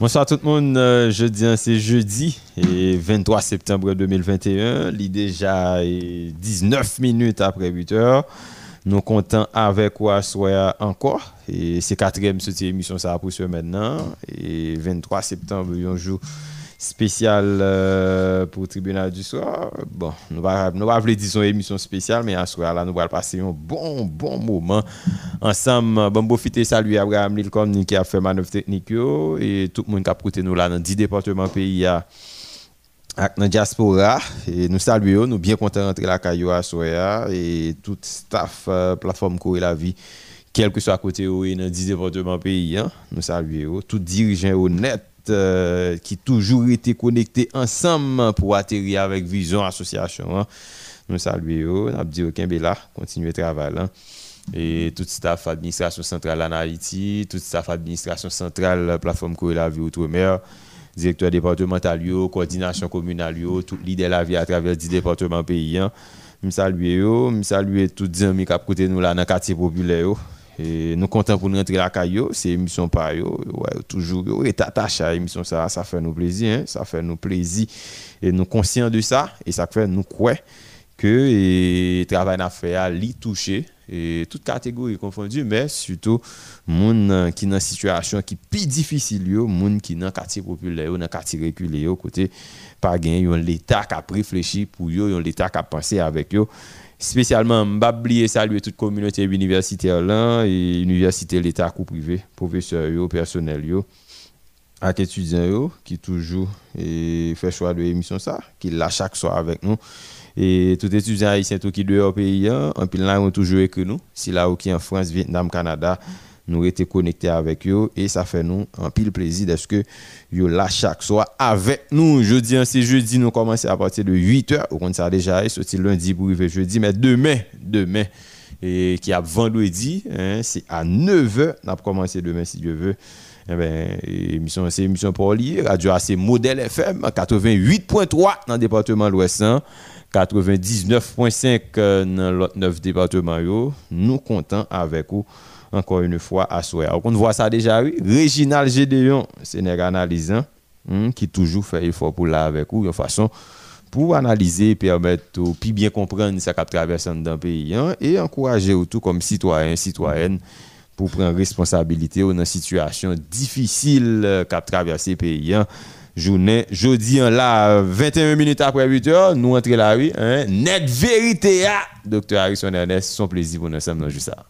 Bonsoir tout le monde, euh, jeudi, hein, c'est jeudi, et 23 septembre 2021, il est déjà 19 minutes après 8 heures. Nous comptons avec quoi encore, et c'est quatrième cette émission ça pour maintenant, et 23 septembre, un jour spécial euh, pour le tribunal du soir. Bon, nous va nous émission spéciale mais à soir là nous allons passer un bon bon moment ensemble. Bon profiter saluer Abraham Lilcom qui a fait manœuvre technique et tout le monde qui a prêté nous là dans 10 départements pays à avec la diaspora et nous saluons nous bien contents d'entrer la caillou à soir et tout staff euh, plateforme courir la vie quel que soit à côté ou dans 10 départements pays hein, nous saluons tout dirigeant honnête euh, qui toujours été connecté ensemble pour atterrir avec Vision Association. Hein. Nous saluons, nous avons dit là, continuer le travail. Hein. Et tout staff administration centrale en Haïti, tout staff administration centrale plateforme Courir la vie outre-mer, directeur départemental, coordination communale, tout leader la vie à travers 10 départements pays. Hein. Je salue, je salue tous les amis qui ont côté nous dans le quartier populaire. Et nous comptons pour nous rentrer la caillou, c'est émission par yo, ouais, toujours est attaché à l'émission ça, ça fait nous plaisir, hein, ça fait nous plaisir et nous conscients de ça et ça fait nous croire que le travail à faire li toucher et toute catégorie confondue mais surtout gens qui dans situation qui plus difficile yo, moun qui dans quartier populaire, dans quartier reculé côté pas gain l'état qui a réfléchi pour yo, l'état qui a pensé avec yo spécialement m'oublier saluer toute communauté universitaire là et université l'état ou privé professeurs yo personnel yo étudiants qui toujours et fait choix de l'émission ça qui là chaque soir avec nous. Et tout étudiant haïtien tout qui dehors pays hein, en pile là on toujours avec nous. Si là ou en France Vietnam Canada nous été connectés avec eux et ça fait nous un pile plaisir d'être que yo là chaque soir avec nous. Jeudi, c'est jeudi, nous commençons à partir de 8h. On ça déjà, sorti lundi pour arriver jeudi, mais demain, demain, et qui a vendredi, hein, c'est à 9h, on a commencé demain si Dieu veut. Eh ben, émission, c'est émission pour lire. Radio AC Modèle FM, 88.3 dans le département de l'Ouest, 99.5 euh, dans l'autre 9 départements. Nous comptons avec vous encore une fois à souhait. On voit ça déjà, oui. Réginal Gédéon, Sénégal analysant, hein, qui toujours fait effort pour là avec vous, de façon pour analyser, permettre plus bien comprendre ce qui traverse dans le pays hein, et encourager tout comme citoyen, citoyenne pour prendre responsabilité dans une situation difficile euh, qu'a traversé le pays. Hein. Journée, jeudi, là, 21 minutes après 8 heures, nous entrons là, oui. Hein, net vérité, ah, docteur Harrison Ernest, son plaisir pour nous sommes dans juste ça.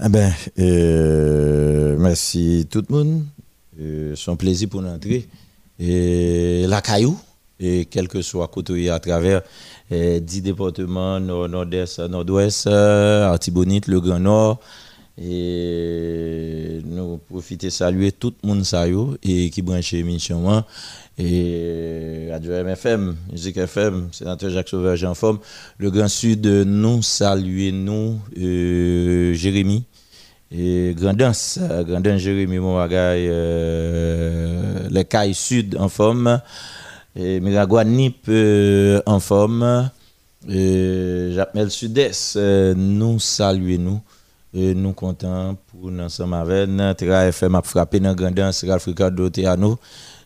Eh ben, euh, merci tout le monde. Euh, c'est un plaisir pour entrer. Et la caillou, et quel que soit côté à travers eh, 10 départements, nord, nord-est, nord-ouest, Artibonite, le Grand Nord, et nous profiter saluer tout le monde et qui branche l'émission hein. Et Radio MFM, Musique FM, sénateur Jacques Sauveur en forme. Le Grand Sud, nous saluer nous, euh, Jérémy. Et Grandance, Grandance Jérémy Mouragaï, euh, les Cailles Sud en forme. Et Miragua Nip euh, en forme. Jacmel Sud-Est, euh, nous saluer nous. Et nous comptons pour nous ensemble avec Terra FM a frappé dans Grandance, Ralph Ricardo Théano.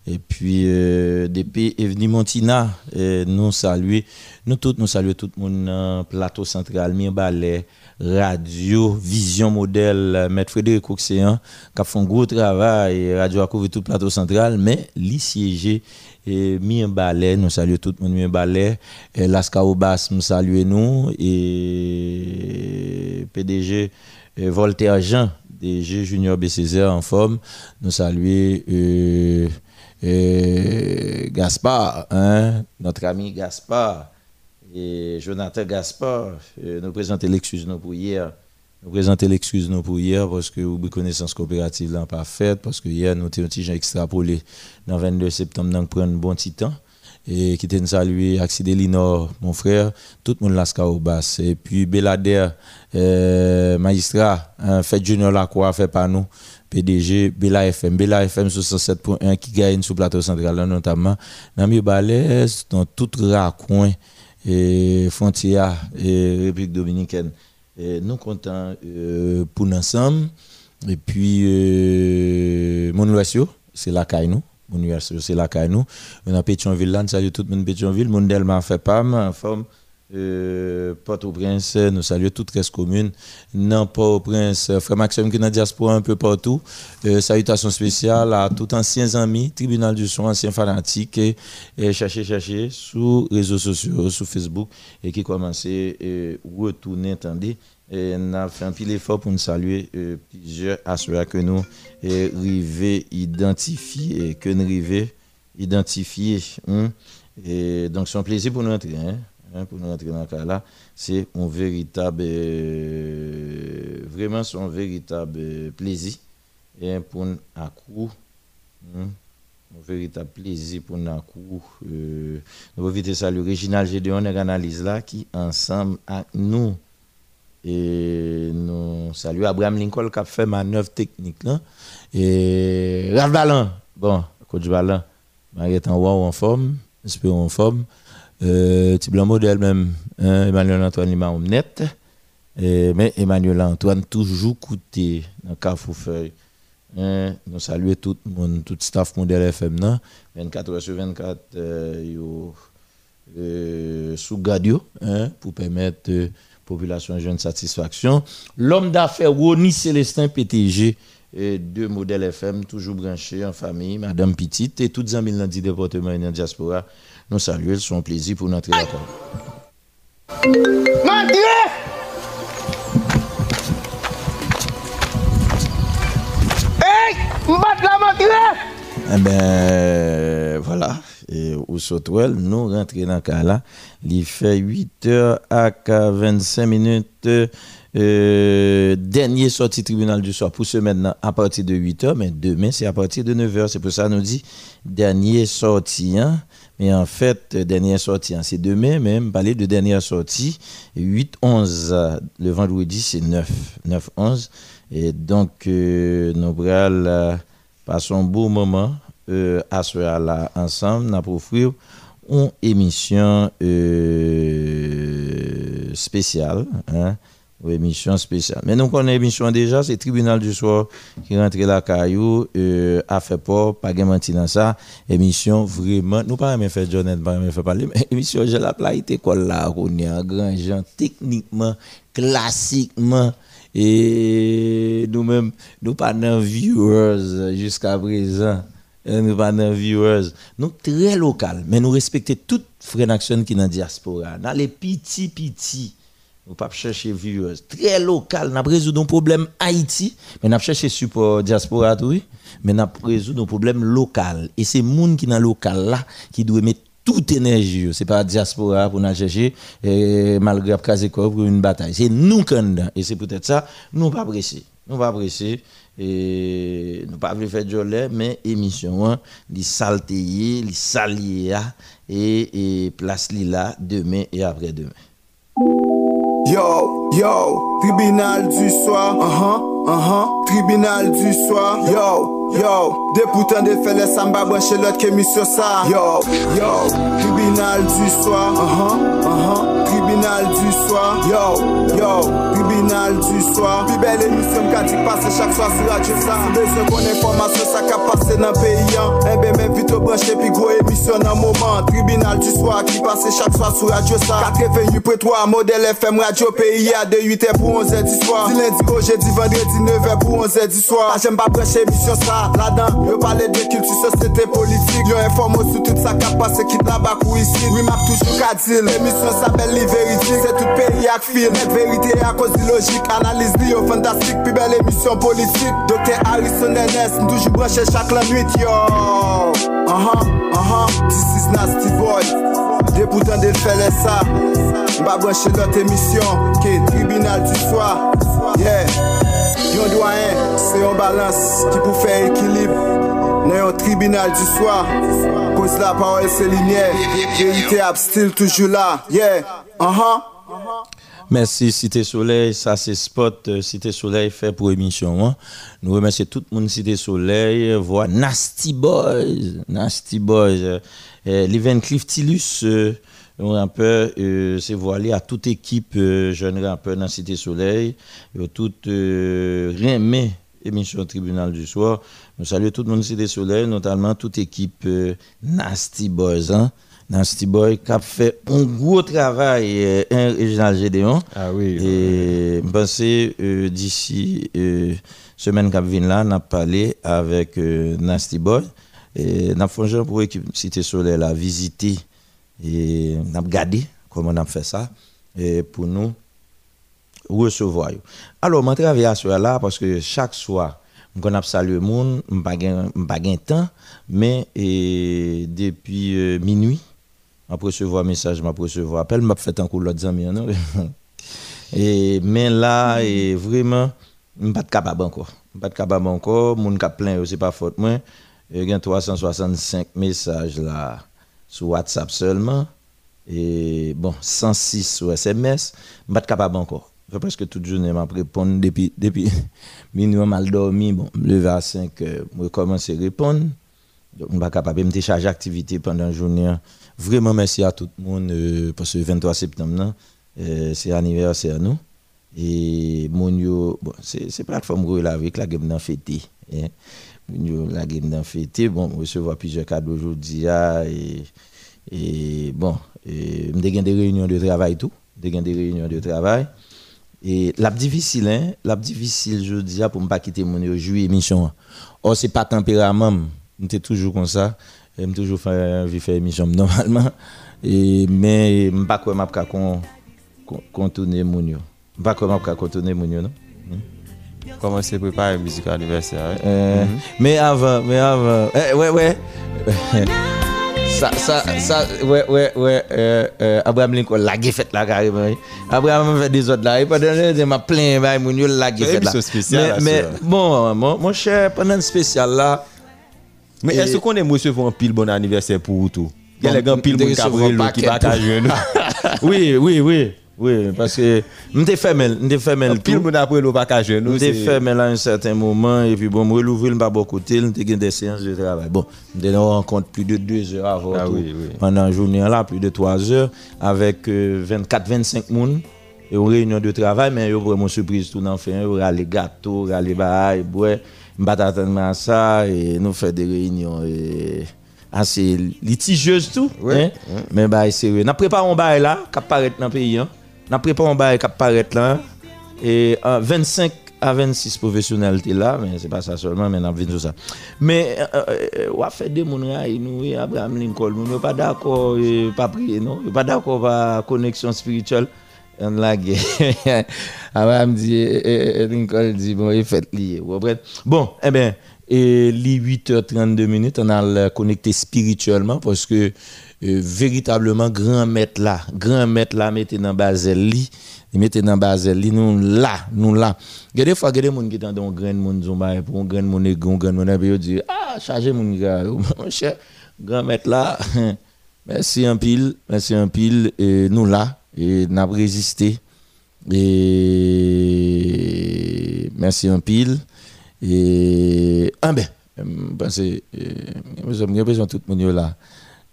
Et puis, euh, depuis Evni Montina, et nous saluer, nous tous, nous saluer tout le monde, plateau central, Ballet, Radio, Vision Modèle, Maître Frédéric Oxéan, qui a fait un gros travail, Radio a couvert tout le plateau central, mais l'ICG, et Mien Ballet, nous saluons tout le monde, Mien Ballet, et Lasca Obas, nous saluons nous, et PDG et Voltaire Jean, DG Junior BCZ en forme, nous saluons. Euh, et Gaspard, hein, notre ami Gaspard, et Jonathan Gaspard, nous présenter l'excuse nous pour hier. Nous présenter l'excuse nous pour hier parce que vous connaissance coopérative là pas faite parce que hier nous étions petit extrapolé dans 22 septembre nous prendre un bon petit temps et qui te saluer Axide Linor mon frère tout le monde là au basse et puis Belader euh, magistrat hein, fait junior la quoi fait par nous PDG Bela FM, FM 67.1 qui gagne sur le plateau central notamment dans balèze dans tout raccoin et frontière et République dominicaine. Nous comptons euh, pour nous ensemble. Et puis, euh, mon c'est la caille nous. Mon c'est la caille nous. On a Pétionville là, salut tout le monde Pétionville. Mon Delma fait pas, en forme. Euh, Port-au-Prince, nous saluons toute reste commune. Non, Port-au-Prince, frère Maxime qui est dans la diaspora un peu partout. Euh, salutations spéciales à tous anciens amis, tribunal du son, anciens fanatiques, et, chercher, chercher sur les réseaux sociaux, sur Facebook, et qui commençaient à retourner, attendez. Et on a fait un pile effort pour nous saluer euh, plusieurs assureurs que nous arrivons identifier, que nous arrivons identifier. Hein. Et donc, c'est un plaisir pour nous entrer. Hein. Hein, pour nous entrer dans le cas là, c'est un véritable, euh, vraiment un véritable plaisir et pour nous coup, hein, un véritable plaisir pour nous coup. Euh, nous inviter ça le Réginal Gédéon et analyse là qui ensemble avec nous et nous saluons Abraham Lincoln qui a fait manœuvre technique là et Ralph Ballon, bon, coach Ballon, Mariette en en forme, espérons en forme. Euh, petit blanc modèle même, hein, Emmanuel Antoine Lima net. mais Emmanuel Antoine toujours coûté dans Carrefour Feuille. Hein, nous saluons tout le monde, tout le staff modèle FM 24 heures sur 24 euh, euh, sous Gadio hein, pour permettre la population jeune satisfaction. L'homme d'affaires Rony Célestin PTG deux modèles FM toujours branchés en famille, Madame Petite et toutes les amis dans le département et la diaspora. Nous saluons, c'est un plaisir pour notre rapport. Hey, la Eh bien, voilà. Et au Sotwell, nous rentrons dans le cas là. Il fait 8 h à 25 minutes. Euh, dernier sortie tribunal du soir pour ce maintenant à partir de 8 h mais demain c'est à partir de 9 h C'est pour ça nous dit dernier sortie. Hein? Mais en fait, dernière sortie, hein, c'est demain même, parler de dernière sortie, 8-11, le vendredi, c'est 9, 9-11. Et donc, euh, nous allons euh, passer un beau moment euh, à ce là ensemble, nous offrir une émission euh, spéciale. Hein, émission spéciale. Mais nous connaissons émission déjà, c'est Tribunal du soir qui rentre la caillou, euh, a fait pas, pas de mentir dans ça. Émission vraiment, nous pas même Jonathan, pas même faire parler, mais émission, j'ai la plaité quoi là, on est grand gens, techniquement, classiquement, et nous-mêmes, nous pas de viewers jusqu'à présent. Nous pas de viewers. Nous très local, mais nous respectons toute frère qui est dans la diaspora. Dans les petits, petits nous pas chercher viewers très local, n'a résoudre un problème Haïti, mais n'a cherché support diaspora oui, mais n'a résoudre un problème local et c'est monde qui dans local là qui doit mettre toute énergie, c'est pas diaspora pour nous chercher et malgré casé pour une bataille. C'est nous qui et c'est peut-être ça nous pas pressé. Nous pas pressé et nous pas faire de mais émission hein, li saltéyer, li salier et, place li là demain et après-demain. Yo, yo, tribunal du soir, uh -huh, uh -huh, tribunal du soir, yo, yo, depoutan de fele samba branche lot ke misyo sa, yo, yo, tribunal du soir, uh -huh, uh -huh. tribunal du soir. Yo, yo, tribunal du soir. Pi bel emisyon ka di pase chak swa si radyo sa Si bezon kon informasyon sa ka pase nan peyi an Ebe eh men vito branche pi gro emisyon nan mouman Tribunal du soir ki pase chak swa si radyo sa 88 pre 3 model FM radyo peyi a De 8e pou 11e di soir. Di lendi ko je di vendredi 9e pou 11e di soir. Pa jem ba branche emisyon sa la dan Yo pale de kultu sosete politik Yo informo sou tout sa ka pase ki tabak ou isil Wi map toujou ka dil Emisyon sa bel li veri politik Se tout peyi ak fil Net verite a kozi logik Analize li yo fantastik Pi bel emisyon politik Dokter Harrison N.S. Mdoujou branche chak la nwit yo. Anhan, anhan This is nasty boy. Deboutan del fele sa Mba branche lot emisyon Ke tribunal du swa Yeah. Yon doyen Se yon balans Ki pou fe ekilib Nan yon tribunal du swa Kouz la parol se linye Verite ap stil toujou la Yeah. Uh -huh. Merci Cité Soleil, ça c'est spot euh, Cité Soleil fait pour émission. Hein. Nous remercions tout le monde Cité Soleil, voix Nasty Boys, Nasty Boys, euh, Cliff Tilus, euh, un rappeur, euh, c'est voilé à toute équipe jeune rappeur dans Cité Soleil, et mais émission Tribunal du Soir. Nous saluons tout le monde Cité Soleil, notamment toute équipe Nasty Boys. Hein? Nasty Boy qui a fait un gros travail, euh, un Réginald Gédéon. Ah oui. Et je pense euh, d'ici euh, semaine qui vient là, on a parlé avec euh, Nasty Boy. Et on a fait pour l'équipe Cité Soleil visiter et on a regardé comment on a fait ça et pour nous recevoir. Alors, je travaille à ce là parce que chaque soir, je a salué le monde, je n'ai pas de temps, mais et, depuis euh, minuit, je recevoir message, je recevoir appel, je fait un coup l'autre amis. non? et, mais là, et vraiment, je ne suis pas capable encore. Je ne suis pas capable encore, mon cap plein, ce n'est pas faute moi. Il y a 365 messages là sur WhatsApp seulement. Et bon, 106 sur SMS, je ne suis pas capable encore. Je presque toute journée, je réponds depuis, depuis minuit, mal dormi. Bon, me lever à 5 heures, je commence à répondre. Donc, je ne suis pas capable de me décharger d'activité pendant la journée. Vraiment, merci à tout le monde euh, parce que le 23 septembre, euh, c'est anniversaire nous. Et mon yo, bon, c'est plateforme là avec la game dans fêté. Hein. Mon la game dans fêté, bon, on recevoir plusieurs cadeaux aujourd'hui ah, et et bon, et me des réunions de travail tout, des des réunions de travail. Et la difficile hein, la difficile je dis pour me pas quitter mon jouer émission. Or c'est pas tempérament, j'étais toujours comme ça, j'aime toujours faire vie faire émission normalement et mais me pas quoi m'a ka con contourner mon yo. Pas comment m'a contourner mon non? Comment c'est préparer la musique anniversaire hein? Euh, Mais avant, mais avant. Eh, ouais, ouais. ça, ça, ça, ouais, ouais, ouais. Euh, euh, Abraham Lincoln, la fait là, carrément. oui. Abraham fait des autres là. Et pendant le temps, m'a plein, bah, mon yo, la fait là. Mais, mais bon, mon, mon cher, pendant le spécial là, Mais est-ce qu'on aime recevoir un pile bon anniversaire pour vous tout Il y a les gars pile de bon un qui va à oui, oui, oui. Oui, parce que m'te mal, m'te mal Pile bon après le pas à nous. M'te à un certain moment et puis bon, me l'ouvrir pas beaucoup côté, m'te gen des séances de travail. Bon, m'te rencontre plus de deux heures avant Ah tout. oui, oui. pendant la journée là, plus de trois heures avec 24-25 personnes et une réunion de travail, mais yo vraiment surprise tout dans fait, yo rale gâteau, rale bail, boire, m'pas attendre à ça et nous faire des réunions assez litigieuses tout, hein? mais bah sérieux. N'a préparé un bail là qui apparaît dans le pays hein. N'a préparé un bail qui apparaît là et euh, 25 à 26 professionnalités là, mais c'est pas ça seulement, mais on a vu tout ça. Mais euh, euh, on a fait des gens nous, Abraham Lincoln, nous ne pas d'accord, pas prier, non, pas d'accord par connexion spirituelle. On la guerre. Abraham dit, eh, eh, Lincoln dit, bon, il fait? Bon, eh bien, et les 8h32 minutes, on a connecté spirituellement parce que véritablement, grand maître là, grand maître là, mettez dans Basel li, mettez dans Basel li, nous là, nous là. Des fois, des gens qui sont dans grand monde, zomba, pour un grand un grand et disent, ah, chargez mon gars, mon cher, grand maître là, merci un pile, merci un pile, et nous là, et avons résisté. Et merci un pile. Et ah ben, je pense que j'ai besoin de tout le monde là.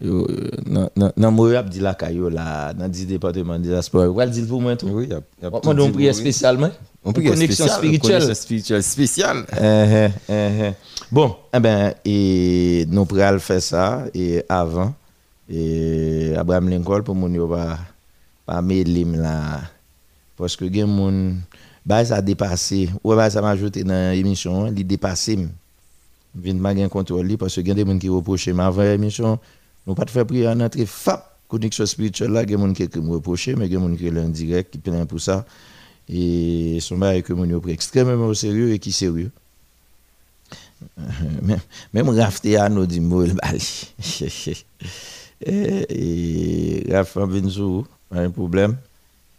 Euh, Dans dans mon dit la caillou là, dans 10 départements de diaspora. Vous allez dire pour moi tout. Oui, a, a On tout prière oui. spécialement. On Une prie connexion une spirituelle. spéciale. Eh, eh, eh, eh. Bon, eh ben, et nous pourrions faire ça et avant. Et Abraham Lincoln, pour mon pas mêler là. Parce que gen moun, bah ça a dépassé. Ouais, bah ça m'a ajouté dans l'émission, il dépassé. Je viens de pas gen contrôle li, que gen des moun qui reprochent mais avant l'émission, nous pas de faire prière en entrée fap connexion spirituelle là, gen moun qui me reproche, mais gen moun qui est en direct qui plaint pour ça. Et son bail que pris extrêmement sérieux et qui sérieux. Même même à nous dit moi le. Et Benzou, un problème.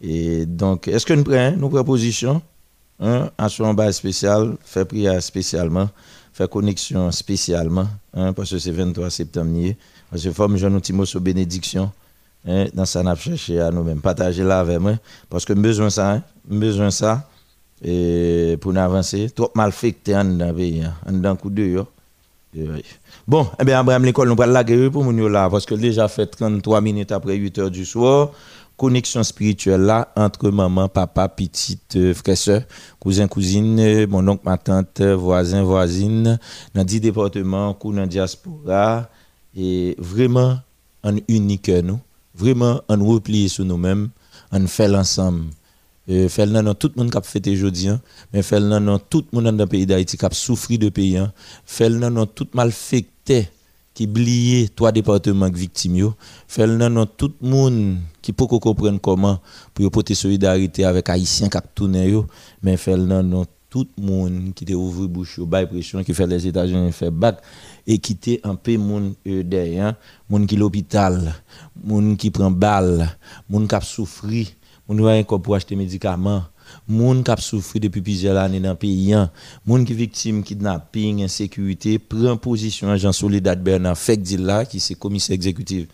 Et donc, est-ce que nous prenons nos propositions hein, à son bas spécial, faire prière spécialement, faire connexion spécialement, hein, parce que c'est 23 septembre. Parce que forme jean mot sur bénédiction, hein, dans ça, n'a cherché à nous-mêmes. Partager là avec moi, parce que nous besoin ça, hein, nous besoin ça, et pour nous avancer. Trop mal fait que en dans le pays, en dans coup de. Bon, eh bien, Abraham l'école, nous allons la pour nous là, parce que déjà fait 33 minutes après 8 heures du soir. Connexion spirituelle là, entre maman, papa, petite, euh, frère, soeur, cousin, cousine, euh, mon oncle, ma tante, voisin, voisine, dans 10 départements, dans la diaspora. Et vraiment, en unique nous. Vraiment, on replie sur nous-mêmes, on fait l'ensemble. Euh, fait non tout le monde qui a fêté aujourd'hui hein. mais fait non tout le monde dans le pays d'Haïti qui a souffert de pays hein. fait non tout malfecté qui oublié trois départements victimes fait non tout le monde qui peut comprendre comment pour porter solidarité avec haïtiens qui tourné mais fait non tout le monde qui te ouvert bouche au bail pression qui fait les États-Unis fait bac et qui était un peu monde derrière monde qui l'hôpital monde qui prend balle monde qui on va encore pour acheter médicaments moun qui souffert depuis plusieurs années dans le pays moun qui victime kidnapping insécurité prend position Jean Soledad Bernard Fek là qui c'est commissaire exécutif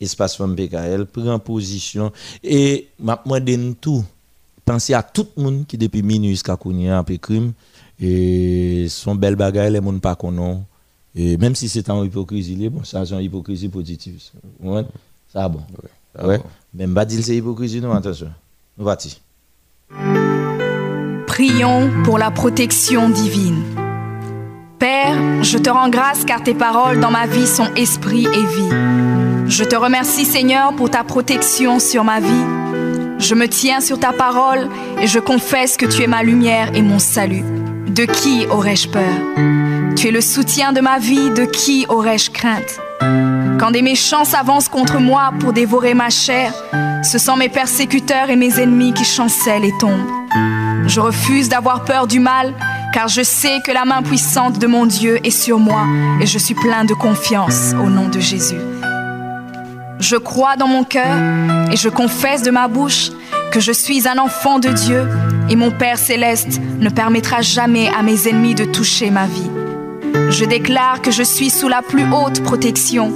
espace femme PKL prend position. Et m'a demandé tout. Penser à tout le monde qui depuis minuit jusqu'à Kounia a crime. Et son bel bagage les moun pas connaissent et même si c'est en hypocrisie bon ça c'est une hypocrisie positive ça. Bon. Ouais. même pas dire c'est hypocrisie non attention Prions pour la protection divine. Père, je te rends grâce car tes paroles dans ma vie sont esprit et vie. Je te remercie Seigneur pour ta protection sur ma vie. Je me tiens sur ta parole et je confesse que tu es ma lumière et mon salut. De qui aurais-je peur? Tu es le soutien de ma vie, de qui aurais-je crainte? Quand des méchants s'avancent contre moi pour dévorer ma chair, ce sont mes persécuteurs et mes ennemis qui chancellent et tombent. Je refuse d'avoir peur du mal, car je sais que la main puissante de mon Dieu est sur moi et je suis plein de confiance au nom de Jésus. Je crois dans mon cœur et je confesse de ma bouche que je suis un enfant de Dieu et mon Père céleste ne permettra jamais à mes ennemis de toucher ma vie. Je déclare que je suis sous la plus haute protection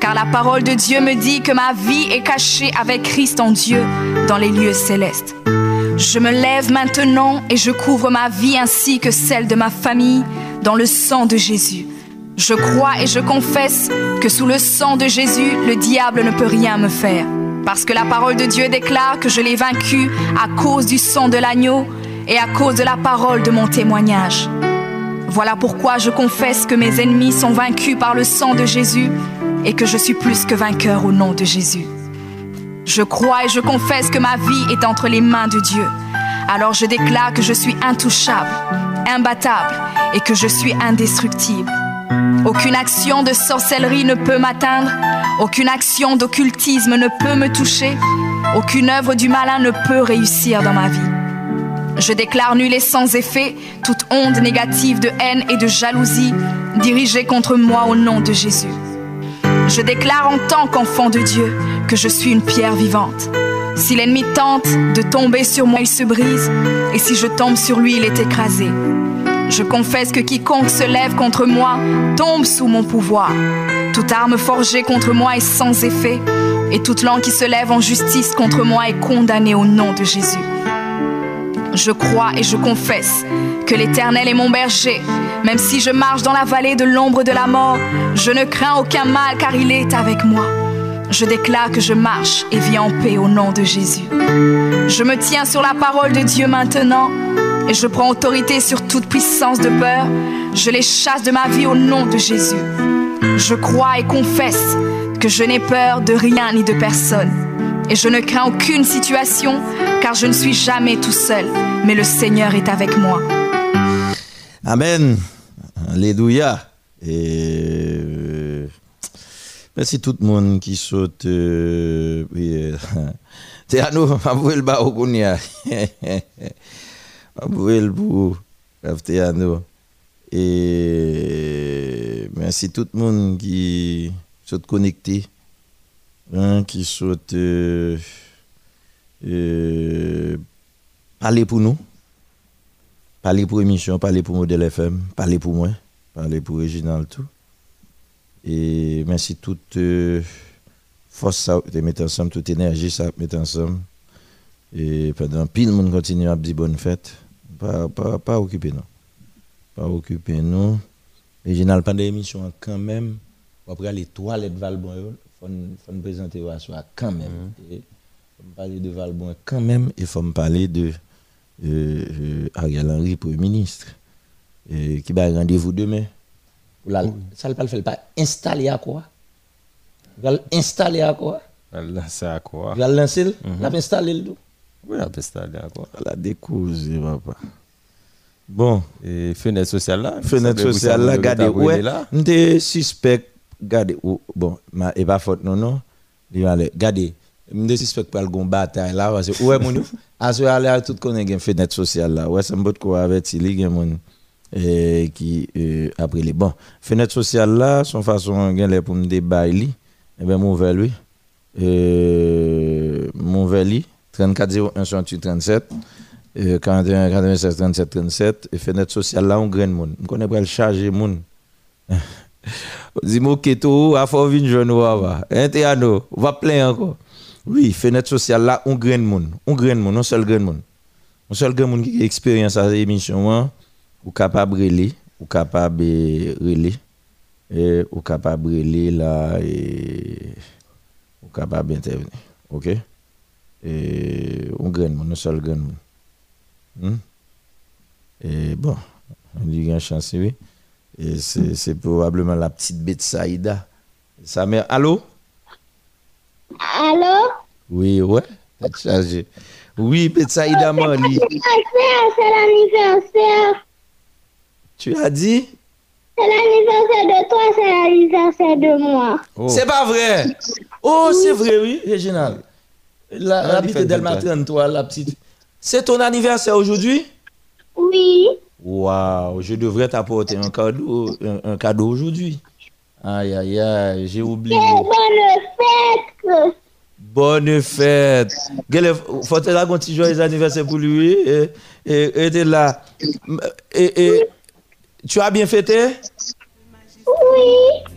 car la parole de Dieu me dit que ma vie est cachée avec Christ en Dieu dans les lieux célestes. Je me lève maintenant et je couvre ma vie ainsi que celle de ma famille dans le sang de Jésus. Je crois et je confesse que sous le sang de Jésus, le diable ne peut rien me faire. Parce que la parole de Dieu déclare que je l'ai vaincu à cause du sang de l'agneau et à cause de la parole de mon témoignage. Voilà pourquoi je confesse que mes ennemis sont vaincus par le sang de Jésus et que je suis plus que vainqueur au nom de Jésus. Je crois et je confesse que ma vie est entre les mains de Dieu. Alors je déclare que je suis intouchable, imbattable et que je suis indestructible. Aucune action de sorcellerie ne peut m'atteindre, aucune action d'occultisme ne peut me toucher, aucune œuvre du malin ne peut réussir dans ma vie. Je déclare nul et sans effet toute onde négative de haine et de jalousie dirigée contre moi au nom de Jésus. Je déclare en tant qu'enfant de Dieu que je suis une pierre vivante. Si l'ennemi tente de tomber sur moi, il se brise, et si je tombe sur lui, il est écrasé. Je confesse que quiconque se lève contre moi tombe sous mon pouvoir. Toute arme forgée contre moi est sans effet, et toute langue qui se lève en justice contre moi est condamnée au nom de Jésus. Je crois et je confesse que l'Éternel est mon berger. Même si je marche dans la vallée de l'ombre de la mort, je ne crains aucun mal car il est avec moi. Je déclare que je marche et vis en paix au nom de Jésus. Je me tiens sur la parole de Dieu maintenant et je prends autorité sur toute puissance de peur. Je les chasse de ma vie au nom de Jésus. Je crois et confesse que je n'ai peur de rien ni de personne. Et je ne crains aucune situation car je ne suis jamais tout seul, mais le Seigneur est avec moi. Amen. Alléluia. Et euh, merci tout le monde qui saute. Euh, C'est nous, je le nous. Et merci tout le monde qui saute connecté, hein, qui euh, euh, parler pour nous. Parler pour émission, parler pour Modèle FM, parler pour moi, parler pour Réginal tout. Et merci toute euh, force ça de mettre ensemble, toute énergie ça mettre ensemble. Et pendant pile, monde continue à dire bonne fête. Pas, pas, pas occuper nous. Pas occuper nous. Réginal, pendant l'émission, quand même, après les toilettes Valbon, il faut nous présenter à soi quand même. Il faut me parler de Valbon quand même, et il faut me parler de euh, euh, Ariel Henry, Premier ministre, euh, qui va rendez-vous demain. La- Ça ne va le faire pas installer à quoi Il va l'installer à quoi Là, c'est à quoi Il lancer, il installer le. Oui, on peut installer à quoi La découse, papa. Bon, Et fenêtre sociale là fenêtre ça, sociale là, regardez, ouais, m'te suspect, regardez, ou- bon, ma, et pas faute, non, non, Li va aller, regardez, m'te suspect le gon là, parce que, ouais, mon, yo, ce aller à tout connaît une fenêtre sociale là, ouais, ça me botte quoi avec il y a mon, eh, qui, euh, après les, bon, fenêtre sociale là, son façon, gen les pour me débailler, li, eh ben, mon vers lui, euh, mon vers lui, 34 01 68 37, euh, 41 96 37 37 et fenêtre sociale là on graine moun. On connaît pas le charger moun Dis-moi keto a fort vin jeune wa hein va plein encore oui fenêtre sociale là on graine moun. On graine moun on seul graine moun. On seul graine moun qui a expérience à l'émission hein, ou capable relais ou capable eh, relais et ou capable relais là et ou capable intervenir OK? Et on graine moun on seul graine moun. Hmm? Et bon, on dit une chance, oui. Et c'est probablement la petite bête Saïda. Sa mère, allô? Allô? Oui, ouais, t'as chargé. Oui, bête Saïda Mali. Anniversaire, c'est l'anniversaire. Tu as dit? C'est l'anniversaire de toi, c'est l'anniversaire de moi. Oh. C'est pas vrai. Oh, c'est vrai, oui, Réginal. La, petite Delma toi. 33, la petite. C'est ton anniversaire aujourd'hui? Oui. Waouh, je devrais t'apporter un cadeau, un, un cadeau aujourd'hui. Aïe, aïe, aïe, j'ai oublié. Bonne fête. Bonne fête. Faut te raconter petit joyeux anniversaire pour lui. Et, et, et là. Et, et, tu as bien fêté? Oui.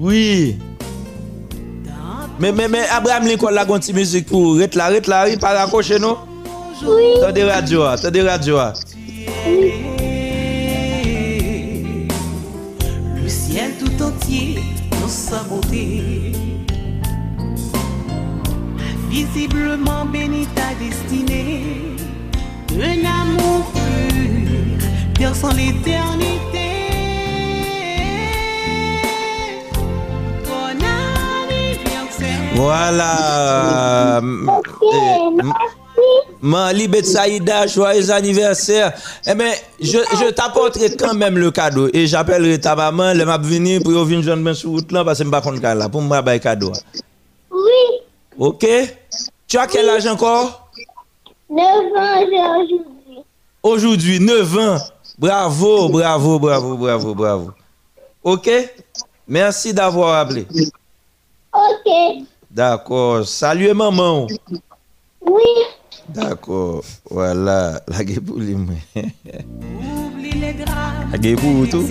Oui. Mais, mais, mais Abraham Lincoln a une petite musique pour rete là, rete là, il pas raccrocher non? Oui. T'as des radios, t'as des radios. ah. Entier dans sa beauté. Visiblement béni ta destinée. Un amour pur, perçant l'éternité. Voilà. Ok, merci. Mali Betsaïda, joyeux anniversaire. Eh bien, je, je t'apporterai quand même le cadeau et j'appellerai ta maman, elle m'a venir pour venir ben sur route là parce que je ne sais pas là pour me faire cadeau. Oui. OK? Tu as quel âge encore? 9 ans aujourd'hui. Aujourd'hui, 9 ans. Bravo, bravo, bravo, bravo, bravo. OK? Merci d'avoir appelé. Ok. D'accord. Salut maman. Oui. Dako, wala, la ge pou li mwen. La ge pou ou tou.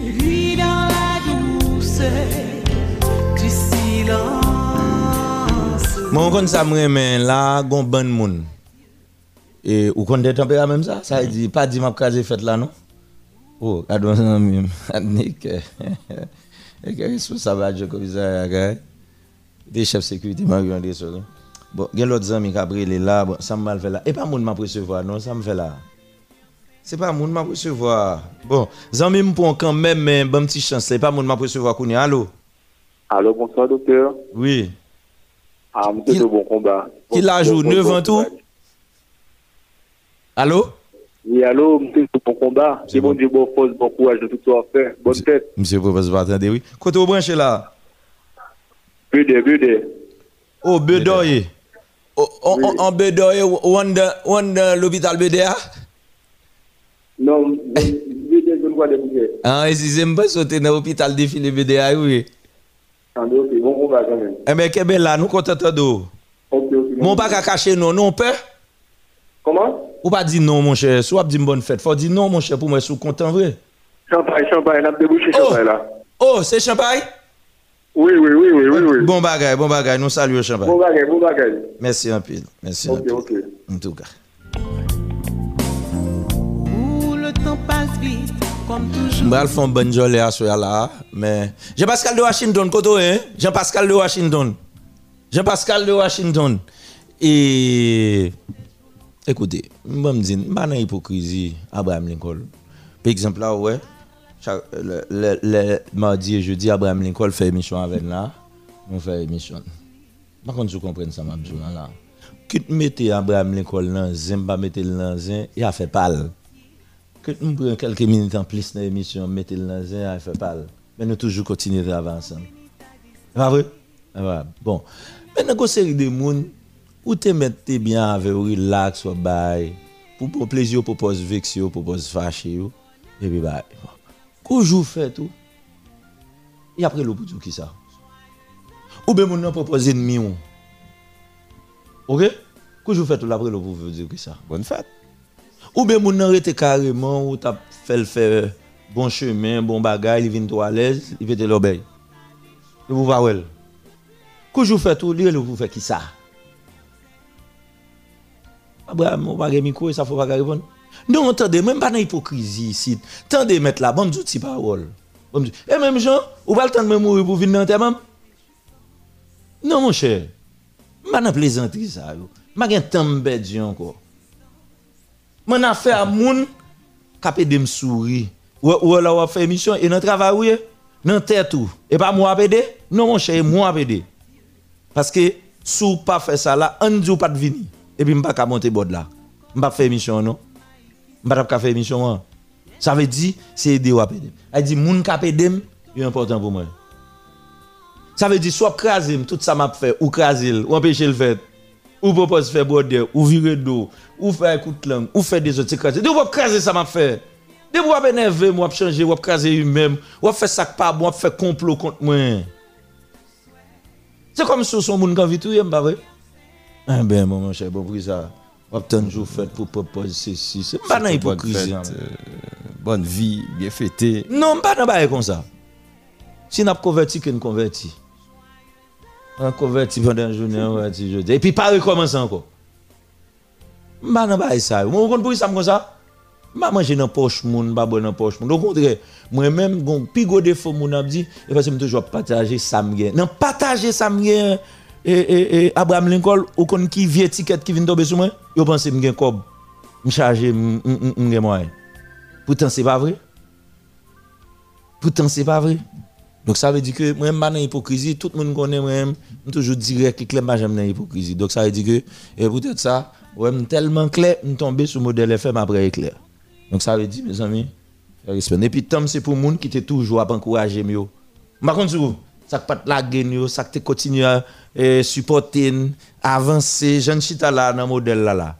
Lui dans la douce du silence. Mwen kon sa mwen men la gon ban moun. E ou kon de tempera menm sa? Sa yi di, pa di map kaze fet la nou? Ou, adon nan mim, adnik. E kere sou sa va djoko vizay agay. De chef sekurite man yon de sou. Bon, gen l'autre zami qui a brûlé là, bon, ça m'a fait là. Et pas moun m'a recevoir non, ça me fait là. C'est pas moun m'a recevoir. Bon, zami m'pon quand même mais bon petit chance, c'est pas moun m'a recevoir kounya. Allô? Allô, bonsoir docteur. Oui. Ah, monsieur de bon combat. qui l'a joué, Bon- neuf bon ans tout? Allô? Oui, allô, monsieur de bon combat. C'est C'est bon bon. Dieu, bon force, bon courage de tout faire. Bonne. Monsieur professeur, attendez, oui. Côté au branché là? Bude, bude. Oh, Bedoye. En en Bedoye, on dans l'hôpital BDA. Non, bude, je ne vois des bouquets. Ah, et si j'aime pas sauter dans l'hôpital défilé BDA, oui. Attendez, ok, bon combat quand même. Eh bien, qu'est-ce là, nous comptons d'eau. Mon pas qu'à cacher non, non, peur. Comment? Ou pas dire non, mon cher. Soit dire bonne fête. Faut dire non, mon cher, pour moi, je suis content, vrai. Champagne, champagne, on a débouché Oh. champagne là. Oh, c'est champagne? Oui, oui, oui, oui, oui, oui. Bon bagay, bon bagay. Nous saluons champagne. Bon bagage, bon bagage. Merci un peu. Merci un Ok, peu. ok. En tout cas. Où le temps passe vite comme toujours. Mbral à ce là, mais Jean-Pascal de Washington, koto, hein? Jean-Pascal de Washington. Jean-Pascal de Washington. Et écoutez, je me dis, je pas hypocrisie Abraham Lincoln. Par exemple, là, ouais, le, le, le mardi et jeudi, Abraham Lincoln fait émission avec là, on fait émission. Par contre, je comprends ça, ma besoin là. Que tu mettez Abraham Lincoln dans pas mettre le dans zin, il a fait pâle. Que nous prenions quelques minutes en plus dans l'émission, mettez le dans zin, il a fait pâle. Mais nous toujours continuer travailler ensemble. Pas vrai? Voilà. Bon. Maintenant, une série de monde où tu mets bien avec relax, ou bail, pour plaisir, pour pose vexer, pour pose fâcher, et puis bah, quand je fais tout, et après le pour qui ça? Ou bien mon propose ennemi ou? OK? Je fais tout après le pour dire qui ça? Bonne fête. Ou bien mon arrêté carrément ou t'as fait le faire bon chemin, bon bagage, il vient trop à l'aise, il fait l'obéir. Et vous voyez. Quand je fais tout, lui, vous faites qui ça? Abraham, va ça faut pas répondre. Non, attendez, même pas dans l'hypocrisie ici. Attendez, mettre là, bon, me dit parole. Et même Jean, ou pas le temps de mourir pour venir dans mains? Non, mon cher. Je ne plaisanterie ça. Je ne temps de encore. Mon affaire à moun capé de me sourire. Ou là ou fait émission et dans travail oui, dans tout. Et pas moi aider Non mon cher, moi aider. Parce que si ou pas fait ça là, on ou pas de venir. Et puis m'pas ka monter bord là. M'pas faire émission non? M'pas ka faire émission. Ça veut dire c'est aider ou aider. Elle dit moun ka aider, c'est important pour moi. Ça veut dire soit craser tout ça m'a fait ou craser ou empêcher le fait ou propose faire border ou virer d'eau ou faire coup de langue ou faire des autres craser. De ou craser ça m'a fait. De ou énerver moi changer ou craser lui-même ou faire ça pas bon faire complot contre moi. C'est comme si son monde quand vit tout pas vrai. Ben mon cher bon pour ça. On a tant de jours fait pour proposer ceci. C'est pas dans Bonne hein. fête, euh, bonne vie, bien fêtée. Non, pas dans bail comme ça. Si n'a converti que nous converti. On converti pendant la journée, on converti jeudi. Et puis pas recommencer encore. Pas dans bail ça. Moi, on pour ça comme ça. Pas manger dans poche moun, pas boire dans poche moun. Au contraire, moi-même, gon plus gros défaut moun a dit, et parce que je toujours partager ça me gagne. Non, me gagne. Et, et, et Abraham Lincoln, ou kon qui vie ticket qui vient tomber sur moi, yo pense me gagne cob. Me charger me gagne moyen. Pourtant c'est pas vrai. Pourtant, c'est pas vrai. Donc, ça veut dire que moi, suis dans l'hypocrisie. Tout le monde connaît moi, toujours direct clair, je suis dans l'hypocrisie. Donc, ça veut dire que, et peut-être ça, ouais, tellement clair, suis tombé sur le modèle FM après éclair. Donc, ça veut dire, mes amis, respect. Et puis, Tom, c'est pour gens qui te toujours à encourager mieux. Par contre, ça ne pas laguer, yo, ça te continue eh, supporter, avancer. Je ne suis pas là dans le modèle là. là.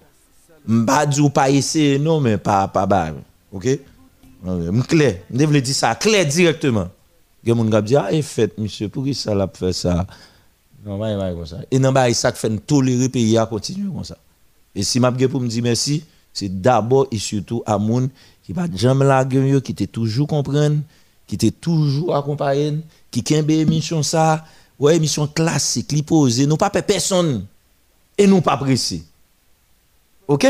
Mba di ou pas essayer, non, mais pas, pas bas. Ok? Je clair. Je devrais dire ça clair directement. A des gens qui disent, ah, et fait, monsieur, pour qui ça l'a fait ça? Non, pas pas comme ça. Et non, bah, ça fait tolérer le pays à continuer comme ça. Et si m'a pour me dire merci, c'est d'abord et surtout à moun qui va jamais la gueule, qui te toujours comprendre, qui te toujours accompagner, qui kembe émission ça, ouais, émission classique, li posé, nous pas personne. Et nous pas pressé. OK?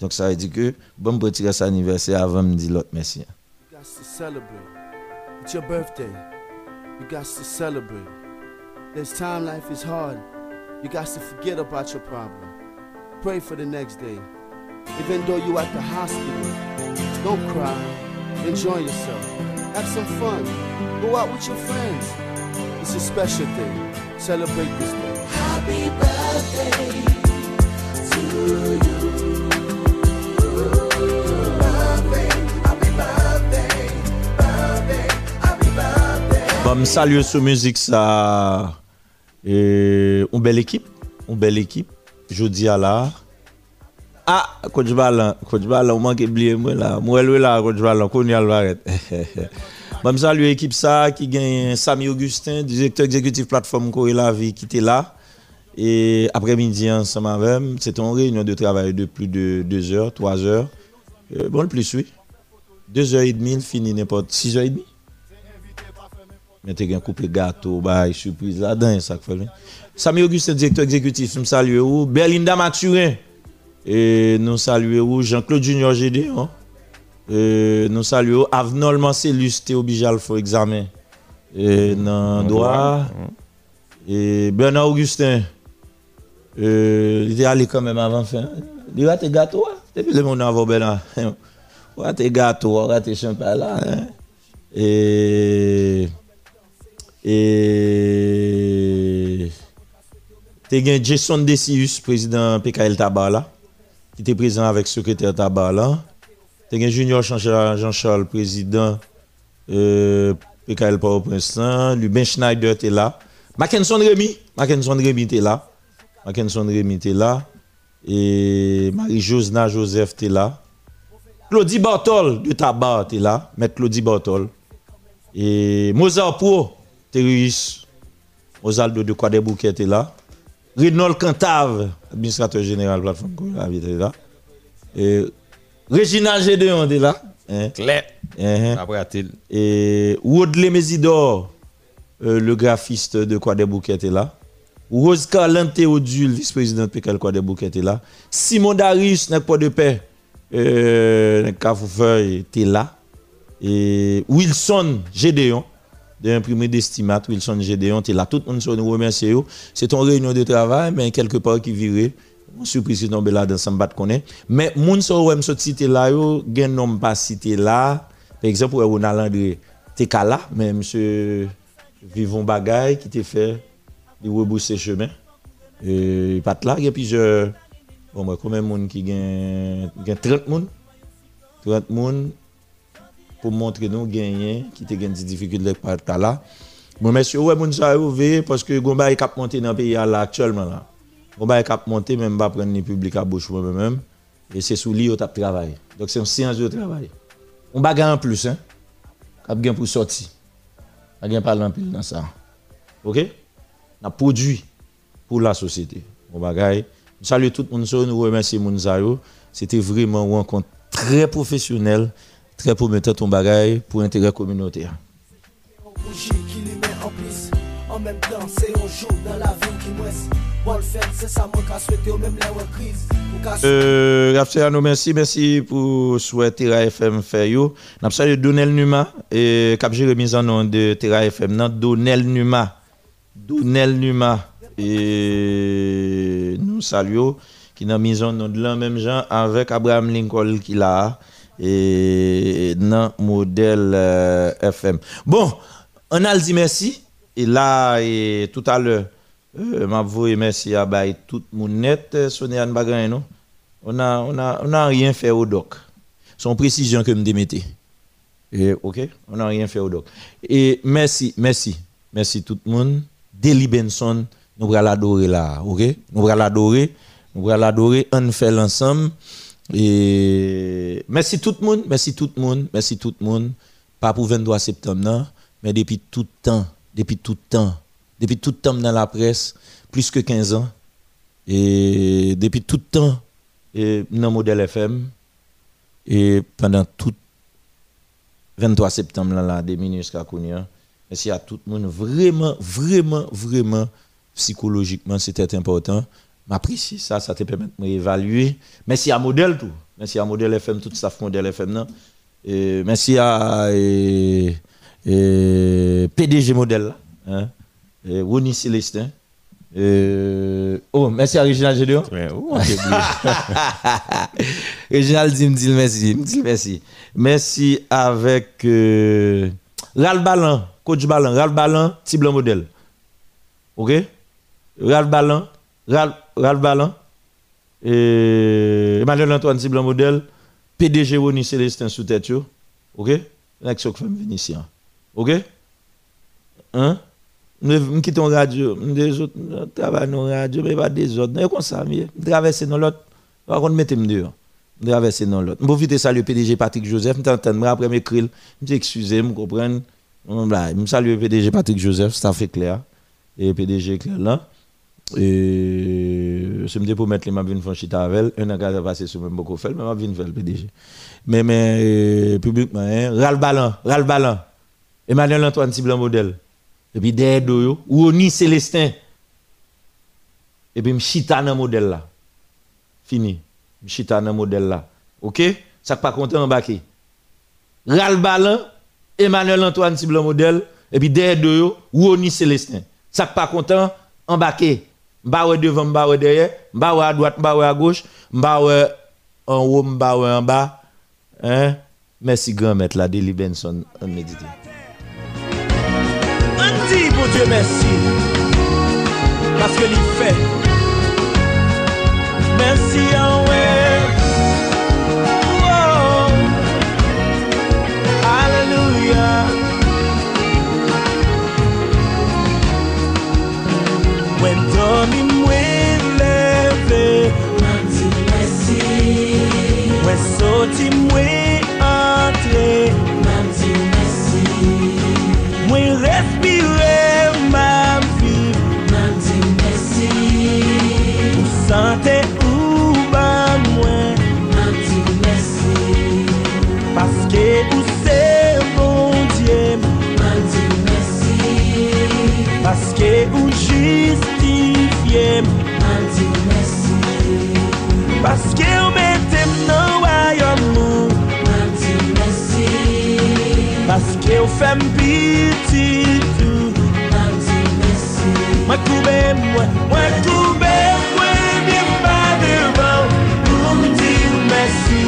Donc ça veut dire que bon cet anniversaire avant me dire l'autre merci. You got to celebrate. It's your birthday. You got to celebrate. There's time life is hard. You got to forget about your problem. Pray for the next day. Even though you at the hospital, don't cry. Enjoy yourself. Have some fun. Go out with your friends. It's a special day. Celebrate this day. Happy birthday to you. Msalye sou mouzik sa e, Un bel ekip Un bel ekip Jodi ala Ah, Koujbalan Koujbalan, ou manke bliye mwen la Mwen lwe la Koujbalan, kouni alvaret manque oublier moi là. Moi là là coach Balan, qu'on y a le arrête. Bon, me saluer équipe ça qui gagne Samy Augustin, directeur exécutif plateforme Corée qui était là. Et après-midi ensemble avec, c'était une réunion de travail de plus de 2 heures, 3 heures. Euh, bon, le plus oui. 2 heures et demie, il finit n'importe 6 heures et demie. Mais tu as un couple gâteau, bah, surprise là-dedans, ça fait. Samy Augustin, directeur exécutif, nous saluons. Berlinda Mathurin, et nous saluons Jean-Claude Junior GD. Hein? Euh, nous saluons Avenol Marcellus, t'es obligé à le faire examen. Et dans droit. Et Bernard Augustin. Euh, il était allé quand même avant fin. Il a gâteaux. hein? Depuis le monde avant Bernard? Gâteaux, ouais, tes champagne là. hein? Et. Et. T'es gagné Jason Decius, président PKL Tabala, qui était présent avec secrétaire Tabala. T'es gagné Junior Jean-Charles, président euh, PKL Port-au-Prince. Lubin Schneider était là. Mackinson Rémy, Mackinson Rémy était là. Mackinson Rémy était là. Et Marie-Josna Joseph était là. Claudie Bartol de Tabac était là. Maître Claudie Bartol. Et Mozart Pro, terroriste. Osaldo de Quadebouquet était là. Renold Cantave, administrateur général de la plateforme était là. Et Régina Gédéon était là. Hein. Claire. Hein. Après, a-t-il. Et Woodley Mesidor, euh, le graphiste de Quadebouquet était là. Rose Carlin Théodule, vice-président de PKL Quadebouquet était là. Simon Darius, n'est pas de paix, euh, Cafoufeuille était là. Et Wilson Gédéon, de l'imprimerie d'estimat, Wilson Gédéon, était là. Tout le monde se nous remercie. C'est une réunion de travail, mais quelque part qui virait. Surprise qui tombe là dans ce bat connaît. Mais moun so wèm so cité là yo, gen nom pas là. Par exemple, Ronald André, là, mais monsieur Vivon Bagay qui t'a fait il chemin. Et pas là, il y a plusieurs bon moi combien monde qui gagne gagne 30 monde. 30 monde pour montrer nous gagner qui te des difficultés par là. Bon monsieur ouais moun ça veillé parce que Gomba est cap monter dans pays actuellement. Gomba est cap monter même pas prendre les publics à bouche moi même et c'est sous lui tap travail. Donc c'est une séance de travail. On bagarre en plus hein. Cap gain pour sortir. Pas gain pas en pile dans ça. OK? On a produit pour la société. Bon bagaille. Saluons tout le monde, nous remercions Mounzayo. C'était vraiment une rencontre très professionnelle, très prometteur ton pour l'intérêt communautaire. Même temps, c'est un jour dans la vie qui nous Euh, Raphaël, merci, merci pour souhaiter Terra FM faire yo. N'a salué Donel Numa et cap remise en nom de Terra FM nan Donel Numa. Donel Numa et nous saluons qui n'a mis en nom de l'un même gens avec Abraham Lincoln qui l'a et dans modèle euh, FM. Bon, on a dit merci et là et tout à l'heure euh, m'a voué merci à tout mon net sonné Anne Bagran non? On a on a on a rien fait au doc. Son précision que me démettez. Et OK, on n'a rien fait au doc. Et merci, merci. Merci tout le monde. Deli Benson, nous allons l'adorer là, OK? Nous allons l'adorer. Nous allons l'adorer, on fait l'ensemble. Et merci tout le monde, merci tout le monde, merci tout le monde. Pas pour 23 septembre, non, mais depuis tout le temps, depuis tout temps, depuis tout temps dans la presse, plus que 15 ans. Et depuis tout temps, et dans Modèle FM, et pendant tout 23 septembre, là, là, des jusqu'à Kounia, merci à tout le monde, vraiment, vraiment, vraiment, psychologiquement, c'était important. M'apprécie ça, ça te permet de m'évaluer. Merci à Modèle tout. Merci à Modèle FM, tout ça Modèle FM. Non? Et merci à et PDG Modèle, là, hein? Ronnie Célestin. Euh, oh, merci à Réginald Gédéon. Ouais, oh. Réginald dit, me dit merci. Me dit merci. Merci avec euh, Ral Balan, coach Balan, Ral Balan, petit blanc modèle. OK? Ral Balan, Ral, Ral Balan, et Emmanuel Antoine petit blanc modèle, PDG Ronnie Célestin sous tête. OK? L'action ici. hein. OK? Hein? Je quitte en radio, je travaille dans radio, mais pas des autres. Je comme ça, je traverse dans l'autre. Par contre, mettez-moi. Je traverse dans l'autre. Je de saluer PDG Patrick Joseph, je t'entends, après m'écrire, je excusez, je comprends. Je salue PDG Patrick Joseph, ça fait clair. Et PDG clair là. Et je me dis pour mettre les mains une chita an passé sur même beaucoup fait, mais je viens faire le PDG. Mais, mais, euh, publiquement, hein, Ral Balan, Ral Balan, Emmanuel Antoine Tiblan modèle. Et puis derrière yo, Roni Célestin. Et puis m'chita dans modèle là. Fini. M'chita dans modèle là. OK? Ça pas content embarqué. Ral Balan, Emmanuel Antoine Cible modèle, et puis derrière deux, yo, Rony Célestin. Ça pas content, embarqué. Mbawe devant, mbawe derrière, mbawe à droite, mbawe à gauche, mbawe en haut, mbawe en bas. Hein? Merci grand maître la Deli Benson en méditer. On Dieu, merci. Parce que l'il fait. Merci, Yahweh. Oh. Alléluia. When Tommy mwen soti mwen entre, mwen respire ou justifiye m An di mersi Paske ou metem nan wayon mou An di mersi Paske ou fem piti tou An di mersi Mwen koube mwen, mwen koube mwen Mwen pa devan pou m di mersi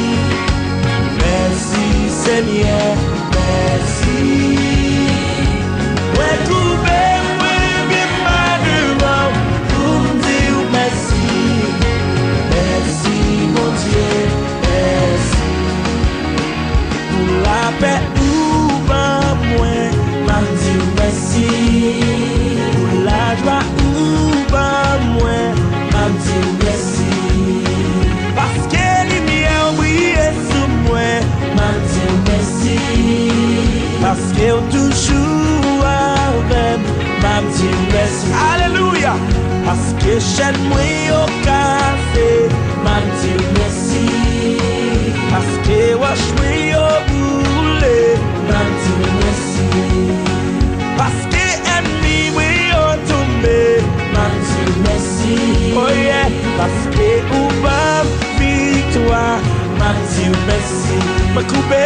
Mersi Seigneur, mersi pe ou pa mwen Mam di ou mesi Ou la jwa ou pa mwen Mam di ou mesi Paske li miye ou briye sou mwen Mam di ou mesi Paske ou toujou avem Mam di ou mesi Aleluya! Paske chen mwen yo kafe Mam di ou mesi Paske wash mwen yo boulé mandi merci, Parce que ennemi moi au tombé mandi merci, Oh yeah Parce que ou pas victoire mandi merci, Mwen koube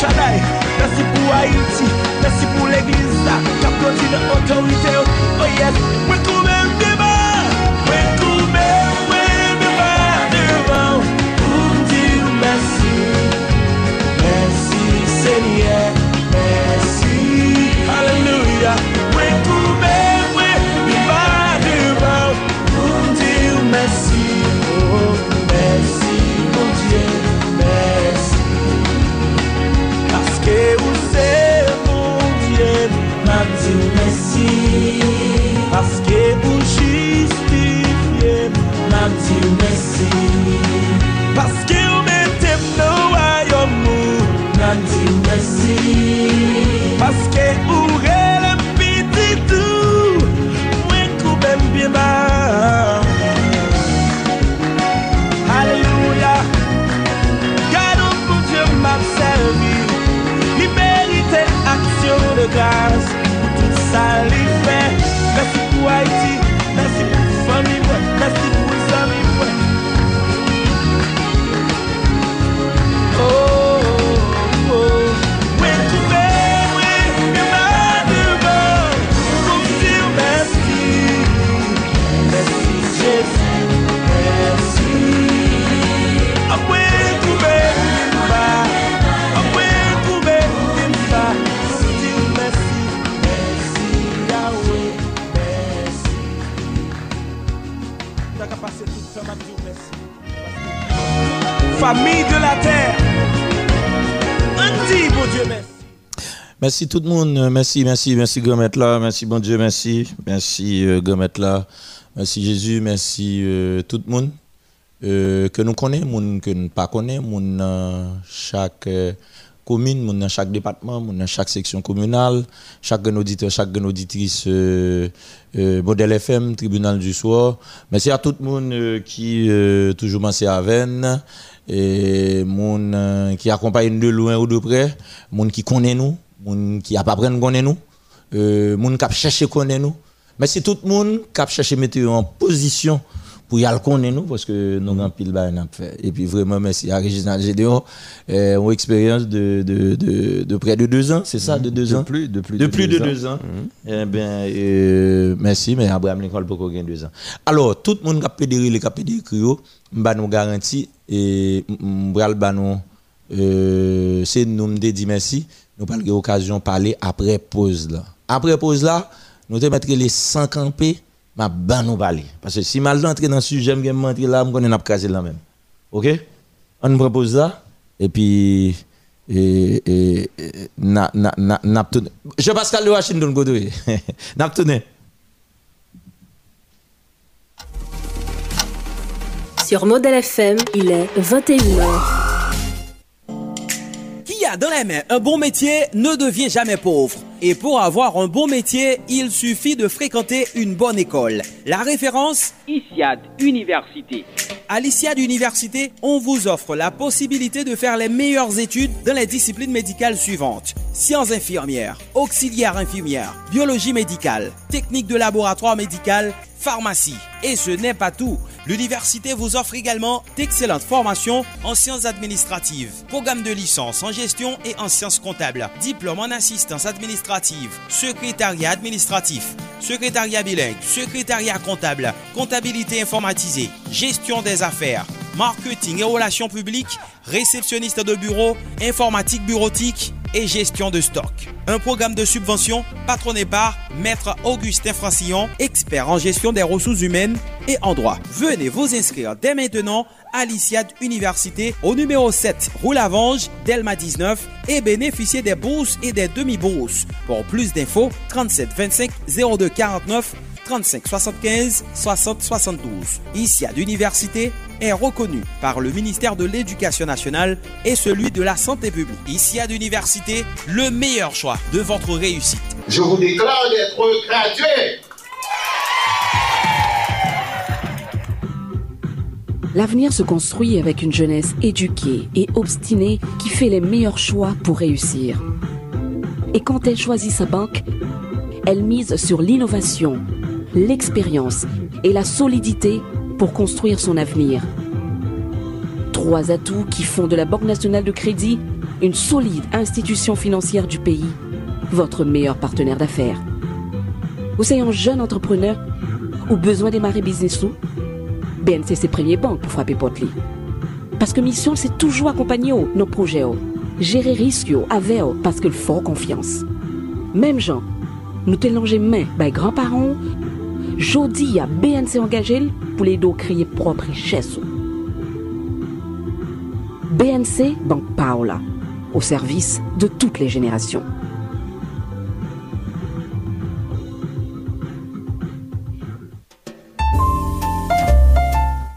Shaddai. Merci pour Haïti. Merci pour l'église. Qui a continué autorité. Oh yes. Oui, combien de débats. Oui, combien, oui, débats devant. Pour me dire merci. Merci Seigneur, gaz Tout sa li fe Mersi pou Haiti. Famille de la terre. Bon Dieu, merci. Merci tout le monde. Merci, merci, merci Gomet là. Merci bon Dieu, merci. Merci euh, là. Merci Jésus, merci euh, tout le monde. Euh, que nous connaissons, monde que nous ne pas connaissons, monde dans chaque euh, commune, monde dans chaque département, monde dans chaque section communale, chaque auditeur, chaque auditrice Modèle FM, Tribunal du Soir. Merci à tout le monde qui toujours pensé à Vennes et monde euh, qui accompagne de loin ou de près, monde qui connaît nous, monde qui a pas prendre connaît nous, euh, qui a cherché connaît nous. Merci tout le monde qui a cherché mettre en position pour y aller connaître nous parce que nous avons pile bail n'a fait. Et puis vraiment merci à Réginald Gédéon, euh, une expérience de, de, de, de près de deux ans, c'est ça, de deux De ans? plus, de plus de de plus de deux deux ans. ans. Eh bien, euh, merci, mais Abraham Lincoln peut gagner deux ans. Alors, tout le monde qui a pédéré qui a pédéré cryo, m'a nous garantit et m'bral ba nous euh, c'est nous me dit merci, nous pas l'occasion de parler après pause là. Après pause là, nous te mettre les 100 campés, m'a ban nous parler parce que si mal entrer dans le sujet, j'aime bien entrer là, me connais n'a casé là même. OK? On propose ça et puis et, et, et na na na na. Je Pascal de Washington Godoué. n'a tourné. Sur Modèle FM, il est 21h. A dans les mains un bon métier ne devient jamais pauvre. Et pour avoir un bon métier, il suffit de fréquenter une bonne école. La référence ISIAD Université. À l'ISIAD Université, on vous offre la possibilité de faire les meilleures études dans les disciplines médicales suivantes. Sciences infirmières, auxiliaires infirmières, biologie médicale, technique de laboratoire médical, pharmacie. Et ce n'est pas tout. L'université vous offre également d'excellentes formations en sciences administratives, programme de licence en gestion et en sciences comptables, diplôme en assistance administrative, secrétariat administratif, secrétariat bilingue, secrétariat comptable, comptabilité informatisée, gestion des affaires, marketing et relations publiques, réceptionniste de bureau, informatique bureautique et gestion de stock. Un programme de subvention patronné par Maître Augustin Francillon, expert en gestion des ressources humaines et en droit. Venez vous inscrire dès maintenant à l'ICIAD Université au numéro 7 rue Lavange, Delma 19 et bénéficier des bourses et des demi-bourses. Pour plus d'infos, 37 25 02 49 35 75 60 72. ICIAD Université est reconnu par le ministère de l'Éducation nationale et celui de la santé publique. ICIAD Université, le meilleur choix de votre réussite. Je vous déclare d'être gradué. L'avenir se construit avec une jeunesse éduquée et obstinée qui fait les meilleurs choix pour réussir. Et quand elle choisit sa banque, elle mise sur l'innovation, l'expérience et la solidité pour construire son avenir. Trois atouts qui font de la Banque nationale de crédit une solide institution financière du pays, votre meilleur partenaire d'affaires. Vous êtes un jeune entrepreneur ou besoin de démarrer business ou? BNC c'est premier banque pour frapper porte li. Parce que mission c'est toujours accompagner nos projets gérer risque yo avec parce que le confiance. Même gens, nous te langer main grands-parents, jodi à BNC engagé pour les dos créer propre richesse. BNC Banque Paola, au service de toutes les générations.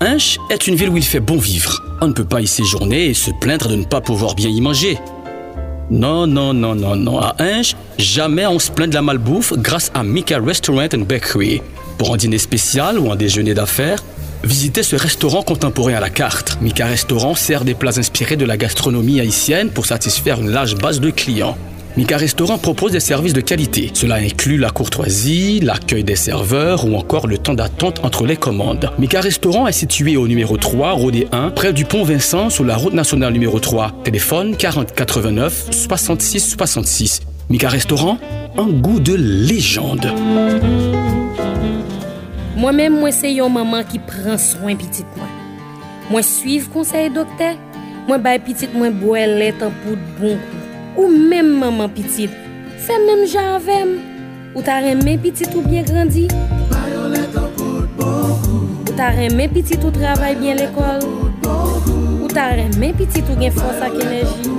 Hinche est une ville où il fait bon vivre. On ne peut pas y séjourner et se plaindre de ne pas pouvoir bien y manger. Non, non, non, non, non. À Hinche, jamais on se plaint de la malbouffe grâce à Mika Restaurant and Bakery. Pour un dîner spécial ou un déjeuner d'affaires, visitez ce restaurant contemporain à la carte. Mika Restaurant sert des plats inspirés de la gastronomie haïtienne pour satisfaire une large base de clients. Mika Restaurant propose des services de qualité. Cela inclut la courtoisie, l'accueil des serveurs ou encore le temps d'attente entre les commandes. Mika Restaurant est situé au numéro 3, Rodé 1, près du pont Vincent sur la route nationale numéro 3. Téléphone 40 89 66 66. Mika Restaurant, un goût de légende. Mwen men mwen se yon maman ki pran swen pitit mwen. Mwen suiv konsey dokte, mwen bay pitit mwen boye let an poud bon kou. Ou men maman pitit, fe men janvem. Ou ta remen pitit ou bien grandi. Bayo let an poud bon kou. Ou ta remen pitit ou travay bien l'ekol. Ou ta remen pitit ou gen fons ak enerji.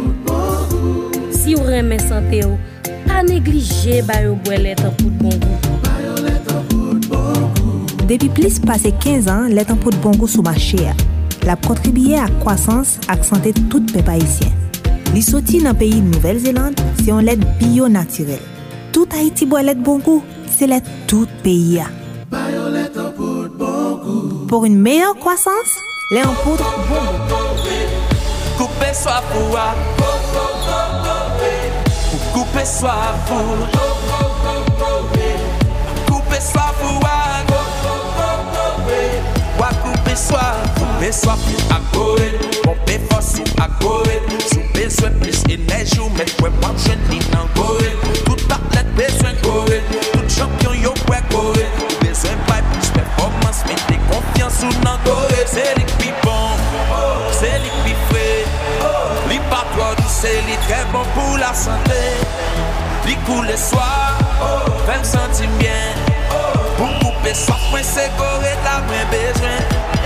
Si ou remen sante ou, pa neglije bayo boye let an poud bon kou. Depi plis pase 15 an, let an pout bongo sou mache a. La kontribye ak kwasans ak sante tout pe paisyen. Li soti nan peyi Nouvel-Zélande, se yon let bio naturel. Tout Haiti let bongo, se let tout peyi a. Pour une meilleure croissance, lait en poudre bongo. Couper soit pour Couper soit pour Couper soit pour Wa couper soit Couper soit pour Miswa, poupe sofi akowe Poupe fosi akowe Soupe zwen plis enej ou men Kwen wap jwen ni nan kowe Tout atlet bezwen kowe Tout champyon yo kwe kowe Ou bezwen bay plis performans Men de konfians ou nan kowe Se li kpi bon, se li kpi fwe Li pa prodou se li tre bon pou la sante Li kou le swa, fèm senti mwen Pou poupe sofi mwen se kowe la mwen bezwen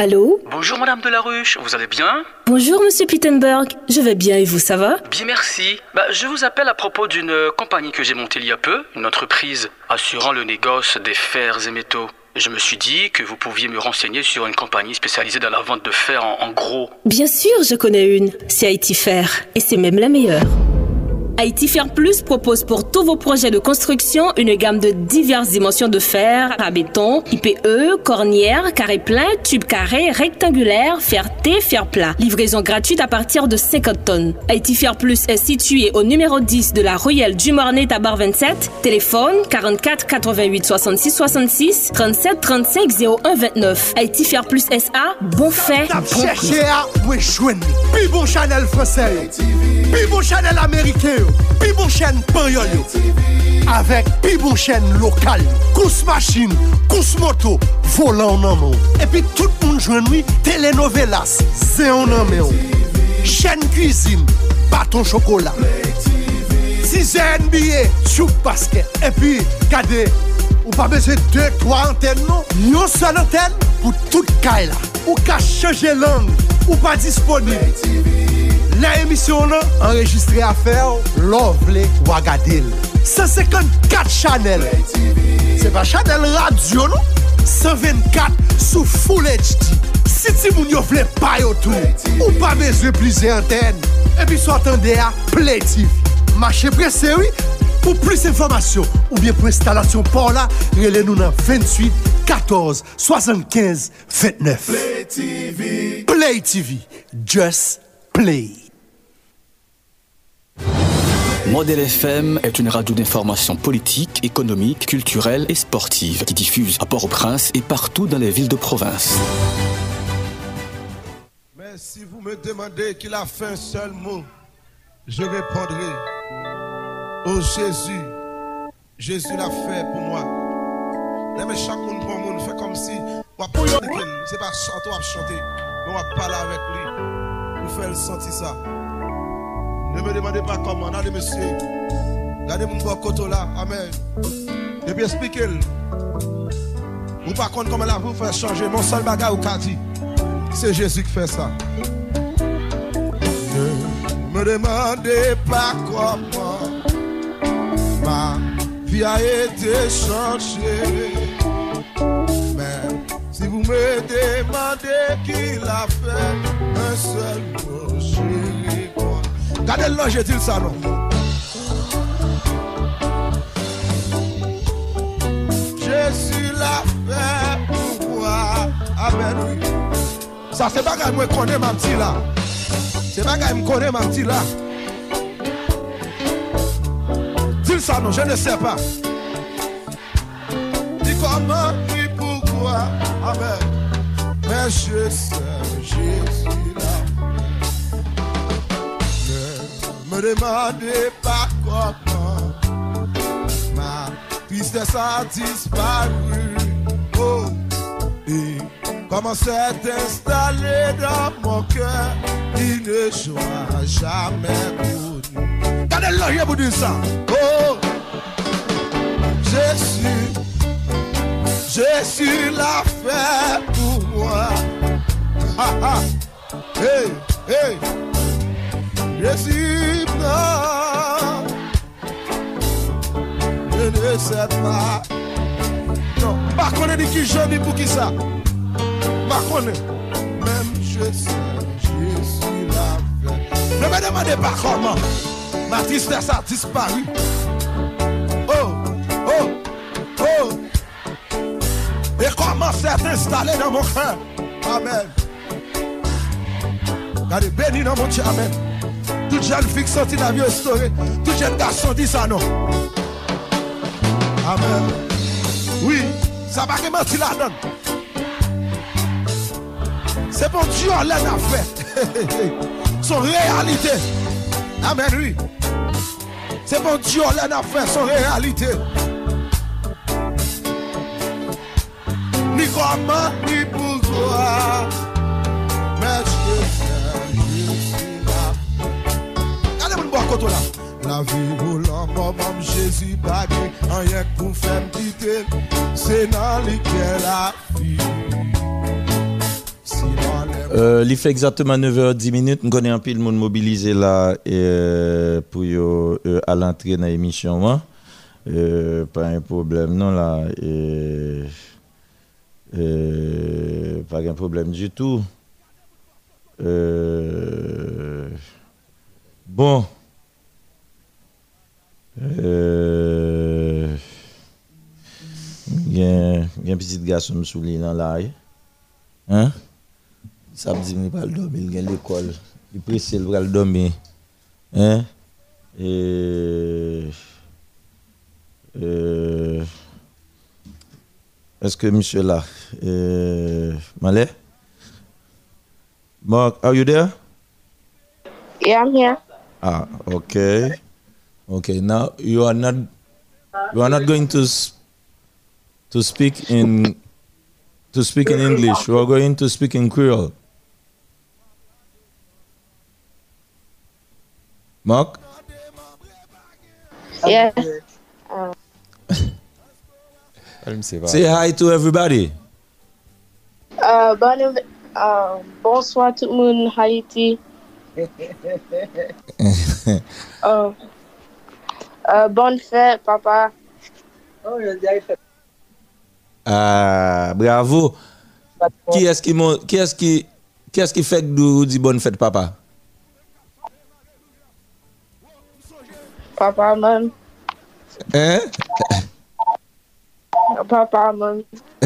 Allô Bonjour Madame Delaruche, vous allez bien Bonjour Monsieur Pittenberg, je vais bien et vous, ça va Bien merci. Bah, je vous appelle à propos d'une euh, compagnie que j'ai montée il y a peu, une entreprise assurant le négoce des fers et métaux. Je me suis dit que vous pouviez me renseigner sur une compagnie spécialisée dans la vente de fer en, en gros. Bien sûr, je connais une, c'est Haïti Fer, et c'est même la meilleure. Haïti Fer Plus propose pour tous vos projets de construction une gamme de diverses dimensions de fer, à béton, IPE, cornière, carré plein, tube carré, rectangulaire, fer T, fer plat. Livraison gratuite à partir de 50 tonnes. Haïti Fer Plus est situé au numéro 10 de la Royale du Mornay Tabar 27. Téléphone 44 88 66 66 37 35 01 29. Haïti Fer Plus SA, bon fait, chanel français chanel américain. pi bon chen panyol yo, avek pi bon chen lokal yo. Kous machin, kous moto, volan nan moun. Epi tout moun jwen mi telenovelas, zeyon nan meyon. Chen kuisine, baton chokola. Tize NBA, soup basket. Epi, kade, ou pa beze 2-3 anten nou, yon sol anten pou tout kay la. Ou ka chanje lang, ou pa disponib. Nan emisyon nan, enregistre afer, Lovely wagadil. 154 chanel. Se pa chanel Radio nou? 124 sou Full HD. Si ti moun yo vle payo tou, ou pa bezwe plize anten. Epi sou atende a Play TV. Mache prese oui, pou plis informasyon ou bien pou instalasyon por la, rele nou nan 28 14 75 29. Play TV. Play TV. Just play. Modèle FM est une radio d'information politique, économique, culturelle et sportive qui diffuse à Port-au-Prince et partout dans les villes de province. Mais si vous me demandez qu'il a fait un seul mot, je répondrai, oh Jésus, Jésus l'a fait pour moi. Mais chaque monde pour monde fait comme si, c'est pas chanter, on chanter, on va parler avec lui, pour faire le sentir ça. Ne me demandez pas comment, allez monsieur, regardez mon beau coteau là, amen. Et puis expliquez-le. Vous par contre comment la vous faire changer, mon seul bagage au dit, c'est Jésus qui fait ça. Ne me demandez pas comment ma vie a été changée. Mais si vous me demandez qui l'a fait, un seul mot. Le j'ai dit ça, non? Jésus l'a fait pour moi. Amen. Ça, c'est pas que moi connais ma petite là. C'est pas que me connais ma petite là. Dis ça, non, je ne sais pas. Dis comment, dis pourquoi. Amen. Mais je sais, Jésus demandez pas comment. tristesse a disparu. Oh, et commence à t'installer dans mon cœur, il ne sera jamais connu. Regardez l'oreille pour dire ça. Oh, Jésus, Jésus l'a fait pour moi. Ha, ha. Hey, hey. Jésus, non. Je ne sais pas. Non, pas qu'on dit qui je dis pour qui ça? Pas qu'on Même je sais, Jésus l'a fait. Ne me demandez pas comment. Ma tristesse a disparu. Oh, oh, oh. Et comment s'est installé dans mon cœur? Amen. Regardez, béni dans mon Dieu, Amen. Tout jen fik soti nan vyo story Tout jen gason di sa nou Amen. Oui, sa baki menti la don Se bon diyo lè nan fè Son realite Amen, oui. Se bon diyo lè nan fè Son realite Ni koman, ni pouzwa Mè jen Les Euh, exactement 9h10 minutes. Nous un peu le monde mobilisé là euh, pour euh, à l'entrée dans l'émission. hein. Euh, pas un problème, non là. Pas un problème du tout. Bon. Euh, Il y a il y a un petit garçon sous l'île dans là. Hein? Va dormir, il y a l'école. Il presse, il va dormir. Hein? Euh, Est-ce que monsieur là? Euh, Malais? Mark, are you there? Yeah, I'm here. Ah, okay. Okay, now you are not you are not going to to speak in to speak in English. You are going to speak in Creole. Mark? Yeah. Um, Say hi to everybody. euh, bonne, euh, bonsoir tout le monde, Haïti. Euh, euh, bonne fête, papa. Oh, Ah, bravo. Qui est-ce qui qui est-ce qui qui est-ce qui fait que nous dit bonne fête papa? Papa, man. Hein? Papa, man.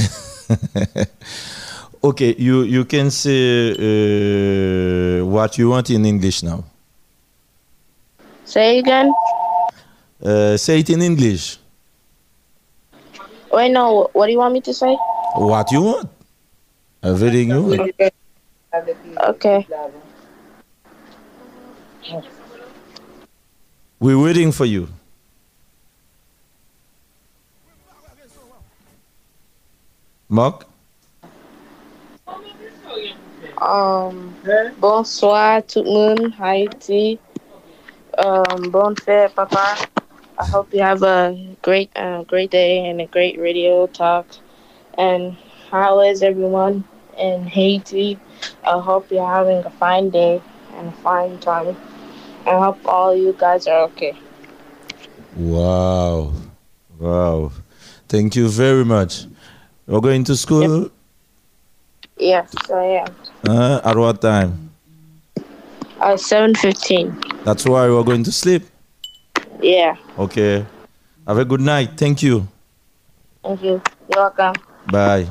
okay, you you can say uh, what you want in English now. Say again. Uh, say it in English. Wait, no. What do you want me to say? What you want? Everything you want. Okay. We're waiting for you. Mark? Um, bonsoir tout le monde, Haïti. Um, bonne fête, papa. I hope you have a great, uh, great day and a great radio talk. And how is everyone in Haiti? I hope you're having a fine day and a fine time. I hope all you guys are okay. Wow. Wow. Thank you very much. You're going to school Yes, I am. uh, at what time? Uh, seven fifteen. That's why we're going to sleep. Yeah. Okay. Have a good night. Thank you. Thank you. You're welcome. Bye.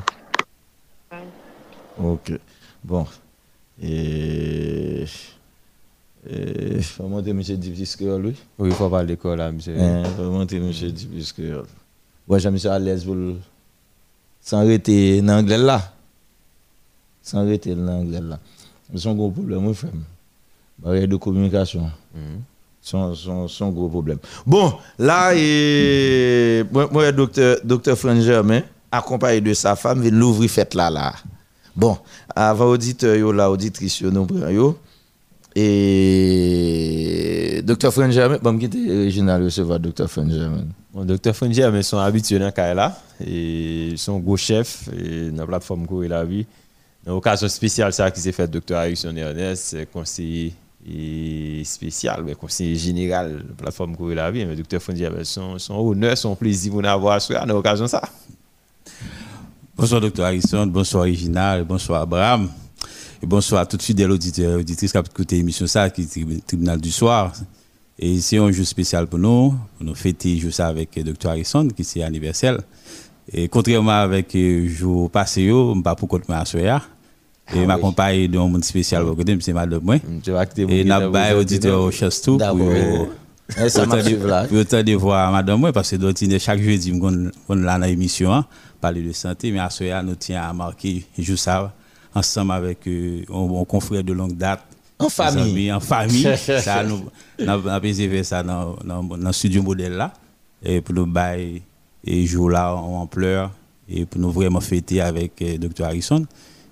Ok. Bon. Et. Et. Faut monter M. Dipis que lui. Oui, il faut parler d'école là, monsieur. Hein, faut monter M. Dipis que Ouais, je me suis à l'aise pour. le- Sans arrêter en anglais là. Sans arrêter en anglais là. C'est un gros problème, oui, frère. Barrière de communication. Son, son, son gros problème. Bon, là, et, moi, moi, docteur, docteur Franck Germain, accompagné de sa femme, vient l'ouvrir fête là, là. Bon, avant auditeur, là, auditrice, nous prenons. Et docteur Franck Germain, bon, qui était original recevoir docteur Franck Germain. Bon, docteur Franck Germain sont habitués dans là. Et sont gros chefs et dans la plateforme Courir la vie. Dans l'occasion spéciale, ça qui s'est fait, docteur Harrison Ernest, conseiller et spécial, mais conseiller général plateforme Courir la vie. Mais docteur Franck Germain, son, son honneur, son plaisir pour avoir à l'occasion ça. Bonsoir, docteur Harrison. Bonsoir, Original. Bonsoir, Abraham. Et bonsoir à toutes fidèles auditeurs et auditrices qui ont écouté l'émission ça, qui est tribunal du soir. Et c'est un jour spécial pour nous, pour nous fêter jour ça avec docteur Harrison, qui c'est anniversaire. Et contrairement avec le jour passé, je ne pas pour contre ma soeur. Et Ah ma oui. compagne d'un monde spécial pour côté, c'est madame moi. Et n'a pas auditeur au chasse tout pour D'abord. Eh, voir madame moi parce que chaque jeudi on là dans l'émission hein, parler de santé mais à ce nous tient à marquer jour ça ensemble avec euh, un, un confrère de longue date En famille. en famille ça nous n'a préservé ça dans dans studio modèle là et pour nous bailler et jour là en ampleur et pour nous vraiment fêter avec euh, Dr Harrison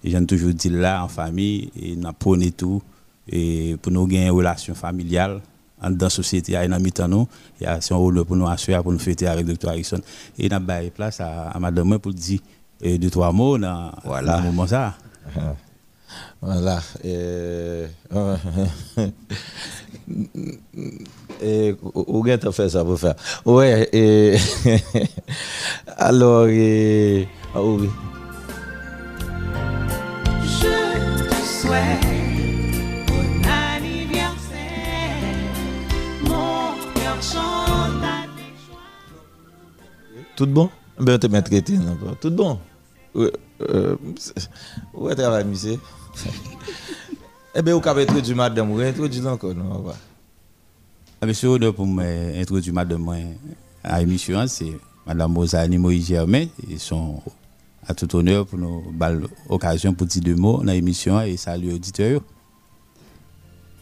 et j'aime toujours dire là en famille et n'a prôné tout et pour nous gagner une relation familiale dans la société une temps nous et c'est un rôle pour nous assurer pour nous fêter avec Dr Harrison et n'a baillé place à, à madame pour dire euh, deux trois mots dans Voilà. dans le moment ça Voilà. Et, et où est fait ça pour faire Ouais. Et, alors, et, ah oui. Je te souhaite bon anniversaire. Mon cœur chante avec Tout bon? Ben, te mettre traité, non pas. Tout bon? Ouais, euh, travail, monsieur. eh bien, vous avez introduit madame, vous avez introduit encore, non. Ah, honneur pour m'introduire madame moi à l'émission, c'est madame Mosani Moïse Germain. Ils sont à tout honneur pour nous donner l'occasion pour dire deux mots dans l'émission et saluer auditeurs.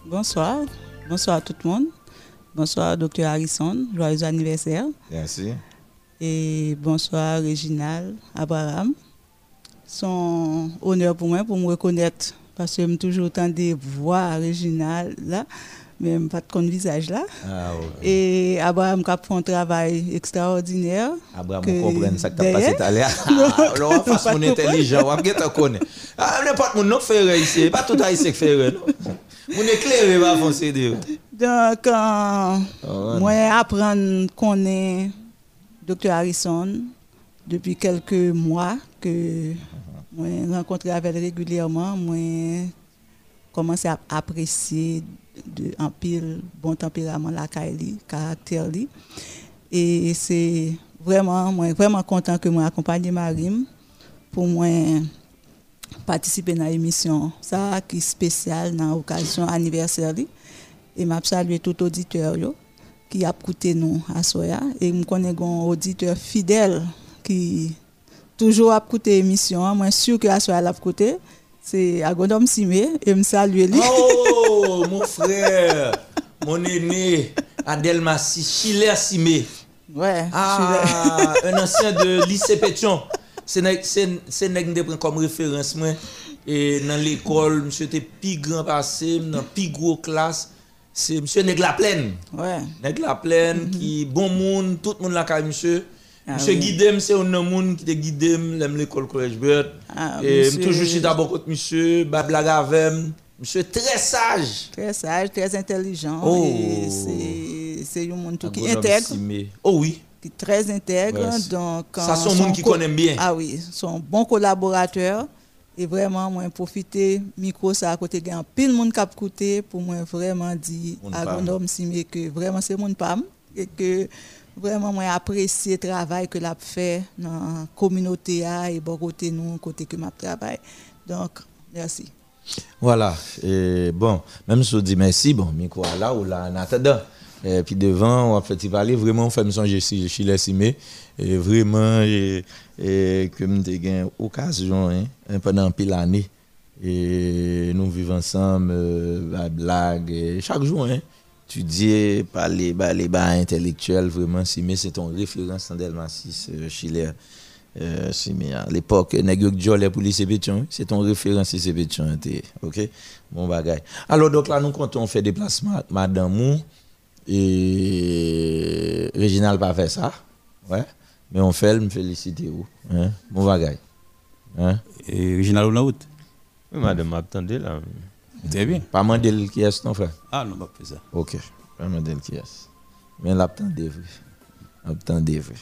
Bonsoir. Bonsoir à tout le monde. Bonsoir, Dr. Harrison. Joyeux anniversaire. Merci. Et bonsoir, Réginal, Abraham. Son honneur pour moi, pour me reconnaître, parce que j'ai toujours autant des voix Réginal là, même pas de visage là. Ah. Et Abraham qui a fait un travail extraordinaire. Abraham, on comprend ça que tu as passé tout à l'heure. Ah, Alors, on fasse mon intelligent, on va te connaître. Ah, n'importe fait ici, pas tout haïtien qui fait. Mon éclairé va foncer de. Donc, euh, ouais. moi, apprendre qu'on est Dr. Harrison depuis quelques mois que moi rencontré avec elle régulièrement, moi commencé à apprécier de, bon tempérament la caractère. Et c'est vraiment, moi vraiment content que moi accompagne Marim pour moi participer dans l'émission ça qui est spécial dans l'occasion anniversaire li. et m'a salué tout auditeur yo qui a écouté nous à soya et me connais un auditeur fidèle qui toujours a écouté l'émission moi sûr que à soya l'a écouté c'est Agodom Simé et me saluer lui Oh, mon frère, mon aîné, Adel Massi, Chile Simé. Ouais. Ah, un ancien de lycée Pétion. C'est nèg- prend comme référence moi et dans l'école, monsieur était plus grand passé, dans plus gros classe. C'est monsieur nèg la plaine. Ouais. Nèg la plaine qui bon monde, tout le monde la caille monsieur. Ah monsieur. Guidem, c'est un monde qui te guidem, l'aime l'école collège Bert. Ah, et toujours chez d'abord contre monsieur, ba blague avec Monsieur très sage. Très sage, très intelligent. Oh. C'est- un monde tout qui intègre. Oh oui. Qui est très intègre. Donc, ça, un monde qui co- connaît bien. Ah oui, sont bons collaborateurs. Et vraiment, moi, profiter micro ça à côté gain pile monde qui a écouté pour moi vraiment dire à. Gondom Simé que vraiment c'est mon pam et que vraiment moi apprécier le travail que l'a fait dans la communauté a et bon côté nous côté que m'a travail. Donc, merci. Voilà. Bon, même si on dit merci, bon, mais quoi, là ou là, en attendant. Et puis devant, on a fait parler, vraiment, on fait me songer je suis là, Simé. Et vraiment, et, et que nous avons occasion, hein, pendant pile année. Et nous vivons ensemble, euh, la blague, chaque jour, hein. Étudié par les bas, les bas intellectuels, vraiment, si mais c'est ton référence en Delma 6, euh, Schiller. Euh, si mais à l'époque, Neguk Jolé pour lycée Pétion, c'est ton référence lycée Pétion, ok? Bon bagage. Alors, donc là, nous comptons faire déplacement avec Madame Mou et Réginal pas fait ça, ouais? Mais on fait, me féliciter vous, hein? Bon bagage. Hein? Et Réginal ou route Oui, madame, m'attendez là. Très bien. Pas qui est ton frère? Ah non, pas fait ça. Ok, pas Mandel qui est. Mais vrai. L'attendez, vrai.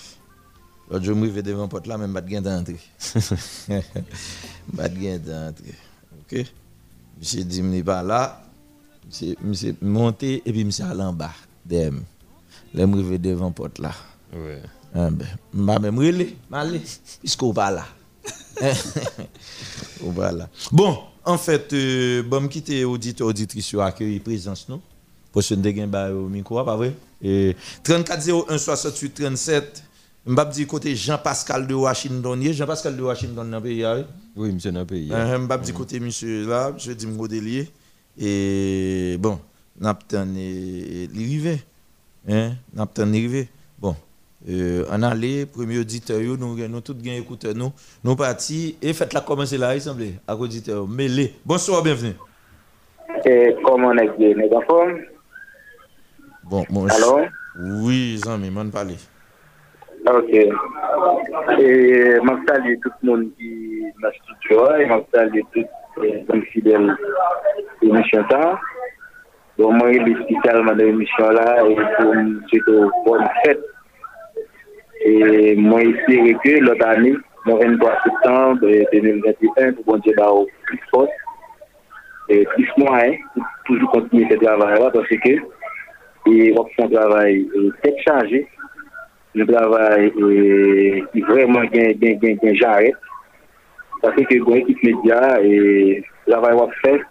L'autre jour, je me devant la porte là, même pas de gain d'entrée. Pas de gain d'entrée. Ok? Monsieur dit, je pas là. Monsieur, monté et puis monsieur allé en bas. Dem. Là, je me devant la porte là. Ouais. Ah ben, je vais même relais, m'aller, puisqu'on pas là. On va là. Bon, en fait, euh, bon, quitter auditeur, auditrice sur accueil présence nous. Pour ce que ba au micro, pas vrai? Et 34 01 68 37. M'bap dit côté Jean-Pascal de Washington. Jean-Pascal de Washington dans le pays, oui? Monsieur dans le pays. Euh, M'bap dit côté monsieur là, monsieur dit m'godelier. Et bon, n'aptan l'arrivée. Hein? N'aptan l'arrivée. Bon. Euh, en aller, premier auditeur, nous, nous tous gagnons nous, nous partis et faites la commencer là, il semble, à auditeur, mêlé. Bonsoir, bienvenue. Et comment est-ce que les enfants Bon, mon Allô? Oui, Zami, m'en parler. Ok. Et je salue tout le monde qui le studio et je salue tous les gens fidèles de l'émission. Bon, moi, je suis spécialement l'émission là et pour me souhaiter une bonne fête. E mwen espere ke lot ane, mwen 23 septembre 2021, pou bon diye ba ou plis fos, e plis mwen, toujou kontinu se travay la, parce ke e wak son travay e tek chanje, joun travay ki vreman gen jaret, parce ke gwen ekip media, travay wak fes,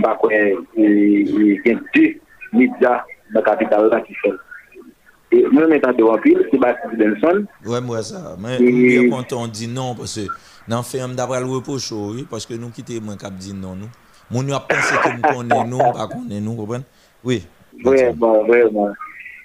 bakwen gen 2 media nan kapital la ki fes. Et moi de remplir c'est Bastien Benson Ouais, moi ça. Mais nous bien content on dit non parce que dans ferme d'après le repos chaud, oui, parce que nous quittons cap dit non nous. Mon nous a pensé que nous connaissons nous, pas connaissons nous, comprenez? Oui. Vraiment, vraiment.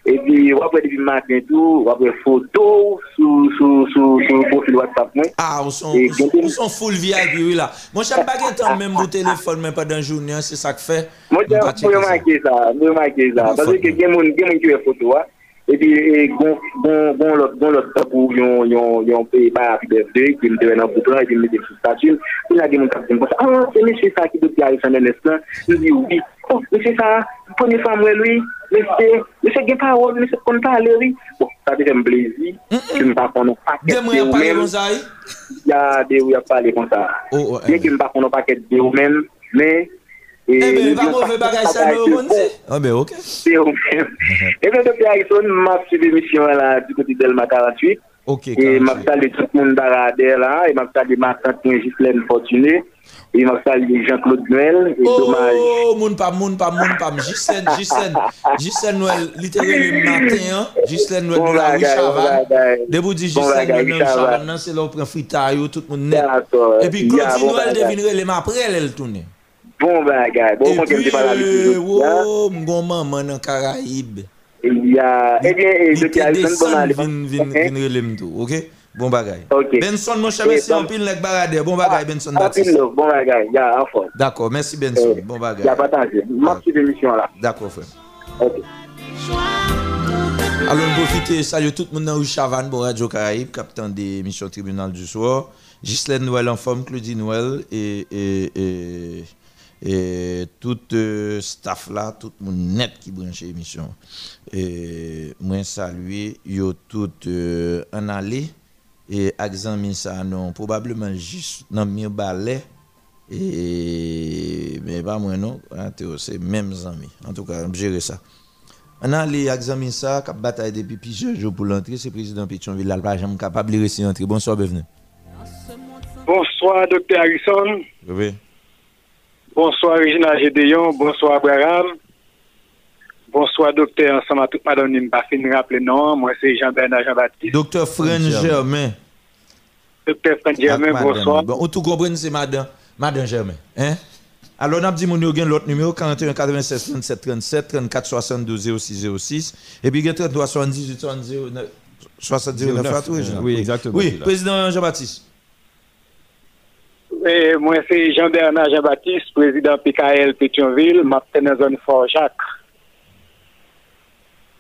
Et puis, on va depuis le matin tout, on photo sur le profil WhatsApp. Ah, on sont, on sont full VIP, oui là. Moi, je pas temps même téléphone, même pas dans la journée, c'est ça que fait. Moi, je vais ça. remarquer ça, je vais remarquer ça. Parce que il y a des gens qui ont photo, hein. epi gon lot tapou yon pe ba apibevde, ki mte ven an kouplan, epi mte sou statil, ki la gen mwen kapten konsa, an, se mè se sa ki do pi a resan den eslan, mè di ou bi, oh, mè se sa, poni fam wè lwi, mè se, mè se gen pa wò, mè se kon pa alè wè, bon, sa de jen blezi, ki mpa konon paket de ou men, ya de ou ya pale konsa, gen ki mpa konon paket de ou men, mè, Eh ben, pas mauvais bagage ça, nous, on sait. Ah, ben, ok. C'est au même. Et bien, depuis Harrison, m'a suivi l'émission là, du côté d'Elma 48. Ok, Et m'a salué tout le monde d'Aradère là, et m'a salué ma tante Gislaine Fortuné, et m'a salué Jean-Claude Noël, et dommage. Oh, moun pas, moun pas, moun pas. Gislaine, Gislaine, Gislaine Noël, littéralement le matin, hein. Gislaine Noël de la dit Bon Gislaine bagage, Noël de la. Chavannes, nan, c'est là où on prend fritaille, tout le monde net. D'accord. Et puis, Il y a Claudine bon Noël relais, mais après, elle, elle tourne. Bon bagage, bon, la euh, toujours, hein. oh, m'gon maman a, eh bien, te Harrison, bon, allez, vin, relais m'tou, ok? Bon bagay. Benson, mon cher, Et merci bon- en pile, lek barade. Bon bagay, Benson Ah, Baptiste. pile, bon bagage, il y a, en forme. D'accord, merci Benson. Bon Il bagay. n'y a pas de danger. Merci de l'émission là. D'accord, frère. Ok. Alors, nous profiter, salut tout le monde dans Rue Chavannes, bon Radio Caraïbe, capitaine des missions tribunal du soir. Ghislaine Noël en forme, Claudie Noël et, et, et, et tout euh, staff là, tout le monde net qui branche l'émission. Et moi, saluer, yo tout euh, en aller et examiner ça, non, probablement juste dans mes balais. Et, mais pas moi non, hein, c'est même amis. En tout cas, gérer ça. On a allé examiner ça, cap bataille depuis plusieurs jours pour l'entrée. C'est le président Pétionville, là, pas jamais capable de réussir l'entrée. Bonsoir, bienvenue. Bonsoir, Dr. Harrison. Oui. Bonsoir, Regina Gédéon. Bonsoir, Abraham. Bonsoir, docteur, ensemble à tout madame, ne pas fin rappeler non. Moi, c'est Jean-Bernard Jean-Baptiste. Docteur Fran Germain. Docteur Franck Germain, bonsoir. Bon, ou tout comprendre, c'est madame, madame Germain. Hein? Alors, on a dit mon l'autre numéro 41 96 37 37 34 62 06 06 et puis il y a 33 78 79 79 Oui, exactement. Oui, président Jean-Baptiste. E, mwen se Jean-Bernard Jean-Baptiste, prezident PKL Pétionville, map tenen zon for Jacques.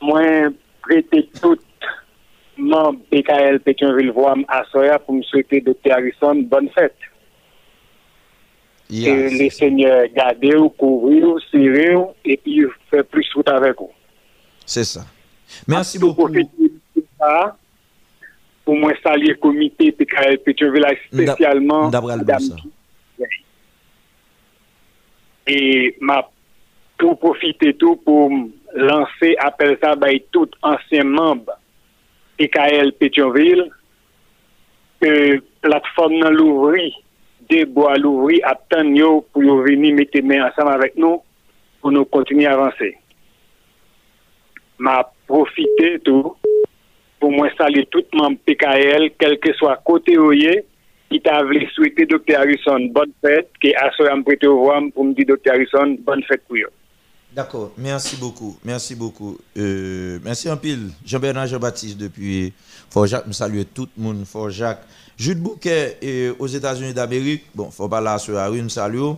Mwen prete tout man PKL Pétionville voam asoya pou m souwete Dr. Harrison bonne fète. Yes. Que le Seigneur gade ou, kouvri ou, sire ou, epi fè plus foute avèk ou. Se sa. Merci beaucoup. Pour moi, saluer le comité PKL Pétionville spécialement. Et m'a pour profiter tout pour lancer appel ça by tout ancien membre PKL Pétionville que plateforme dans l'ouvrir des bois l'ouvrir attendre pour venir mettre main ensemble avec nous pour nous continuer à avancer. M'a profité tout pour moi saluer tout membre PKL quel que soit côté oyer qui t'a voulu souhaiter Dr. Harrison bonne fête qui a soeur me prêter au revoir pour me dire Dr. Harrison bonne fête pour vous. D'accord, merci beaucoup, merci beaucoup. Euh, merci en pile. Jean-Bernard Jean-Baptiste depuis Fort-Jacques, me salue tout le monde, Fort-Jacques. Jude Bouquet euh, aux États-Unis d'Amérique, bon, faut pas là sur la rue, me salue.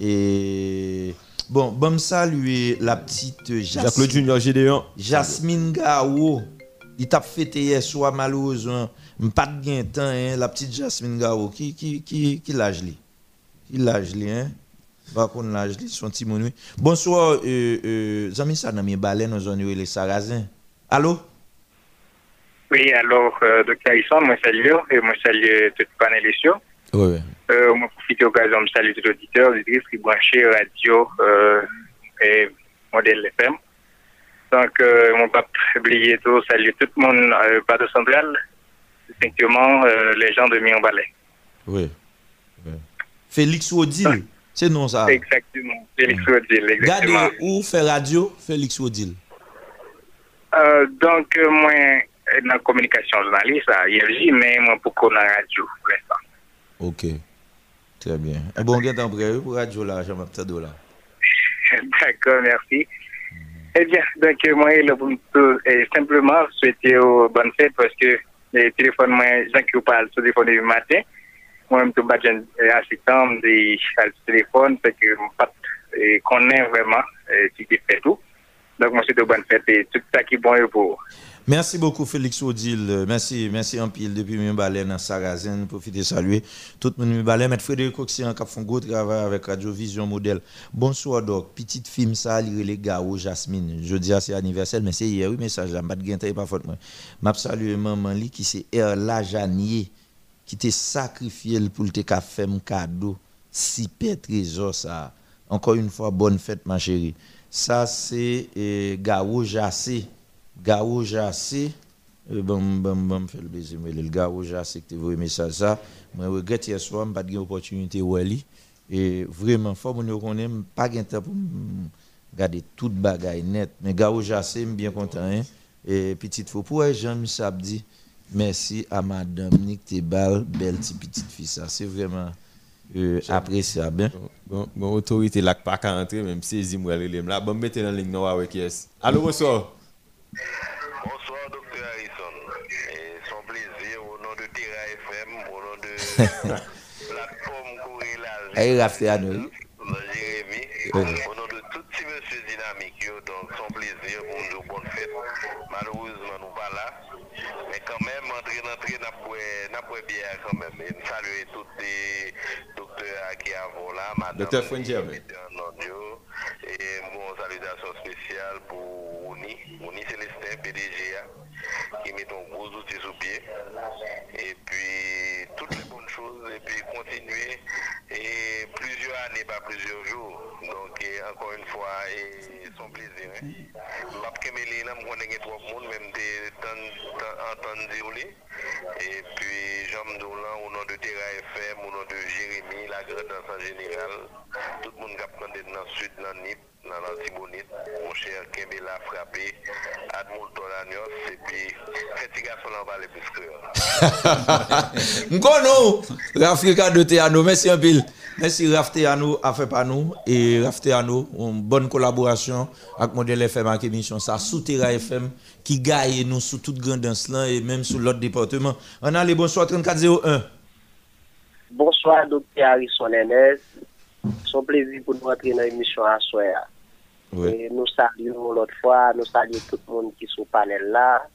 Et bon, bon, saluer la petite Jasmine. Jacques-Claude Junior Gédéon. Jasmine Gao. Il t'a fêté hier soir, malheureusement. Pas de gain de temps, hein, la petite Jasmine Gao. Qui, qui, qui, qui l'âge li? Qui l'âge li, hein? Par contre, l'âge li, son petit. Bonsoir, euh, euh, Zami ça dans mes baleines, nous avons les sarrasins. Allô? Oui, alors, euh, Dr. Harrison, moi salue, et moi salue tout le panélistes. Oui, oui. Euh, moi profite de l'occasion de saluer tout auditeur, auditrice qui branché radio euh, et modèle FM. Donc, euh, mon pas oublier tout, saluer tout le monde, euh, pas de centrale, distinctement euh, les gens de Mion-Balais. Oui. oui. Félix Odile, c'est non ça? Exactement, Félix Odile, exactement. Gardez où fait radio, Félix Odile. Euh, donc, euh, moi, dans la communication journaliste à IFJ, mais moi, pour qu'on a radio, pour l'instant. Ok. Très bien. Et bon, on temps prêt pour radio là, Jean-Baptiste là. D'accord, merci. Eh bien, donc, euh, moi, bon tout, et simplement souhaiter aux bonnes fêtes parce que les téléphones, moi, gens qui vous parlent sur le téléphone du matin, moi, je suis assistant des téléphone, parce que je connais vraiment euh, ce qui fait tout. Donc, moi, c'est de bonnes fêtes et tout ça qui est bon pour Merci beaucoup Félix Odile. Merci, merci en pile depuis baleines en Sarrazin. Profitez de saluer tout le monde baleines. Maître Frédéric Oxyan qui a fait un gros travail avec Radio Vision Modèle. Bonsoir Doc. Petite film ça, les gars au Jasmine. Je dis c'est anniversaire, mais c'est hier, oui, message là. Pas de gain, pas faute. M'a salué maman li qui c'est Erla Janier qui t'a sacrifié pour te faire un cadeau. Si trésor ça. Encore une fois, bonne fête ma chérie. Ça c'est eh, Gao Jassé. Gao Jassé, euh, bon, bon, bon, fait le baiser, mais le Gao Jassé qui t'a envoyé message ça, moi, je regrette hier soir, pas de opportunité où aller. Et vraiment, faut que nous connaissions, pas de temps pour garder toute bagaille net. Mais Gao Jassé, je suis bien content. Hein? Et petite faux, pour Jean-Michel Abdi, merci à madame Nick Tebal, belle petite fille, ça, c'est vraiment. Euh, appréciable. Hein? Bon, bon, autorité là, pas qu'à entrer, même si c'est moi, là, bon, mettez dans la ligne noire avec yes. Allô, bonsoir. Bonsoir, docteur Harrison. Et son plaisir au nom de Terra FM, au nom de plateforme. Hey, Rafteano. Jérémy, au nom de tout petit monsieur dynamique, donc son plaisir pour nous bonne fête. Malheureusement, nous pas là. Mais quand même, entrer dans l'entrée, n'a pas bien quand même. Et saluer tous les docteurs qui avant là, madame. Docteur Frendier, oui. Et bon, salutation spéciale pour Oni Celestin, PDGA, qui met un gros outil sous pied. Et puis, toutes les bonnes choses, et puis continuer. Et plusieurs années, pas plusieurs jours. Donc, et encore une fois, et son plaisir. Map Kemelina, je connais trois personnes, même des entendu. Et puis, Jean Dolan, au nom de Terra FM, au nom de Jérémy, la grande en général, tout le monde qui a dans le sud, dans le NIP. Dans l'Antibonite, mon cher Kembe l'a frappé, Admoulton Agnos, et puis, Fetiga Solan va les plus M'kono, l'Afrique de Théano, merci un pile. Merci Rafteano a fait par nous et Rafteano, une bonne collaboration avec Modèle FM avec émission ça sous Terra FM qui gagne nous sous toute grandance là et même sous l'autre département. On a les bonsoir 3401. Bonsoir docteur Harrison Enes. Son plaisir pour nous entrer dans l'émission à soir. Oui. Et nous saluons l'autre fois, nous saluons tout le monde qui est sur le panel là.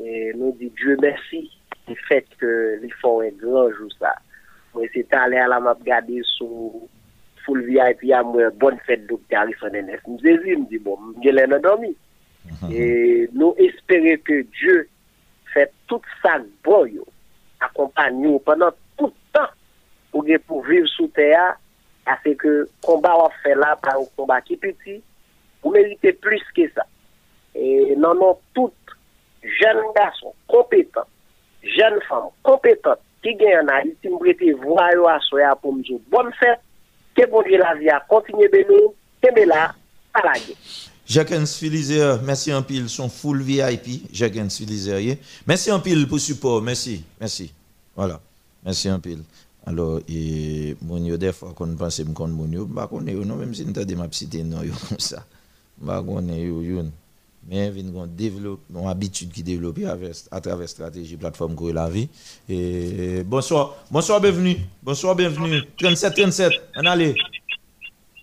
Et nous disons Dieu merci du fait que les font un grand jour ça. Moi, c'est allé à la map regarder sur full VIP à moi, bonne fête docteur Harrison Enes. Je me dis, je me dis, bon, je l'ai dormi. Et nous espérons que Dieu fait tout ça bon, accompagne nous pendant tout le temps pour, pour vivre sous terre. Parce que le combat qu'on fait là, par un combat qui est petit, vous méritez plus que ça. Et non, non, toutes jeunes garçons compétents, jeunes femmes compétentes qui gagnent en Haïti, me prêter voix à soya pour me dire bonne fête, que bon Dieu la vie a continué béni, que là, à la guerre. Jacques Filizer, merci en pile, son full VIP, Jacques Filizer. Merci en pile pour le support, merci, merci. Voilà, merci en pile. Alors, et mon des fois qu'on pense me kon mon yo, bah qu'on yo non même si nous t'a ma petite non comme ça. Bagone yo yon. Men vin kon develop, non abitud ki developi a traver strategi platform kore la vi. E, e, bonsoir, bonsoir, bienvenu. Bonsoir, bienvenu. 37, 37, an ale.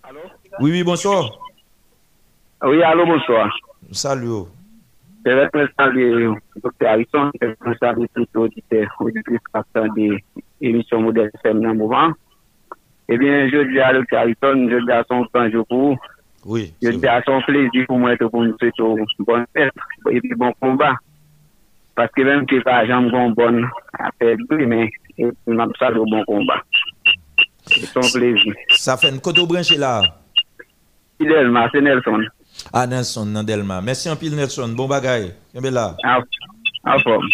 Alo? Oui, oui, bonsoir. Oui, alo, bonsoir. Salut yo. Je vais me saluer, Dr. Harrison, je vais me saluer tout auditeur, auditrice partant des émissions modèles FM dans le mouvement. Eh bien, je dis à Dr. Harrison, je dis à son temps, je vous Oui. Je dis à son plaisir pour moi pour nous souhaiter une bonne fête et puis bon combat. Parce que même que pas jamais bon bon à faire mais puis m'a salué au bon combat. C'est son plaisir. Ça fait une côte branché là. C'est Nelson. Ah, Nelson, Nandelma. Merci un pile, Nelson. Bon. Kembe là. Ah,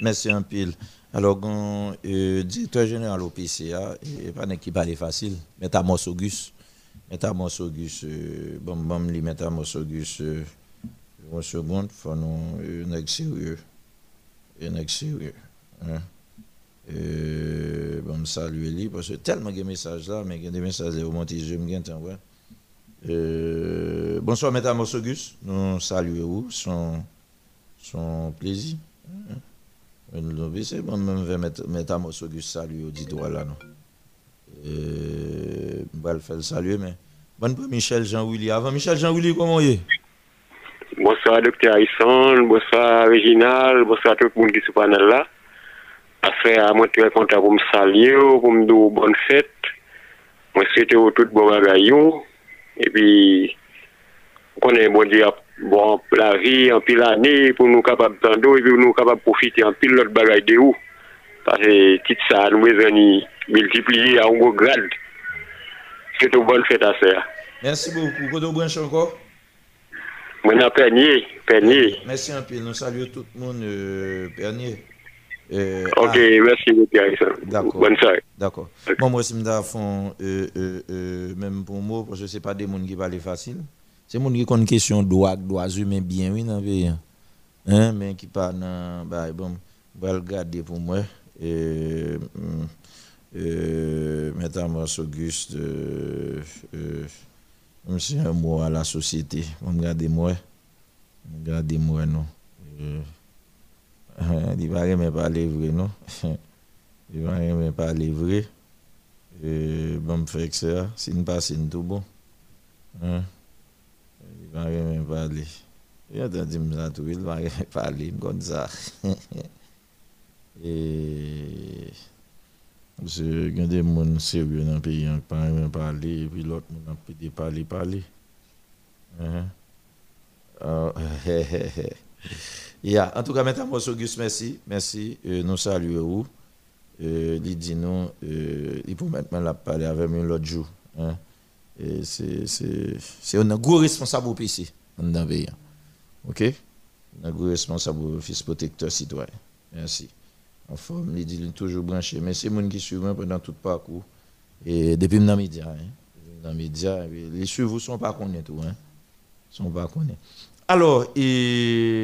Merci un pile. Alors, euh, directeur général au PCA, et pas n'est qui parle facile. Metamos Auguste. Metamos Auguste, euh, bon, bon, li Metamos Auguste, euh, une seconde, faut nous, un sérieux. Un sérieux. Hein? Euh, bon, me saluer lui, parce que tellement de messages là, mais il y a des messages qui remontent, je me gagne, ouais. Euh, bonsoir, Mesdames Auguste. Nous saluons son, son plaisir. Hein? Nous c'est bon, même Mesdames Auguste saluer auditoire là, non. Euh, bah, le faire saluer, mais. Bonne pour Michel Jean-Willy. Avant Michel Jean-Willy, comment y est Bonsoir, docteur Harrison. Bonsoir, Réginal. Bonsoir à tout le monde qui est sur le panel là. Après, à moi, très content pour me saluer, pour me dire bonne fête. Moi, souhaite au tout bon bagaille. Et puis, on est bon Dieu bon la vie, en pile année pour nous capables d'entendre, et puis nous capables de profiter en pile l'autre bagaille de où. Parce que, tout ça, nous besoin multiplier à un gros grade. C'est une bonne fête à faire. Merci beaucoup. Kodo branche encore? Moi, je Pernier, Pernier. Merci un peu. Nous saluons tout le monde, euh, Pernier. Euh, Ok, ah, merci beaucoup. D'accord. Bonne soirée. D'accord. Bon, moi, je me fond, euh, euh, euh, même pour moi, parce que ce n'est pas des gens qui parlent facile. C'est des gens qui ont une question de droit, droits humains bien, oui, dans le pays. hein. Hein, mais qui parlent. Bah, bon, regarder pour moi. et, et Mme Auguste, e, e, mwen si yon mou a la sosyete, mwen gade mwen, mwen gade mwen nou. E, di va remen pa levre nou, di va remen pa levre, mwen fek se a, sin pa sin tou bon. Di va remen pa le, yon tan di mwen sa tou, di va remen pa le, mwen kon sa. Et. Parce que y a des gens sérieux dans le pays qui ne parlent parler, et puis l'autre monde peut parler, parler. Hein? Ah. En tout cas, Mesdames Auguste, merci. Merci. Euh, nous saluons. Euh, il dit nous, euh, il faut maintenant la parler avec nous l'autre jour. Hein? C'est, un gros responsable au PC dans le pays. OK? Un gros responsable au fils protecteur citoyen. Merci. En forme, il dit toujours branché. Mais c'est gens qui suivent pendant tout le parcours. Et depuis dans les médias. Hein? Dans les médias, les suivants ne sont pas connus tout. Hein? sont pas connus. Alors, et...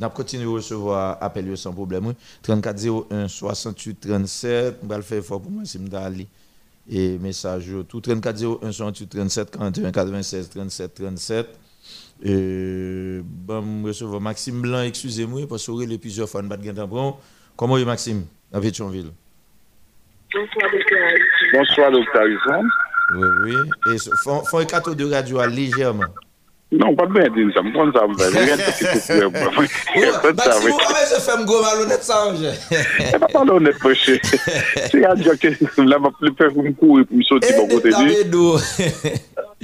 nous continuons à recevoir appel sans problème. 34 01 68 37. On va le faire fort pour moi si je aller Et message tout 34 01 68 37 41 96 37 37. Et bon, je recevoir Maxime Blanc, excusez-moi, parce que vous avez plusieurs fois, pas de temps. Comment est Maxime, à Pétionville Bonsoir, docteur. Bonsoir, docteur. Oui, oui. Et font, font un cadeau de radio à légèrement. Non, pas bien dire ça, me ça, je te Maxime, vous avez ce fait gros malhonnête ça, C'est pas malhonnête, mon cher. C'est un là, ma plus faire me courir, pour me sauter pour côté de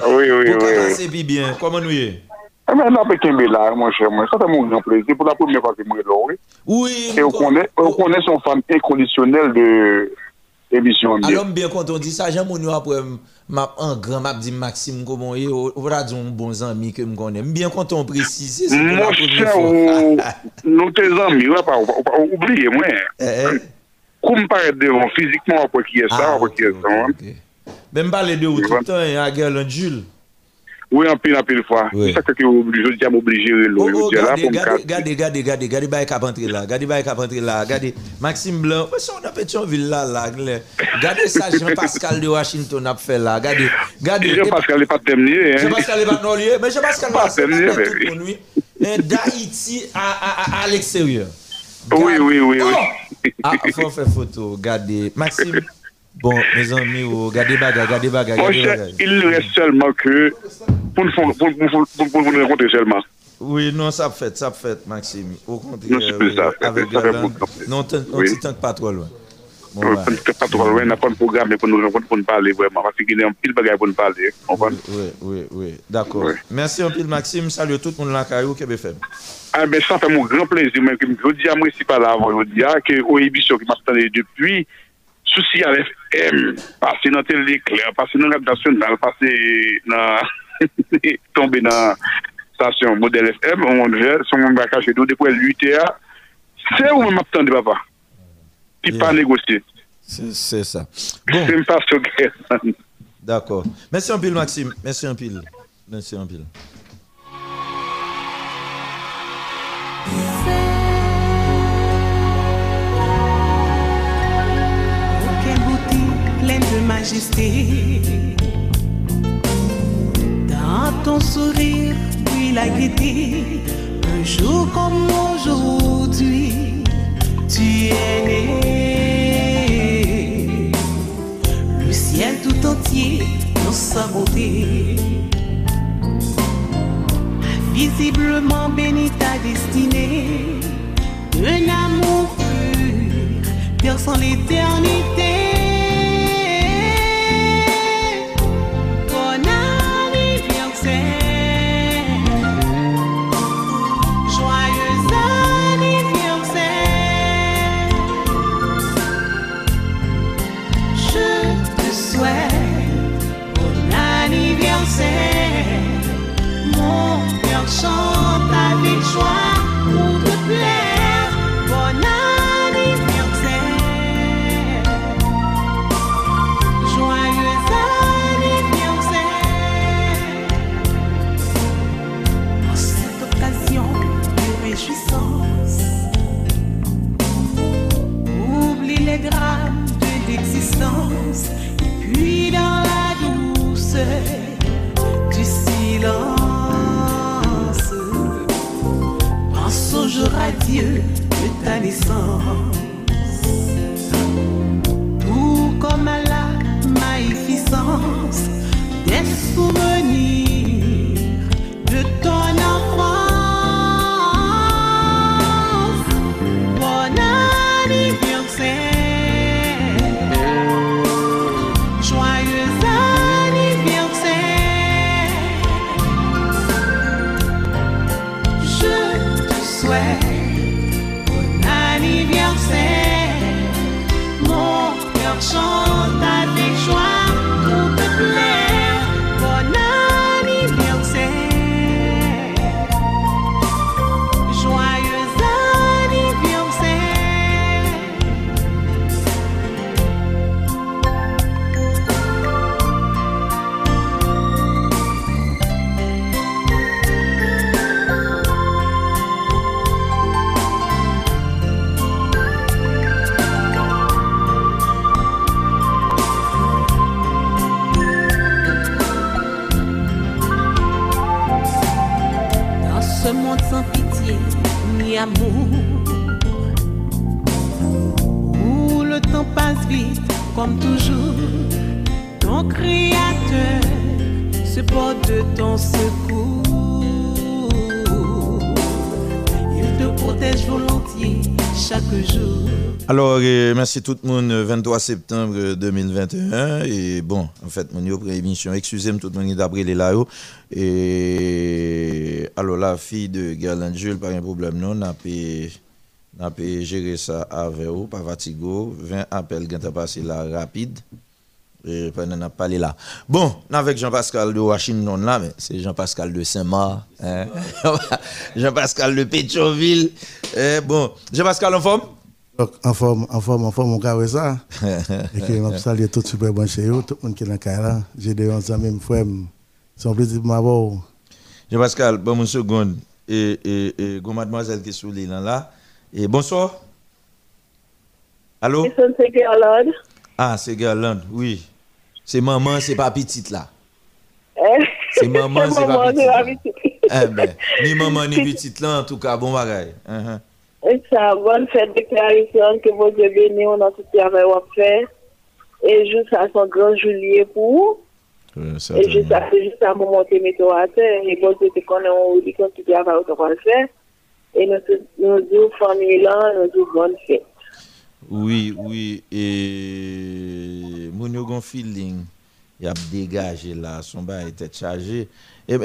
Oui, oui, oui. C'est bien. Comment nous y est? Bien, là, avec un là, mon cher, moi, ça c'est mon grand plaisir. Pour la première fois que je me là, oui. Et on connaît, on connaît son fan inconditionnel de émission. Alors, bien quand on dit ça, j'aime mon après, m'a un grand m'a dit Maxime bon ami que me connais. Bien quand on précise. Mon cher, nous tes amis, on va pas oublier moi. Comme paraît devant physiquement après qui est ça, après qui est ça. Même pas les deux tout le temps, il Oui, en pile, en pile fois. C'est ça que je dis à m'obliger. Regardez, oh, oh, regardez, regardez, regardez, regardez, bail cap entrer là, regardez, bail cap entrer là, regardez, Maxime Blanc, ouais, son a Pétionville là, là, regardez ça, Jean-Pascal de Washington a fait là, regardez, regardez. Jean-Pascal n'est pas terminé, hein. Jean-Pascal n'est pas non terminé, mais Jean-Pascal n'est pas terminé, mais. D'Haïti à, à, à, à l'extérieur. Oui, oui, oui, oui. Oh! Ah, faut faire photo, regardez. Maxime. Bon, mes amis, regardez bagarre, regardez bagarre, gardez bagarre. Il reste seulement que pour nous rencontrer seulement. Oui, non, ça fait, ça fait, Maxime. Au contraire, non, ça, avec Galan, non, on ne tente pas trop loin. Bon, euh, on ne pas trop loin, on n'a pas de programme pour nous rencontrer, pour nous parler vraiment, parce qu'il y a un pile bagarre pour nous parler. Oui, oui, oui, d'accord. Oui. Merci un pile, Maxime. Salut tout le monde là, Caillou, Québec FM. Ah, ben, ça fait mon grand plaisir, je dis à moi, si pas là je dis à que, oh, au émission qui m'a depuis, Souci al FM, pase nan tel dekler, pase nan rapdasyonal, pase nan... tombe nan stasyon model FM, on ver, son moun baka chetou, depwen l'UTA, se ou mwen map tande papa. Pi pa negosye. Se sa. Se mpa soke. D'akor. Mèsi anpil Maxime, mèsi anpil. Mèsi anpil. Dans ton sourire, puis la gaieté, un jour comme aujourd'hui, tu es né. Le ciel tout entier dans sa beauté. Visiblement béni ta destinée, un amour pur, perçant l'éternité. Chante avec joie pour te plaire. Bon anniversaire. Joyeux anniversaire. En cette occasion de réjouissance, oublie les drames de l'existence. Et puis dans la douceur du silence. À Dieu de ta naissance. Tout comme à la magnificence des souvenirs de ton enfance. song. Amour. Où le temps passe vite, comme toujours. Ton créateur se porte de ton secours. Il te protège volontiers chaque jour. Alors, euh, merci tout le monde, euh, 23 septembre 2021. Et bon, en fait, mon yo émission, excusez-moi tout le monde d'après les là. yo. Et alors, la fille de Garland Jules, pas un problème, non, n'a pas géré ça avec vous, pas fatigo. 20 appels qui ont passé là rapide. Et pendant n'a parlé là. Bon, avec Jean-Pascal de Washington là, mais c'est Jean-Pascal de Saint-Marc, hein? Jean-Pascal de Pétionville. Eh, bon, Jean-Pascal en forme? Donc, en forme, en forme, en forme, on carré ça. et que je salue tout super bon chez vous, tout le monde qui est dans le cas là. J'ai des amis, mes frères. C'est un plaisir pour m'avoir. Jean-Pascal, bon, une seconde. Et, et, et, mademoiselle qui est sur l'île là. Et bonsoir. Allô? C'est Garland. Ah, c'est Garland, oui. C'est maman, c'est pas petite là. Eh, C'est maman, c'est pas petite. Eh ben, ni maman ni petite là, en tout cas, bon bagaille. Uh-huh. E sa, bon fèd deklarasyon ke bon zè bèni ou nan touti avè wap fè. E jous sa son gran joulie pou ou. E jous sa, jous sa mou monte meto a te. E bon zè te konen ou li kon touti avè ou te kon fè. E nou djou fami lan, nou djou bon fè. Oui, oui, e moun yo gon feeling. Il a dégagé là, son bail était chargé. Et mm,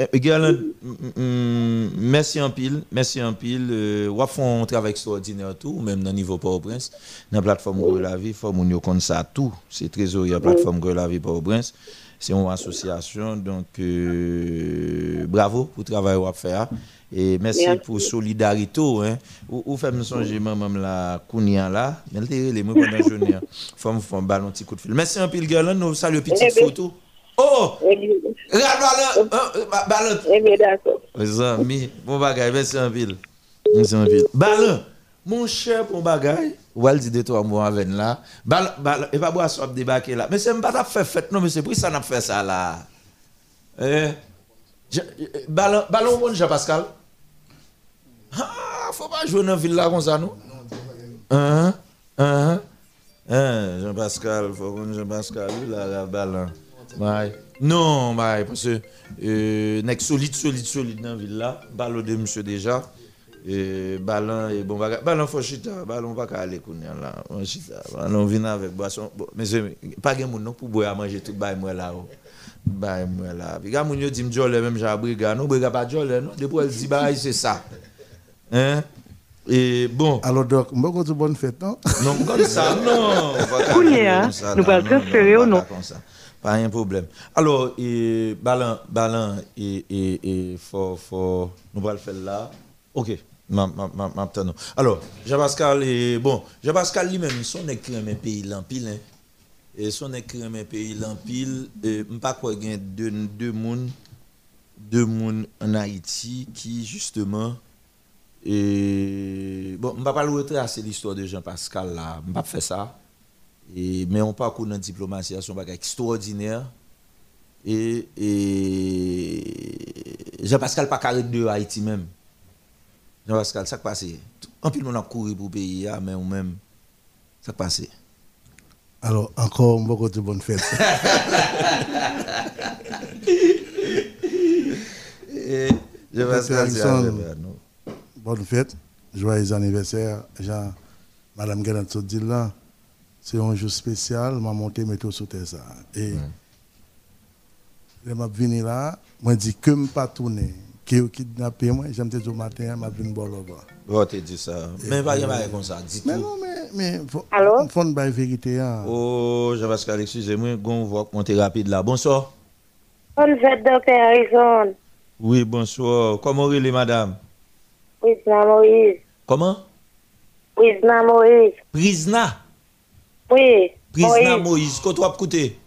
mm, merci en pile, merci en pile. Euh, ou font un travail extraordinaire tout, même dans le niveau Port-au-Prince, dans la plateforme Gros la vie, yo connaît ça tout. C'est trésorier la plateforme Gros la vie Port-au-Prince. C'est une association, donc euh, bravo pour le travail qu'on faire. Et merci, Merci. pour solidarité. Hein. Ou, ou fait me songer maman la Kounia là, mais elle était les mots pendant la journée. hein. Faut me faire un ballon petit coup de fil. Merci un pile Garland, nous saluons petite Eh bien. photo. Oh! Regarde ballon, euh, euh, ballon. Eh d'accord. Les amis, bon bagay, merci un pile. Merci un pile. Ballon, mon cher pour bagay, ou elle dit de toi moi avec là. Ballon, ballon, et pas boire soit débarquer là. Mais c'est pas fait fête non, mais c'est pour ça n'a fait ça là. Eh, eh, ballon, ballon bon Jean-Pascal. Ah, faut pas jouer dans la ville comme ça nous. Hein? Hein? Hein, Jean-Pascal, faut qu'on Jean-Pascal, lui, la ballon. Ouais. Non, ouais, parce que, euh, solide, solide, solide dans la ville là. De monsieur déjà. Et ballon, et bon, baga- ballon faut chita, ballon pas qu'à là. On ballon vient avec boisson. Bon, pas gen moun non pour boire manger tout moi là. oh. Bail moi là. Puis quand moun yo dit m'jolé même j'ai briga, non pas non. Depuis elle dit c'est ça. Hein? Et bon. Alors, donc, je vais bonne fête, non? Non, comme ça, non. Kounia, ça, nous allons transférer ou non? pas comme ça. Pas un problème. Alors, et, ballon, ballon, et, et, et, faut, faut, nous allons le faire là. Ok. Ma, ma, ma. Alors, Jean-Pascal, et, bon, Jean-Pascal lui-même, son écrit un pays l'empile, hein. Et son écrit un pays l'empile, et, pas quoi, il y a deux, deux moun, deux moun en Haïti qui, justement, et bon, je ne vais pas le retracer l'histoire de Jean-Pascal là, je ne vais pas faire ça. Et, mais on parcourt dans la diplomatie, c'est un bagage extraordinaire. Et, et Jean-Pascal pas carré de Haïti même. Jean-Pascal, ça qui passe. En plus, on a couru pour le pays, ah, mais on même, ça qui passe. Alors, encore beaucoup de bonne fête. Et Jean-Pascal, c'est. Bonne fête, joyeux anniversaire. Jean, Madame dit là, c'est un jour spécial, m'a monté métro sur terre ça. Et je m'a venu là, moi dit que me pas tourner, que vous kidnappé moi, j'aime te dire matin, m'a venu boire là-bas. Bon, tu dis ça. Mais pas rien comme ça, dis Mais tout. non, mais, mais faut, Alors? faut une vérité. Hein. Oh, Jean-Pascal, excusez-moi, on va monter rapide là. Bonsoir. Bonne fête, Dr. Harrison. Oui, bonsoir. Comment est madame? Prisna Moïse. Comment? Prisna Moïse. Prisna? Oui. Prisna Moïse. Quand tu as écouté?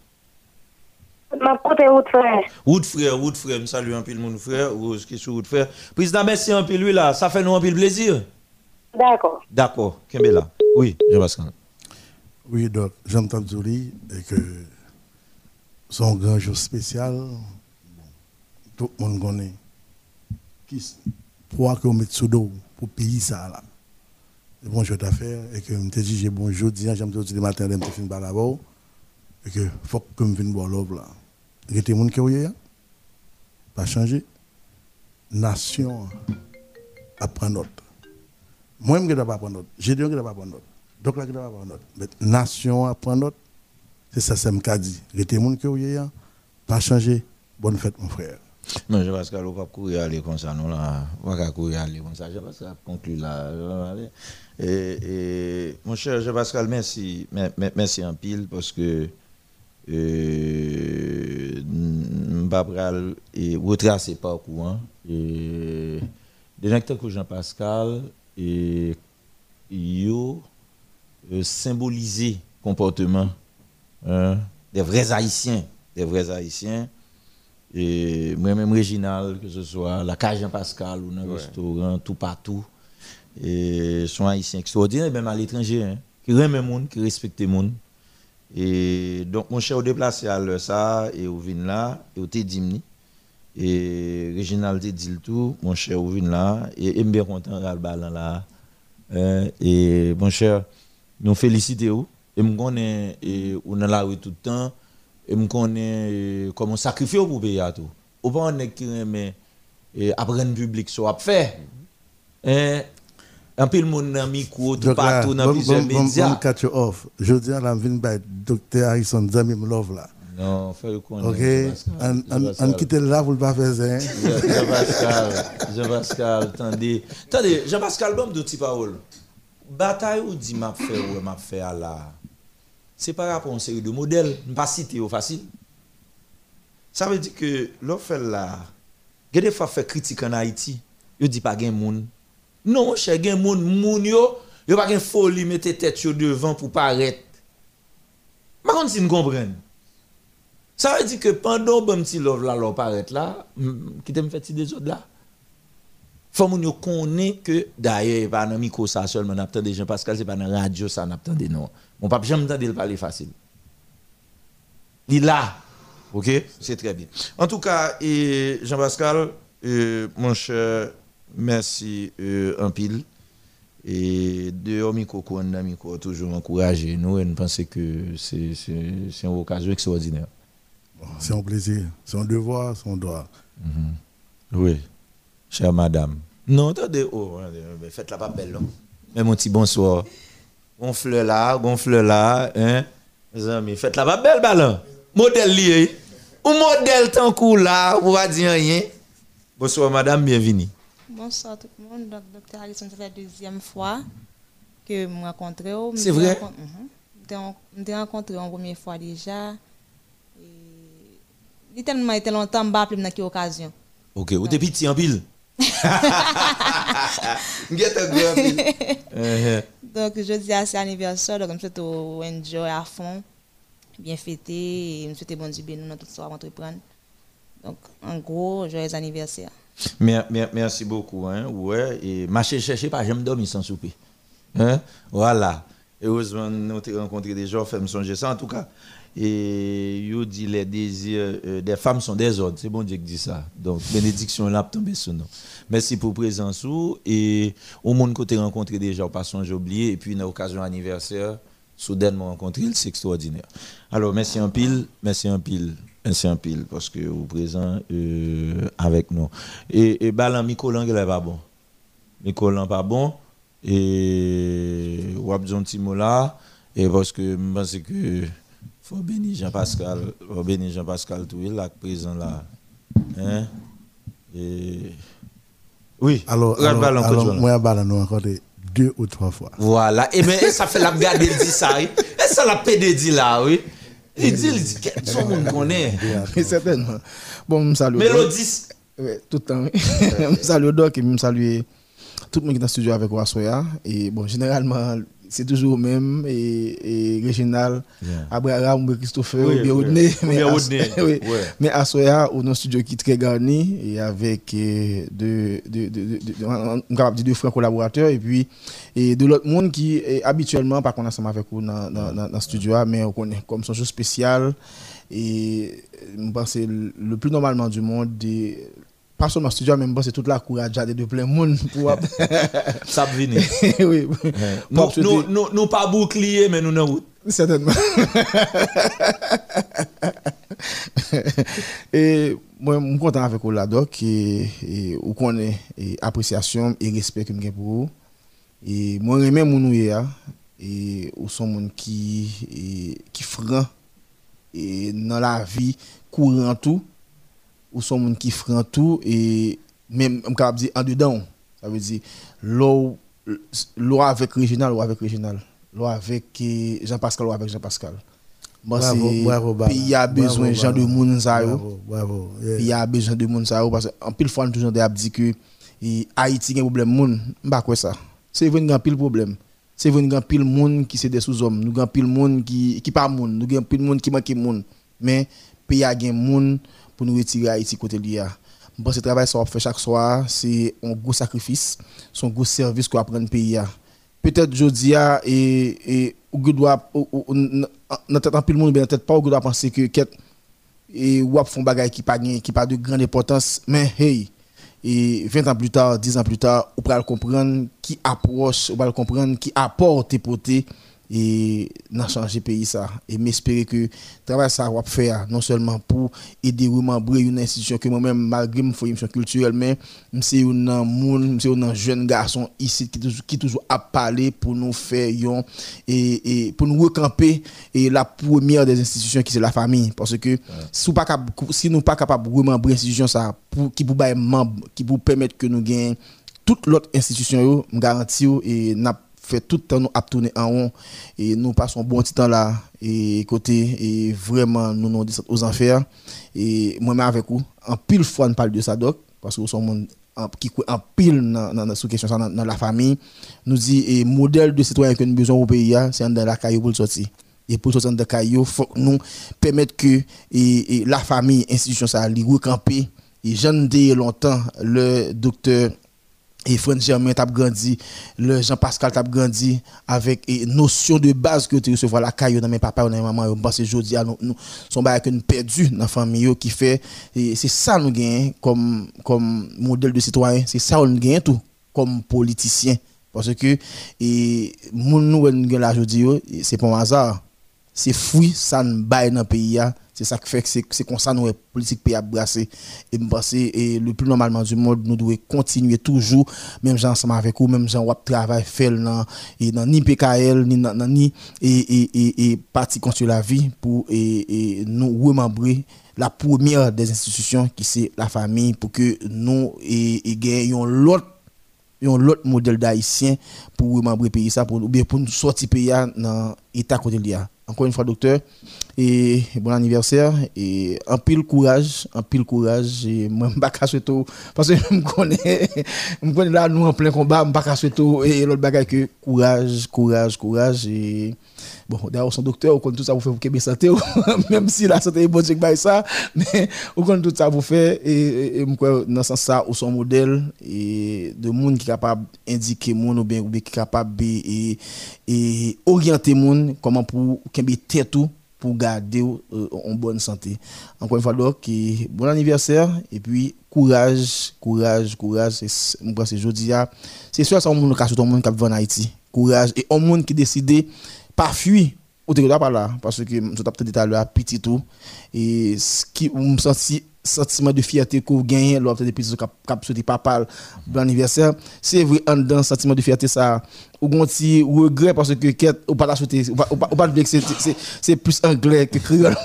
Ma côté où frère. Wood frère, frère, me salue un pile mon frère, Rose qui sur frère. Prisna, merci un pile lui là, ça fait nous un pile plaisir. D'accord. D'accord, Kembe là. Oui, Jean-Pascal. Oui, donc, j'entends Zouli et que son grand jour spécial, tout le monde connaît. Qui, pour qu'on mette sous dos pour payer ça là. Et bon, je vais faire et que je me dis, j'ai bon jeudi, j'aime tout le matin, je me fin par là-bas. Et que faut que je vienne boire l'eau là. Il y a des gens qui ont pas changé. Nation apprend note. Moi, je ne vais pas prendre note. J'ai dit que je ne vais pas prendre note. Donc là, je ne vais pas prendre note. Mais nation apprend note. C'est ça, c'est ce que dit. Y a des gens qui ont pas changé. Bonne fête, mon frère. Non, je pense qu'on va courir aller comme ça, non, là. On va courir aller comme ça. Je pense qu'on conclut là. Et, et, mon cher Jean-Pascal, merci, merci en pile parce que euh, vais et retracer parcours. Hein, et, des gens que Jean-Pascal, et yo euh, comportement hein, des vrais haïtiens, des vrais haïtiens et moi-même Réginal, que ce soit la cage Jean-Pascal ou dans le restaurant, tout partout. Et sont haïtiens extraordinaires, même à l'étranger, hein, qui aiment le monde, qui respectent le monde. Et donc, mon cher, au déplacé à l'heure ça, et au vin là, et au te dimni. Et Réginal te dit le tout, mon cher, au vin là, et bien content de le là. Hein, et mon cher, nous félicitons, et nous connaissons, et on est là tout le temps et me connais euh, comment sacrifier pour payer à tout. Ou pas on est qui mais apprendre public soit fait. Hein? Un peu le monde dans micro tout partout dans plusieurs médias. Off. Je dis à la vinn by docteur Harrison love là. Non, fais le. OK, on quitte là pour le pas faire ça. Jean-Pascal, Jean-Pascal, attendez. Attendez, Jean-Pascal bon de petit parole. Bataille ou dit m'a fait ou m'a fait à la c'est par rapport à une série de modèles, je ne pas citer au facile. Ça veut dire que l'offre là, il y a des fois fait critique en Haïti, il dit pas gain monde. Non, cher gain monde, monde yo, yo pas gain folie mettre tête devant pour paraître. Par contre, si nous comprenons. Ça veut dire que pendant que petit love là, l'on paraître là, qui t'aime fait des autres là, Faut moun yo connaît que d'ailleurs pas dans micro ça seulement n'attend des gens que c'est pas dans radio ça n'attend des non. Mon papa jamais entendu le parler facile. Il est là. OK? C'est très bien. En tout cas, Jean-Pascal, euh, mon cher, merci euh, un pile. Et de Omiko Amiko toujours encouragé nous et nous pensons que c'est une occasion extraordinaire. C'est un plaisir, c'est un devoir, c'est un droit. Mhm. Oui, chère madame. Non, attendez, oh, faites la pas belle, Mais mon petit bonsoir gonfle là, gonfle là, hein. Mes amis, faites la belle ballon. Modèle lié. Ou modèle tant coup là, vous va dire rien. Bonsoir madame, bienvenue. Bonsoir tout le monde. Donc, docteur Alison, c'est la deuxième fois que je me rencontre. C'est vrai? Je me rencontré une première fois déjà. Il tellement été longtemps, je ne pas occasion. Ok, ou depuis petit en pile? Donc, je dis à cet anniversaire, donc, je souhaite enjoy à fond, bien fêter, et je souhaite bon Dieu nous dans toute soirée entreprendre. Donc, en gros, joyeux anniversaire. Merci beaucoup. Hein? Ouais, et marcher chercher pas, j'aime dormir sans souper. Hein? Voilà. Heureusement, nous avons rencontré des gens, fait me songer ça en tout cas. Et il dit les désirs euh, des femmes sont des ordres. C'est bon Dieu qui dit ça. Donc, bénédiction là tomber sur nous. Merci pour présence et au monde côté rencontré déjà, pas j'ai oublié et puis une occasion anniversaire, soudainement rencontré, c'est extraordinaire. Alors, merci un pile, merci un pile. Merci un pile parce que vous présent euh, avec nous. Et, et Balan Micolan, il est pas bon. Micolan pas bon. Et mot là. Et parce que je pense que faut bénir Jean-Pascal, faut bénir Jean-Pascal tout là présent là. Hein? Et oui. Alors, alors, alors moi, je nous encore deux ou trois fois. Voilà. Et bien, ça fait la garde, il dit ça, oui. Et ça la pédé dit là, oui. Il dit, il dit, tout le monde connaît. Certainement. Bon, je salue. Mélodie. Oui, tout le temps. Je salue Doc et je salue tout le monde qui est dans le studio avec Wassoya. Et bon, généralement, c'est toujours le même, et, yeah. Abraham Christopher, oui, ou bien. Mais, à, oui. mais à Soya, on a un studio qui est très garni, et avec deux, deux, deux, deux, deux frères collaborateurs, et puis et de l'autre monde qui est habituellement, pas qu'on ensemble avec vous dans, dans, dans, le studio, mais on connaît comme son jeu spécial, et je pense le plus normalement du monde, pas seulement studio, même c'est toute la courage de plein monde pour. Ça va venir. oui. Nous, nous, nous, nous, pas bouclier, mais nous, nous, Certainement. et moi, je suis content avec vous là, donc, et, et vous connaissez appréciation et respect que j'ai pour vous. Et moi, je mon nous et vous sont monde qui qui franc et dans la vie courant tout ou sont monde qui franc tout et même on capable dire en dedans ça veut dire l'eau l'eau avec régional ou avec régional l'eau avec Jean-Pascal ou avec Jean-Pascal. Moi c'est pays a besoin de gens de monde ça bravo pays a besoin de monde ça parce en pile fois toujours dit que Haïti a un problème monde pas quoi ça c'est vraiment un pile problème. C'est vrai a pile monde qui c'est des sous-hommes nous avons pile monde qui qui pas monde nous avons pile monde qui manque monde mais pays a gain monde pour nous retirer Haïti côté lié bon ce travail ça on fait chaque soir. C'est un gros sacrifice. Son gros service qu'on apprend pays peut-être jodi a et et ou doit tête en pile monde bien tête pas ou doit penser que et ou font bagay qui pas qui pas de grande importance. Mais hey et 20 ans plus tard, 10 ans plus tard, on pourra comprendre qui approche, on va comprendre qui apporte pour et n'a changé pays ça. Et m'espérer que travail ça va faire non seulement pour aider membres une institution que moi-même malgré mon formation culturelle mais c'est un monde c'est un jeune garçon ici qui toujours qui toujours pour nous faire et, et pour nous recamper et la première des institutions qui c'est la famille. Parce que si nous pas si nous pas capable vraiment institution ça pour qui pour membre qui pour permettre que nous gagnons toute l'autre institution me garantit et n'a fait tout le temps nous tourner en rond. Et nous passons bon petit temps là. Et côté et vraiment nous nous aux enfers. Et moi-même avec vous en pile fois on parle de ça doc parce que nous sommes qui en pile dans dans question dans, la famille. Nous dit et modèle de citoyen que nous besoin au pays c'est dans la caillou pour sortir. Et pour sortir de caillou faut nous permettre que et, la famille institution ça li recamper et j'en longtemps le docteur et Franck Germain t'a grandi, le Jean-Pascal t'a grandi avec une notion de base que tu recevras la caillou dans mes papas ou dans mes mamans. Parce que aujourd'hui, nous, nous sommes que nous perdu dans la famille qui fait, et c'est ça nous gagnons comme, comme modèle de citoyen, c'est ça nous gagnons tout comme politicien. Parce que, et, nous, nous, là aujourd'hui, c'est pas un hasard. C'est fou, ça nous baille dans le pays. C'est ça qui fait que c'est comme ça nous politique pays à brasser. Et me penser et le plus normalement du monde, nous devons continuer toujours, même gens ensemble avec vous, même gens qui travail dans et ni PKL, ni dans ni et, et, et, et parti contre la vie pour et, et nous remembrer la première des institutions qui c'est la famille pour que nous et, l'autre modèle d'haïtien pour remembrer pays pour ou bien pour nous sortir pays dans l'état côté encore une fois docteur bon anniversaire. Et un pile courage un pile courage. Et moi pas tout parce que je connais. Me connais là nous en plein combat pas tout et l'autre bagaille que courage courage courage. Et bon d'ailleurs son docteur on tout ça vous fait pour bien santé même si la santé est bonne c'est ça mais on tout ça vous fait. Et, et, dans sens ça ou son modèle et de monde qui capable d'indiquer monde ou bien, qui capable et, et orienter monde comment pour qu'il tout pour garder euh, en bonne santé. Encore une fois, donc, bon anniversaire et puis courage, courage, courage. C'est jeudi, c'est sûr, c'est un monde qui monde qui en Haïti. Courage et un monde qui décide pas fuir ou te pas là parce que je t'ai dit tout à l'heure petit tout et ce qui me senti sentiment de fierté qu'on gagne lors de l'épisode cap sur papa bon anniversaire c'est vrai en dedans sentiment de fierté ça ou gonti regret parce que quête ou pas la souhaiter ou pas c'est c'est plus anglais que créole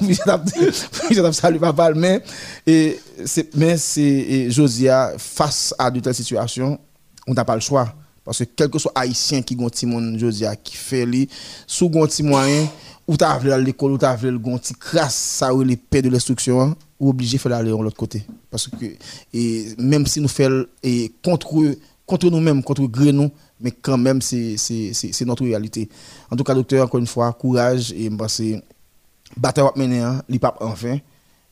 je salué papa mais et c'est mais c'est Josia face à de telles situations on n'a pas le choix. Parce que quel que soit haïtien qui gonti mon Josia qui fait lui sous gonti moyen ou t'as à l'école ou t'as le gonti crasse ça ou les paix de l'instruction ou obligé de faire aller de l'autre côté. Parce que et même si nous faisons et contre, contre nous-mêmes, contre nous, mais quand même, c'est notre réalité. En tout cas, docteur, encore une fois, courage et c'est bataille mener, hein, pas enfin.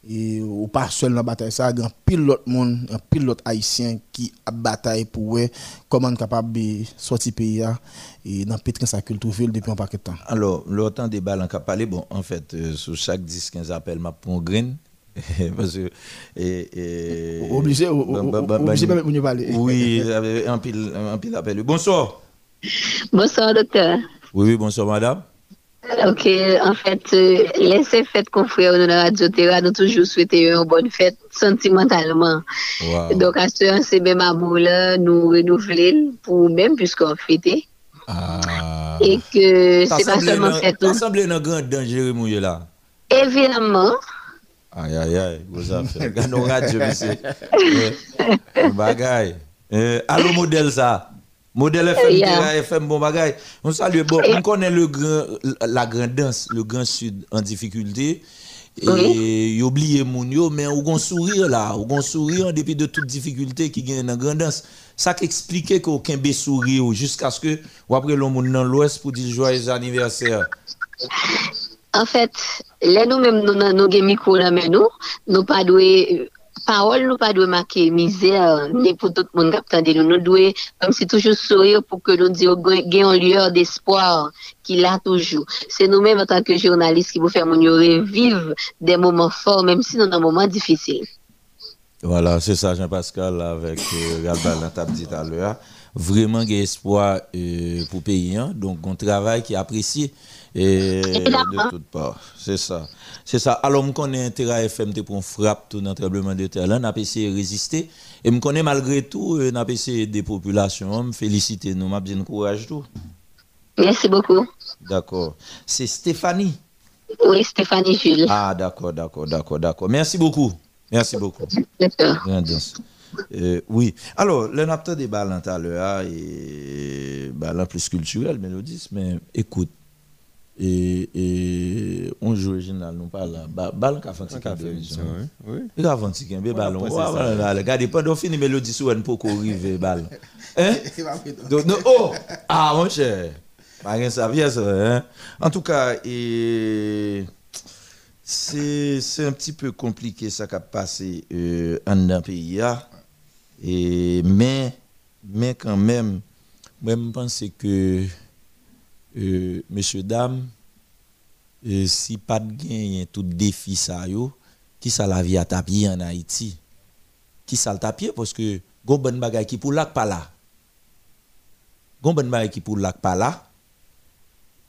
Et ou pas seul dans la bataille, ça, il y a un pilote monde, un pilote haïtien qui a bataille pour voir comment capable de sortir pays hein, et dans pétrin sa culture depuis un paquet de temps. Alors, le temps des balles en parler, bon, en fait, euh, sur chaque 10-15 appels, ma pour green Parce que. Et, et, obligé, obligé de me parler. Oui, un pile, un pile appel. Bonsoir. Bonsoir, docteur. Oui, oui, bonsoir, madame. Ok, en fait, euh, laissez fête confrère de la radio Terra, nous toujours souhaiter une bonne fête sentimentalement. Wow. Donc, à ce c'est même amour là, nous renouveler pour même puisqu'on fêtait. Ah. Et que c'est pas seulement. Ça semble un grand danger, mouillé là. Évidemment. Aïe, aïe, aïe, vous avez fait. Radio, monsieur. Bagaille. Allô, modèle ça. Modèle FM, yeah. FM, bon bagay. On salue, bon, on connaît le grand, la grandance, le grand sud en difficulté. Et oui. oublié moun yo, mais on gon sourire là, on gon sourire en dépit de toute difficulté qui gagne dans grandance. Ça qui explique qu'aucun bé sourire jusqu'à ce que, ou après l'on moun dans l'ouest pour dire joyeux anniversaire. En fait, là nous-mêmes, nous avons là, mais nous, nous pas doué parole nous pas de marquer misère ni pour tout le monde qui nous. Nous doit comme si toujours sourire pour que nous disions gain un lueur d'espoir qu'il a toujours. C'est nous-mêmes en tant que journalistes qui vous faire revivre des moments forts même si dans un moment difficile voilà c'est ça Jean-Pascal avec euh, Galbal t'a dit tout à l'heure. Vraiment un espoir euh, pour pays hein? donc on travaille qui est apprécié et de toutes parts c'est ça c'est ça. Alors, je connais Terra FM pour frappe tout dans tremblement de terre. Là, on a essayé de résister. Et je connais malgré tout, on a essayé des populations. Féliciter nous, m'a bien courage tout. Merci beaucoup. D'accord. C'est Stéphanie. Oui, Stéphanie Jules. Ah, d'accord, d'accord, d'accord, d'accord. Merci beaucoup. Merci beaucoup. Euh, oui. Alors, le napte des ballons tout à l'heure, et ballons plus culturel, mélodiste, mais écoute, et, et on joue original nous pas là ballon qu'a fait café oui. Il a fait un ballon. regardez pendant fini mélodie sur un peu arriver ballon hein? Donc oh! Ah mon cher. Pas ça vient ça hein? En tout cas et c'est c'est un petit peu compliqué ça qui a passé euh, en un pays et mais mais quand même moi je pense que euh, monsieur, dame, euh, si pas de gain, tout défi ça yo, qui ça la vie à tapier en Haïti? Qui ça le tapier? Parce que gon bon bagay qui pour là pas là. Gon bon bagay qui pour là pas là.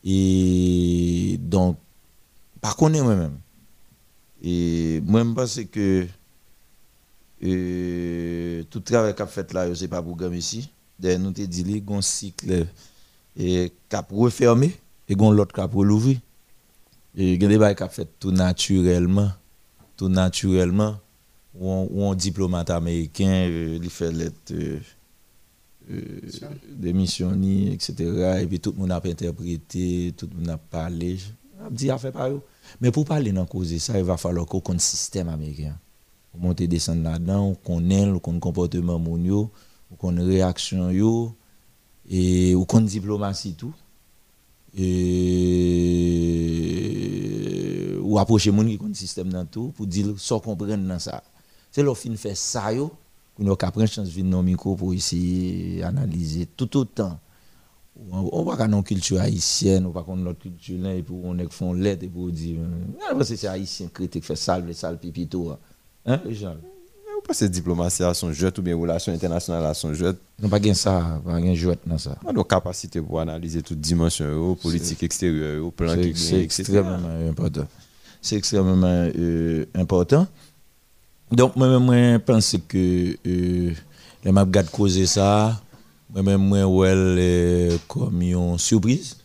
Et donc, par contre, moi-même. Et moi, je pense que euh, tout travail qu'a fait là, c'est pas pour gagner ici. Nous te dit, un cycle et cap refermé et gon l'autre cap l'ouvrir et gen des cap fait tout naturellement tout naturellement. Ou un diplomate américain euh, fait lettre euh, euh, etc et puis tout le monde a interprété tout le monde a parlé. A dit a fait mais pour parler dans cause ça il va falloir qu'on un système américain. Monter descendre là-dedans qu'on ait le comportement mon qu'on réaction yo et ou compte diplomatie tout. Et ou approcher moun qui compte système dans tout pour dire sans comprendre dans ça c'est fin fait ça yo pour nous prendre chance venir dans micro pour essayer analyser tout autant. On va pas une culture haïtienne on va pas notre culture là et pour on est font lettre et pour dire ah, c'est haïtien critique fait sale sale pipi tout hein les gens pas cette diplomatie à son jeu ou bien relation internationale à son jeu. Non, pas gain ça, pas gain jouet dans ça. On a capacité pour analyser toute dimension, politique extérieure, plan C'est extrêmement important. C'est extrêmement euh, important. Donc, moi-même, je pense que euh, les maps de causer ça, moi-même, moi, ouais, euh, comme une surprise.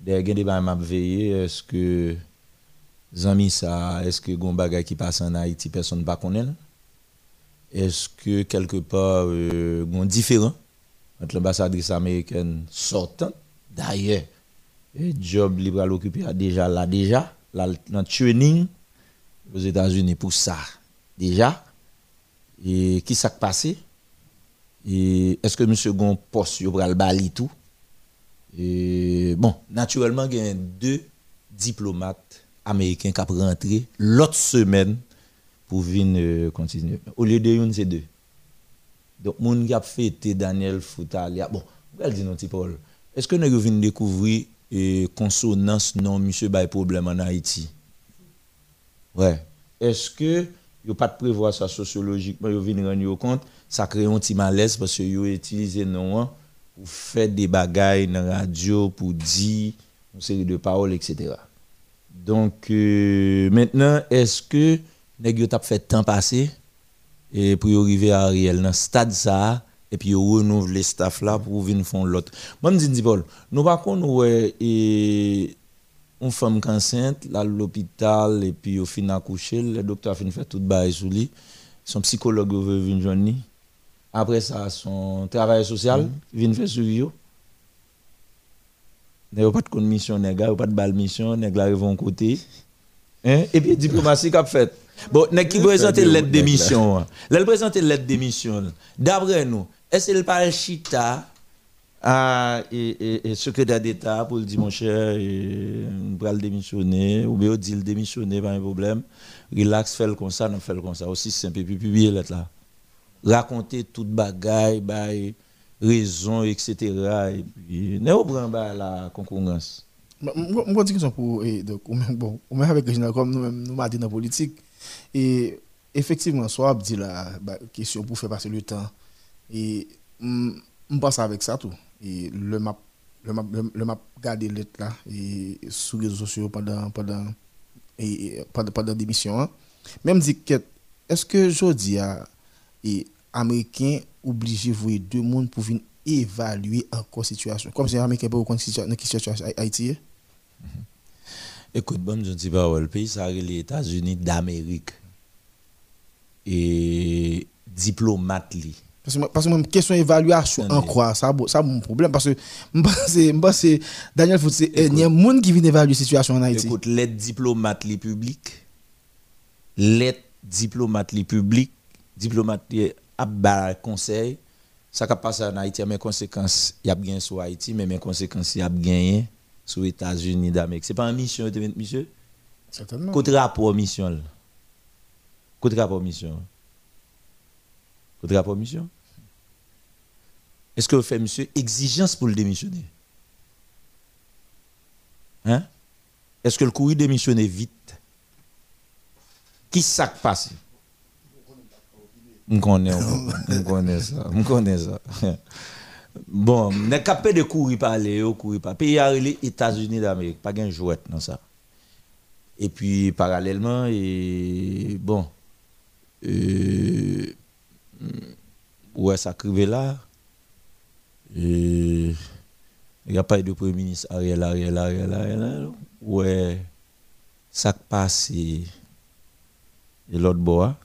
D'ailleurs, il y a des m'a veillé, est-ce que, amis, ça, est-ce que, bagay qui passe en Haïti, personne ne va connaître? Est-ce que quelque part, euh, un différent entre l'ambassadrice américaine sortante, d'ailleurs, le job libre à l'occuper déjà là, déjà, là, dans training aux États-Unis pour ça, déjà, et qui s'est passé? Et est-ce que M. Gon poste pour le bali tout? Et bon, naturellement, il y a deux diplomates américains qui ont rentré l'autre semaine pour venir euh, continuer. Au lieu de une, c'est deux. Donc, moun qui a fêté Daniel Foutalia. Bon, elle dit non, Paul. Est-ce que nous venons découvrir euh, consonance non, monsieur, by problème en Haïti? Ouais. est-ce que yo pas de prévoir ça sociologiquement, yo venir rendre compte, ça crée un petit malaise parce que yo utilisé non hein, pour faire des bagailles dans la radio pour dire une série de paroles etc. Donc euh, maintenant est-ce que nèg yo t'a fait temps passé et pour arriver à Ariel dans stade ça et puis yo renouveler staff là pour venir faire l'autre. Moi me dis Paul, nous pas qu'on ouais et une femme enceinte, là, l'hôpital, et puis au fin accoucher, le docteur a fini faire tout bail sous lui. Son psychologue veut venir joindre. Après ça, son travail social vient faire suivi. Il n'y a pas de mission, il n'y a pas de balle mission, il n'y a côté. Hein? Et puis, diplomatie qu'a fait. Bon, il qui présente l'aide d'émission. Elle présente l'aide d'émission. D'après nous, est-ce qu'elle parle chita? Ah, et, et, secrétaire d'État pour le dire, mon cher, on va le démissionner, ou bien on dit le démissionner, pas un problème. Relax, fais le comme ça, non, fais le comme ça. Aussi simple, puis publier là. Raconter toute bagaille, bail, raison, etc. Et puis, ne pas bah, la concurrence. Je vais dire que pour, donc, bon, même avec comme nous, nous, nous, dit dans la politique, et effectivement, soit dit la bah, question pour faire passer le temps, et je pense avec ça tout et le map le map le, map garder lettre là et sur les réseaux sociaux pendant pendant et pendant pendant l'émission hein. même dit que est-ce que jodi a et américain obligé voir deux mondes pour venir évaluer encore situation? Comme si américain peut connaître situation situation Haïti mm-hmm. Écoute bon je dis pas le pays ça les États-Unis d'Amérique et diplomate li parce que, même question évaluation en quoi, ça, ça mon problème. Parce que je pense que Daniel Fout, c'est il y a monde qui vient évaluer la situation en Haïti. Écoute, les diplomates les publics, les diplomates les publics, diplomates à conseil, ça qui passe en Haïti, mes conséquences, il y a bien sur Haïti, mais mes conséquences, il y a bien les États-Unis d'Amérique. Ce n'est pas une mission, monsieur? Certainement. Côté rapport mission. Côté rapport mission. Côté rapport mission. Est-ce que vous faites, monsieur, exigence pour le démissionner? Hein? Est-ce que le courrier démissionner vite? Qui s'est passé Je connais, je connais ça. Je connais ça. Bon, on est capable de courir par les courir par pays les États-Unis d'Amérique, pas de jouet dans ça. Et puis parallèlement et bon euh, ouais ça crive là? Il n'y a pas de Premier ministre Ariel, Ariel, Ariel, Ariel. Ouais, ça passe et l'autre bois,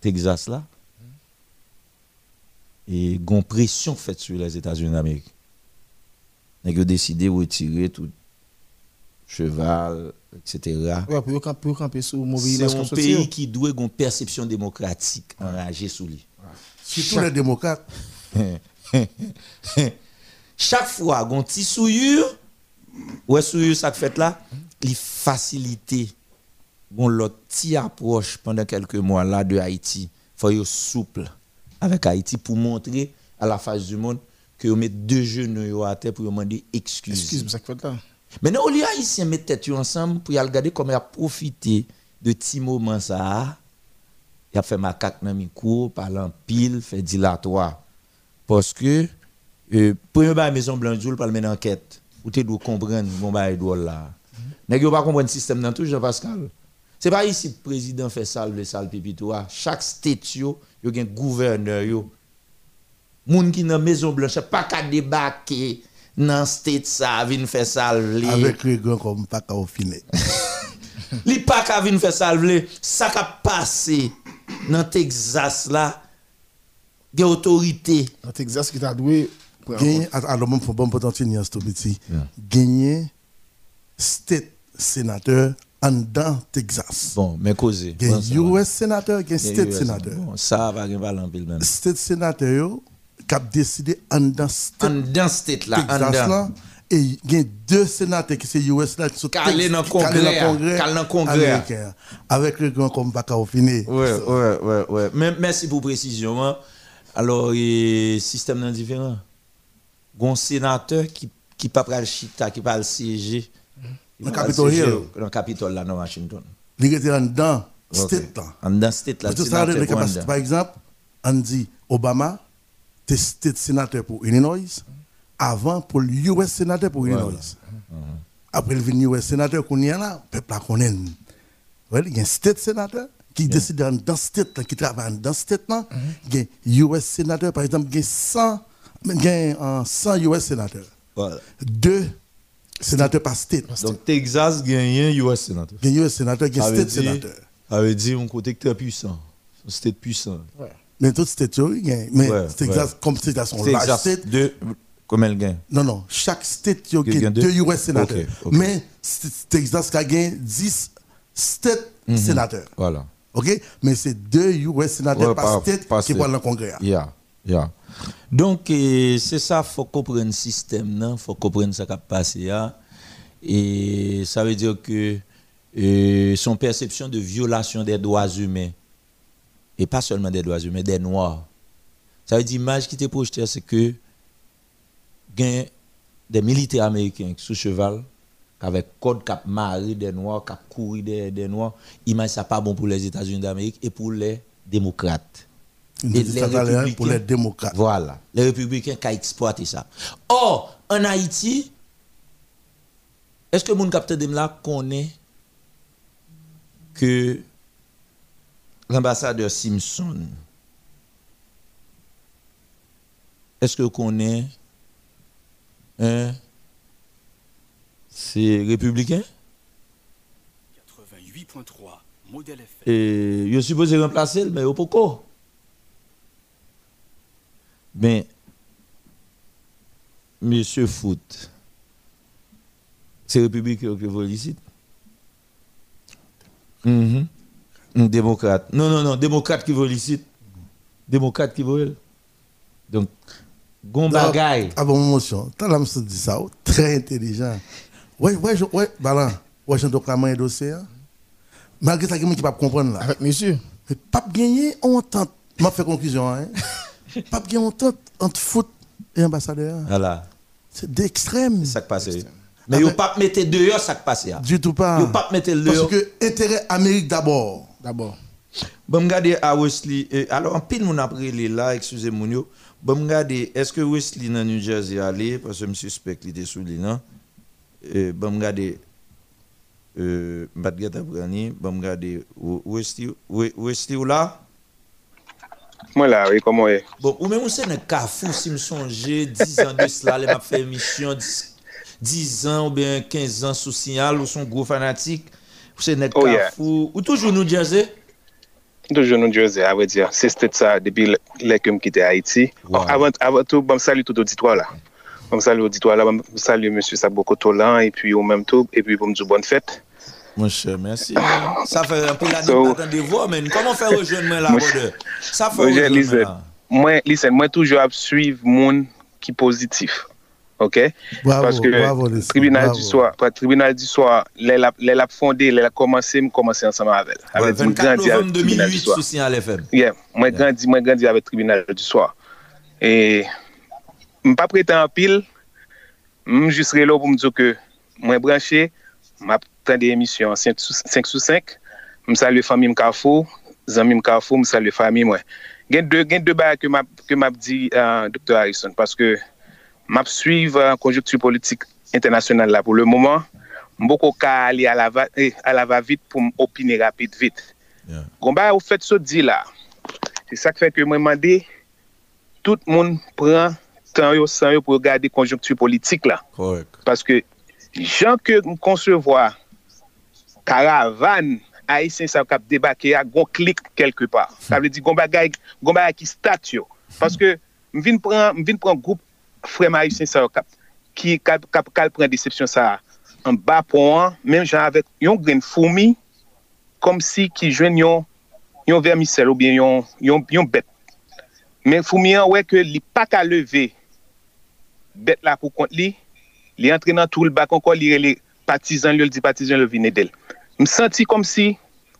Texas là. Et une pression faite sur les États-Unis d'Amérique. Ils ont décidé de retirer tout cheval, etc. Ouais, pour camper sur C'est un pays qui doit une perception démocratique enragée sous lui. Surtout les démocrates. Chaque fois, un petit souillure, ouais, souillure, ça fait là, il facilite bon, l'autre petit approche pendant quelques mois là de Haïti. Il faut être souple avec Haïti pour montrer à la face du monde que vous mettez deux genoux à terre pour demander excuse. Excuse, ça fait là. Maintenant, au lieu haïtien mettre tête ensemble pour y regarder comment il a profité de petits moments ça, il a fait macaque dans mes cours, parlant pile, fait dilatoire. Parce que, euh, premier la Maison Blanche, vous parle une enquête. Vous devez comprendre mon bail là. Mais vous pas comprendre le système dans tout, Jean-Pascal? Ce n'est pas ici que le président fait salve le sale pipito. Chaque state, il y a un gouverneur. Yo. Moun qui dans Maison Blanche, pas qu'à débarquer dans le state ça, vient faire salve. Avec les grands comme pas qu'à finir. Li pas qu'à venir faire salve. Ça qui a passé dans Texas là des autorités. Dans Texas qui t'a doué. Gagner, alors même pour bon potentiel, il y a Gagner state sénateur en dans Texas. Bon, mais causé. Gagner US sénateur, gagner state sénateur. Bon, ça va pas en pile même. State sénateur qui a décidé en dans state. En dans state là, en dans. Et il y a deux sénateurs qui sont US là, qui sont calés dans le congrès. Calés dans le congrès. Avec le grand comme Baka au fini. Ouais, ouais, ouais, ouais. Merci pour précision. Hein. Alors, le système est différent. Un sénateur qui qui pas le chita, qui pas le siéger. Dans le Capitole Hill. Dans le Capitole là, dans Washington. Il était en dedans. state là. En dans state là. Par exemple, on dit Obama, t'es state sénateur pour Illinois, avant pour l'US sénateur pour Illinois. Après, il vient US sénateur qu'on y a là, peuple là. Il y a un state sénateur qui décide dans le state, qui travaille dans le state là. Il y a un US sénateur, par exemple, il y a 100, il y a 100 US sénateurs. Deux sénateurs par state. Donc Texas gagne un US sénateur. Il y a un US sénateur, un state sénateur. Ça veut dire un côté très puissant. Un state puissant. Mais tout state, il gagne. Mais Texas, comme Texas, on large state. Deux, comme elle gagne Non, non. Chaque state, il a deux US sénateurs. Mais Texas a gagné 10 state sénateurs. Voilà. OK? Mais c'est deux US sénateurs par state qui vont dans le Congrès. Yeah, Donc, c'est ça, il faut comprendre le système, il faut comprendre ce qui a passé. Et ça veut dire que son perception de violation des droits humains, et pas seulement des droits humains, des noirs, ça veut dire l'image qui était projetée, c'est que des militaires américains sous cheval, avec code cap mari des noirs, cap courir des, des noirs, image ça pas bon pour les États-Unis d'Amérique et pour les démocrates. Et les pour les démocrates. Voilà. Les républicains qui ont exploité ça. Or, en Haïti, est-ce que mon capteur de là connaît que l'ambassadeur Simpson, est-ce que vous connaissez hein, c'est républicain? 88.3, modèle FM. Et je supposé remplacer, mais au pourquoi Mais, monsieur Foot, c'est républicain que vous ici mm Démocrate. Non, non, non, démocrate qui veut ici. Démocrate qui veut. Donc, gon bagay. Ah bon, motion. T'as la dit ça, oh, très intelligent. Ouais, ouais, ouais, balan. Ouais, j'ai un dossier. Hein. Malgré ça, il y a qui pas comprendre là. Avec monsieur. Mais pas gagner entente. M'a fait conclusion, hein. pas gagner entente entre foot et ambassadeur. Voilà. C'est d'extrême. C'est ça qui passe. Mais vous pas mettre dehors ça qui passe. Du tout pas. Vous pas mettre dehors. Parce que intérêt Amérique d'abord. D'abord. Bon, regardez à Wesley. Alors, en pile, mon après là, excusez-moi. Bon, regardez, est-ce que Wesley dans New Jersey allé Parce que je suspecte qu'il était sous non Bon, regardez. Euh, Mbadgata Brani, bon, regardez. Wesley, Wesley là Mwen la, wè, koman wè. Bon, ou mè moun se nan kafou si m sonje, 10 an de sla, lè m ap fè misyon, 10 an ou ben 15 an sou sinyal, ou son gro fanatik, ou se nan kafou, oh, yeah. ou toujou nou Djerze? Toujou nou Djerze, avè diya, se stèt sa, depi lè ke m kite Haiti. Wow. Oh, avant, avant tout, bon, bam sali tout auditwa la. Bam bon, sali auditwa la, bam bon, sali M. Sabokotolan, epi ou mèm tout, epi pou m djou bonne fèt. Mon cher, merci. ça fait un peu l'année so, de voir, mais comment faire rejoindre moi là Ça fait rejoindre là. Moi, listen, moi toujours suivre monde qui positif. OK? Bravo, Parce que bravo, le tribunal bravo. du soir, le tribunal du soir, les l'a fondé, les l'a commencé, me commencé ensemble avec elle. Ouais, 24 novembre 2008 sous Signal FM. Yeah, moi yeah. grandi, moi grandi avec le tribunal du soir. Et je pas prêté en pile, je juste là pour me dire que moi branché, m'a des émissions 5 sous 5, je salue famille Mkafou, amis Mkafou, je salue famille moi. Il y a deux, deux bails que m'a que m'a dit euh, Dr Harrison parce que m'a suivre la conjoncture politique internationale là pour le moment. Beaucoup qu'à aller à la va, à la va vite pour opiner rapide vite. Yeah. Gomba au fait ce dit là. C'est ça qui fait que moi demandé tout le monde prend temps yo sans yo pour regarder conjoncture politique là. Correct. Parce que gens que concevoir karavan Haitien sa kap debake ya gon klik kelke par. Sa vle di gon bagay, gon bagay ki stat yo. Paske m vin pran, m vin pran goup frema Haitien sa kap ki kap, kap kal pran decepsyon sa an ba pou an, menm jan avek yon gren foumi kom si ki jwen yon yon vermisel ou bien yon, yon, yon bet. Men foumi an wè ke li pa ka leve bet la pou kont li, li entre nan tou l bakon kon li re li patizan li l di patizan le vine del. m senti kom si,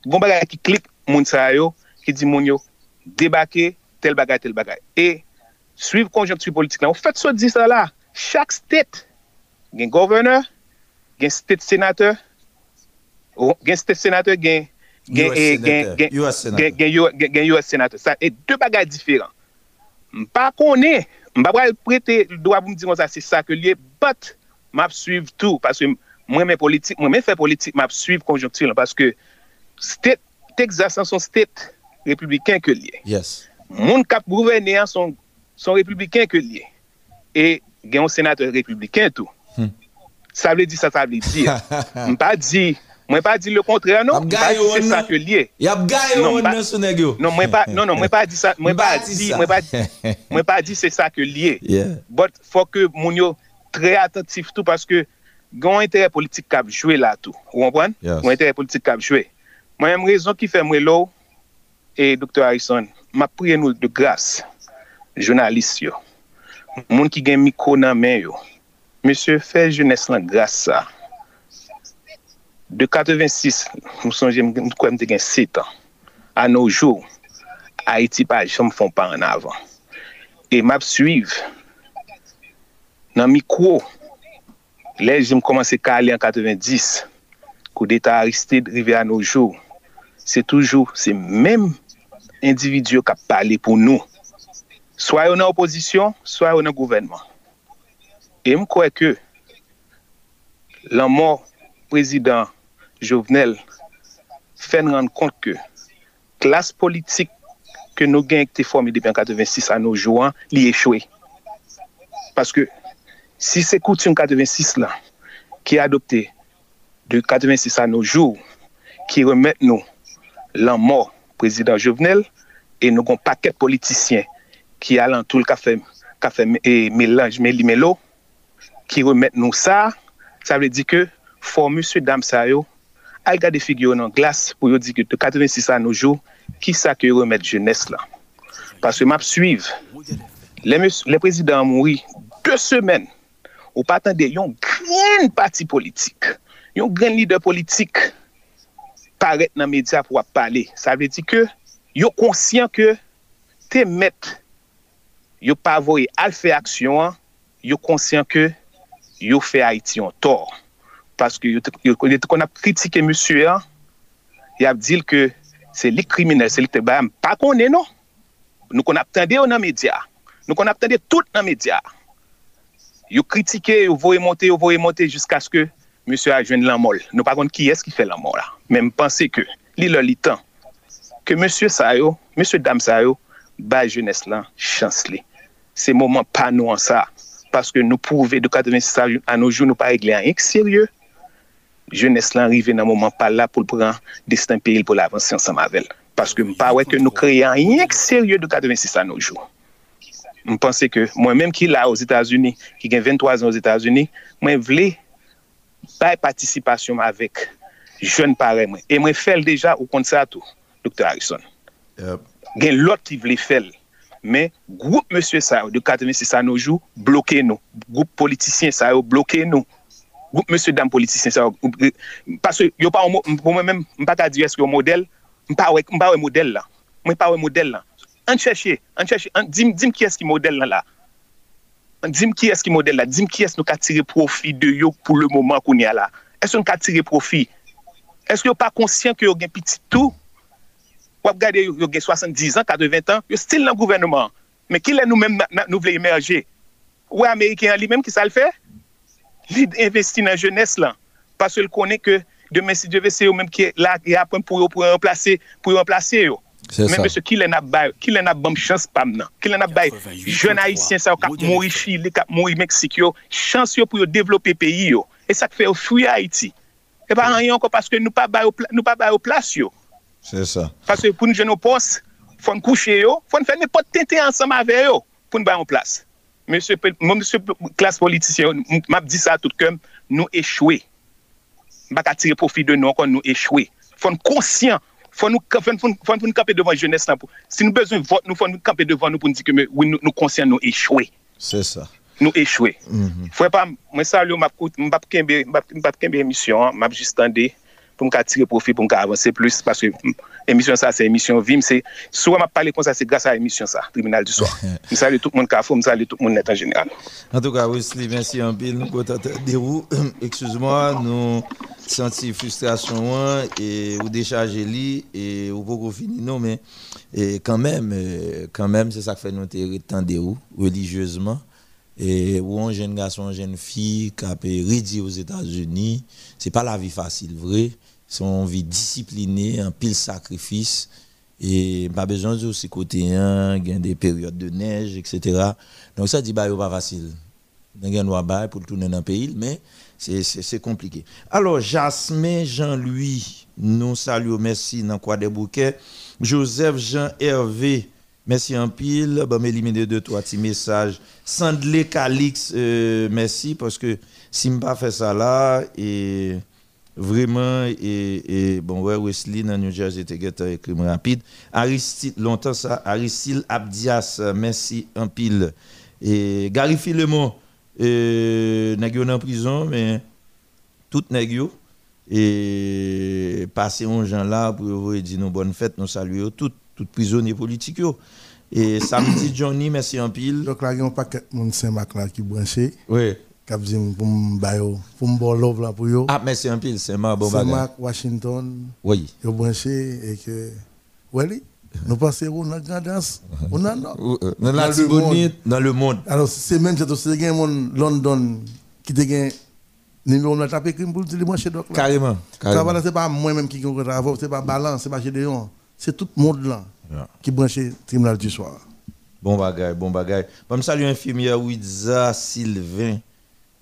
bon bagay ki klik moun sa yo, ki di moun yo, debake tel bagay, tel bagay. E, suiv konjonktu politik la. Ou fèt so di sa la, chak state, gen governor, gen state senateur, gen state senateur, gen US senateur. Sa e de bagay diferan. M pa konen, m pa bral prete, do a pou m di kon sa, se sa ke liye, but, m ap suiv tou, paswe m mwen men politik, mwen men fè politik, mwen ap suiv konjonktil paske state, Texas an son state republikan ke liye. Yes. Moun kap gouverne an son, son republikan ke liye. E gen yon senateur republikan tou. Hmm. Sa vle di, sa sa vle di. mwen pa di, mwen pa di le kontre an, non. mwen pa di se non. sa ke liye. Yap gaye yon nan sou negyo. Non, mwen pa, non, non, mwen pa di sa, mwen pa di, mwen pa di, mwen pa di se sa ke liye. Yeah. But, fò ke moun yo tre atentif tou, paske Gon interè politik kap jwe la tou. Ou anpwen? Yes. Gon entere politik kap jwe. Mwen yon rezon ki fè mwen lou, e Dr. Harrison, ma priye nou de gras, jounalist yo, moun ki gen miko nan men yo, monsye fè jounes lan grase sa. De 86, monsye jem kwen te gen 7 an, an nou jou, Haiti pa jom fon pa an avan. E map suiv, nan miko yo, Lè jim komanse kalè an 90, kou deta Aristide rive an noujou, se toujou, se menm individyo kap pale pou nou. Soy ou nan oposisyon, soy ou nan gouvenman. E m kwe ke, lan mor prezident Jovenel fèn rande kont ke klas politik ke nou gen ek te formi depen 86 an nou jouan li echwe. Paske Si se koutoum 86 lan, ki adopte de 86 an nou jou, ki remet nou lan mor prezident Jovenel, e nou kon paket politisyen ki alan tout l'kafem, kafem eh, e melanj men li men ki remet nou sa, sa vle di ke formu sou dam sa yo, al gade figyo nan glas pou yo di ke de 86 an nou jou, ki sa ki remet jenes la. Paswe map suiv, le, le prezident mouri 2 semen ou patan de yon gren pati politik, yon gren lider politik paret nan media pou ap pale. Sa vle di ke, yo konsyen ke te met yo pavoye al fe aksyon an, yo konsyen ke yo fe Haiti an tor. Paske yo te, te kon ap kritike monsye an, yo ap dil ke se li krimine, se li te bayam, pa konen non. Nou kon ap tende yo nan media. Nou kon ap tende tout nan media. Yo kritike, yo voye monte, yo voye monte Jiska skè, monsye a jwen lan mol Nou pa kont ki es ki fè lan mol la Men mpense ke, li lò li tan Ke monsye sa yo, monsye dam sa yo Ba jwenes lan chans li Se mouman pa nou an sa Paske nou pouve de 86 an nou joun Nou pa regle an ek serye Jeunes lan rive nan mouman pa la pou l pran destin peril pou la avansi ansan mavel. Paske mpa wè ke nou kreye an ek serye de 86 an nou joun. mpense ke mwen menm ki la ou Etats-Unis, ki gen 23 an ou Etats-Unis, mwen vle bay patisipasyon avèk jwen pare mwen. E mwen fel deja ou kont sa tou, Dr. Harrison. Yep. Gen lot ki vle fel. Men, group monsye sa yo, de 86 an noujou, bloke nou. Group politisyen sa yo, bloke nou. Group monsye dam politisyen sa yo. Paswe, yo pa mwen menm, mpa pa ta diwes ki yo model, mpa pa wè model la. Mwen pa wè model la. an chèche, an chèche, an dim, dim ki eski model nan la. An dim ki eski model la, dim ki eski nou ka tire profi de yo pou le mouman koun ya la. Eski nou ka tire profi? Eske yo pa konsyen ki yo gen piti tou? Wap gade yo, yo gen 70 an, 80 an, yo stil nan gouvernement. Men ki lè nou mèm nou vle emerje? Ouè e Amerikyan li mèm ki sa l fè? Li investi nan jènes lan. Paswe l konè ke demè si djeve se yo mèm ki la apèm pou yo pou yo remplase yo. Men mè se ki lè nap bay, ki lè nap bom chans pam nan, ki lè nap bay, jen haisyen sa yo kap mori Chile, kap mori Meksik yo, chans yo pou yo devlope peyi yo, e sa k fè yo fuy Haiti. E pa an yon ko paske nou pa bay yo plas yo. Se sa. Paske pou nou jen yo pos, fon kouche yo, fon fè ne pot tente ansama ve yo, pou nou bay yo plas. Mè se klas politisyen, map di sa tout kem, nou echwe. Bak atire profi de nou kon nou echwe. Fon konsyant. Fon nou, nou kampe devan jeunesse nan pou. Si nou bezon vote, nou fon nou kampe devan nou pou nou di ke nou konsen nou echwe. Se sa. Nou echwe. Mm -hmm. Fwe pa, mwen sa lou map kout, mbap kembe, mbap kembe emisyon, mbap jistande pou mka tire profi, pou mka avanse plus, paske emisyon sa se emisyon vim, se souwa map pale kon sa se grasa emisyon sa, tribunal du soir. msa lou tout moun kafo, msa lou tout moun net en general. En tout ka, Wesley, mersi anpil, nou kontate de ou, eksouz mwa, nou... senti frustration hein, et ou décharger li et ou pas fini non mais et quand même euh, quand même c'est ça qui fait nous tendre ou religieusement. Et ou un jeune garçon une jeune fille qui a rédi aux États-Unis c'est pas la vie facile vrai. C'est une vie disciplinée un pile sacrifice. Et pas besoin de aussi côté hein, y a des périodes de neige etc donc ça dit bah pas facile. A pour tourner dans le pays mais c'est compliqué. Alors, Jasmin Jean-Louis, nous saluons, merci, dans quoi des bouquets. Joseph Jean-Hervé, merci en pile. Bon, m'éliminer de toi, petit message. Sandlé Calix, euh, merci, parce que si je fait ça là, et vraiment, et, bon, ouais, Wesley, dans New Jersey, c'était écrit rapide. Aristide, longtemps ça, Aristide Abdias, merci en pile. Et Gary Filemon, et nèg en prison mais tout nèg et passer un gens là pour vous dire nous bonne fête nous saluer tout tout prisonniers politiques et samedi Johnny merci en pile. Donc là il y a un paquet Saint-Marc là qui branché. Oui. Cap dit pour me pour me love là pour yo. Ah merci en pile Saint-Marc bon Saint-Marc Washington. Oui. Yo branché et que nous passons dans la. On a dans le monde. Dans le monde. Alors, c'est même c'est un monde London qui te numéro on tapé crime pour moi chez doc Carrément. Carrément. c'est pas moi même qui ce c'est pas balance, c'est pas chez Déon. C'est tout le monde là qui branche tribunal du soir. Bon bagay, bon bagay. Bon salut infirmière Wiza Sylvain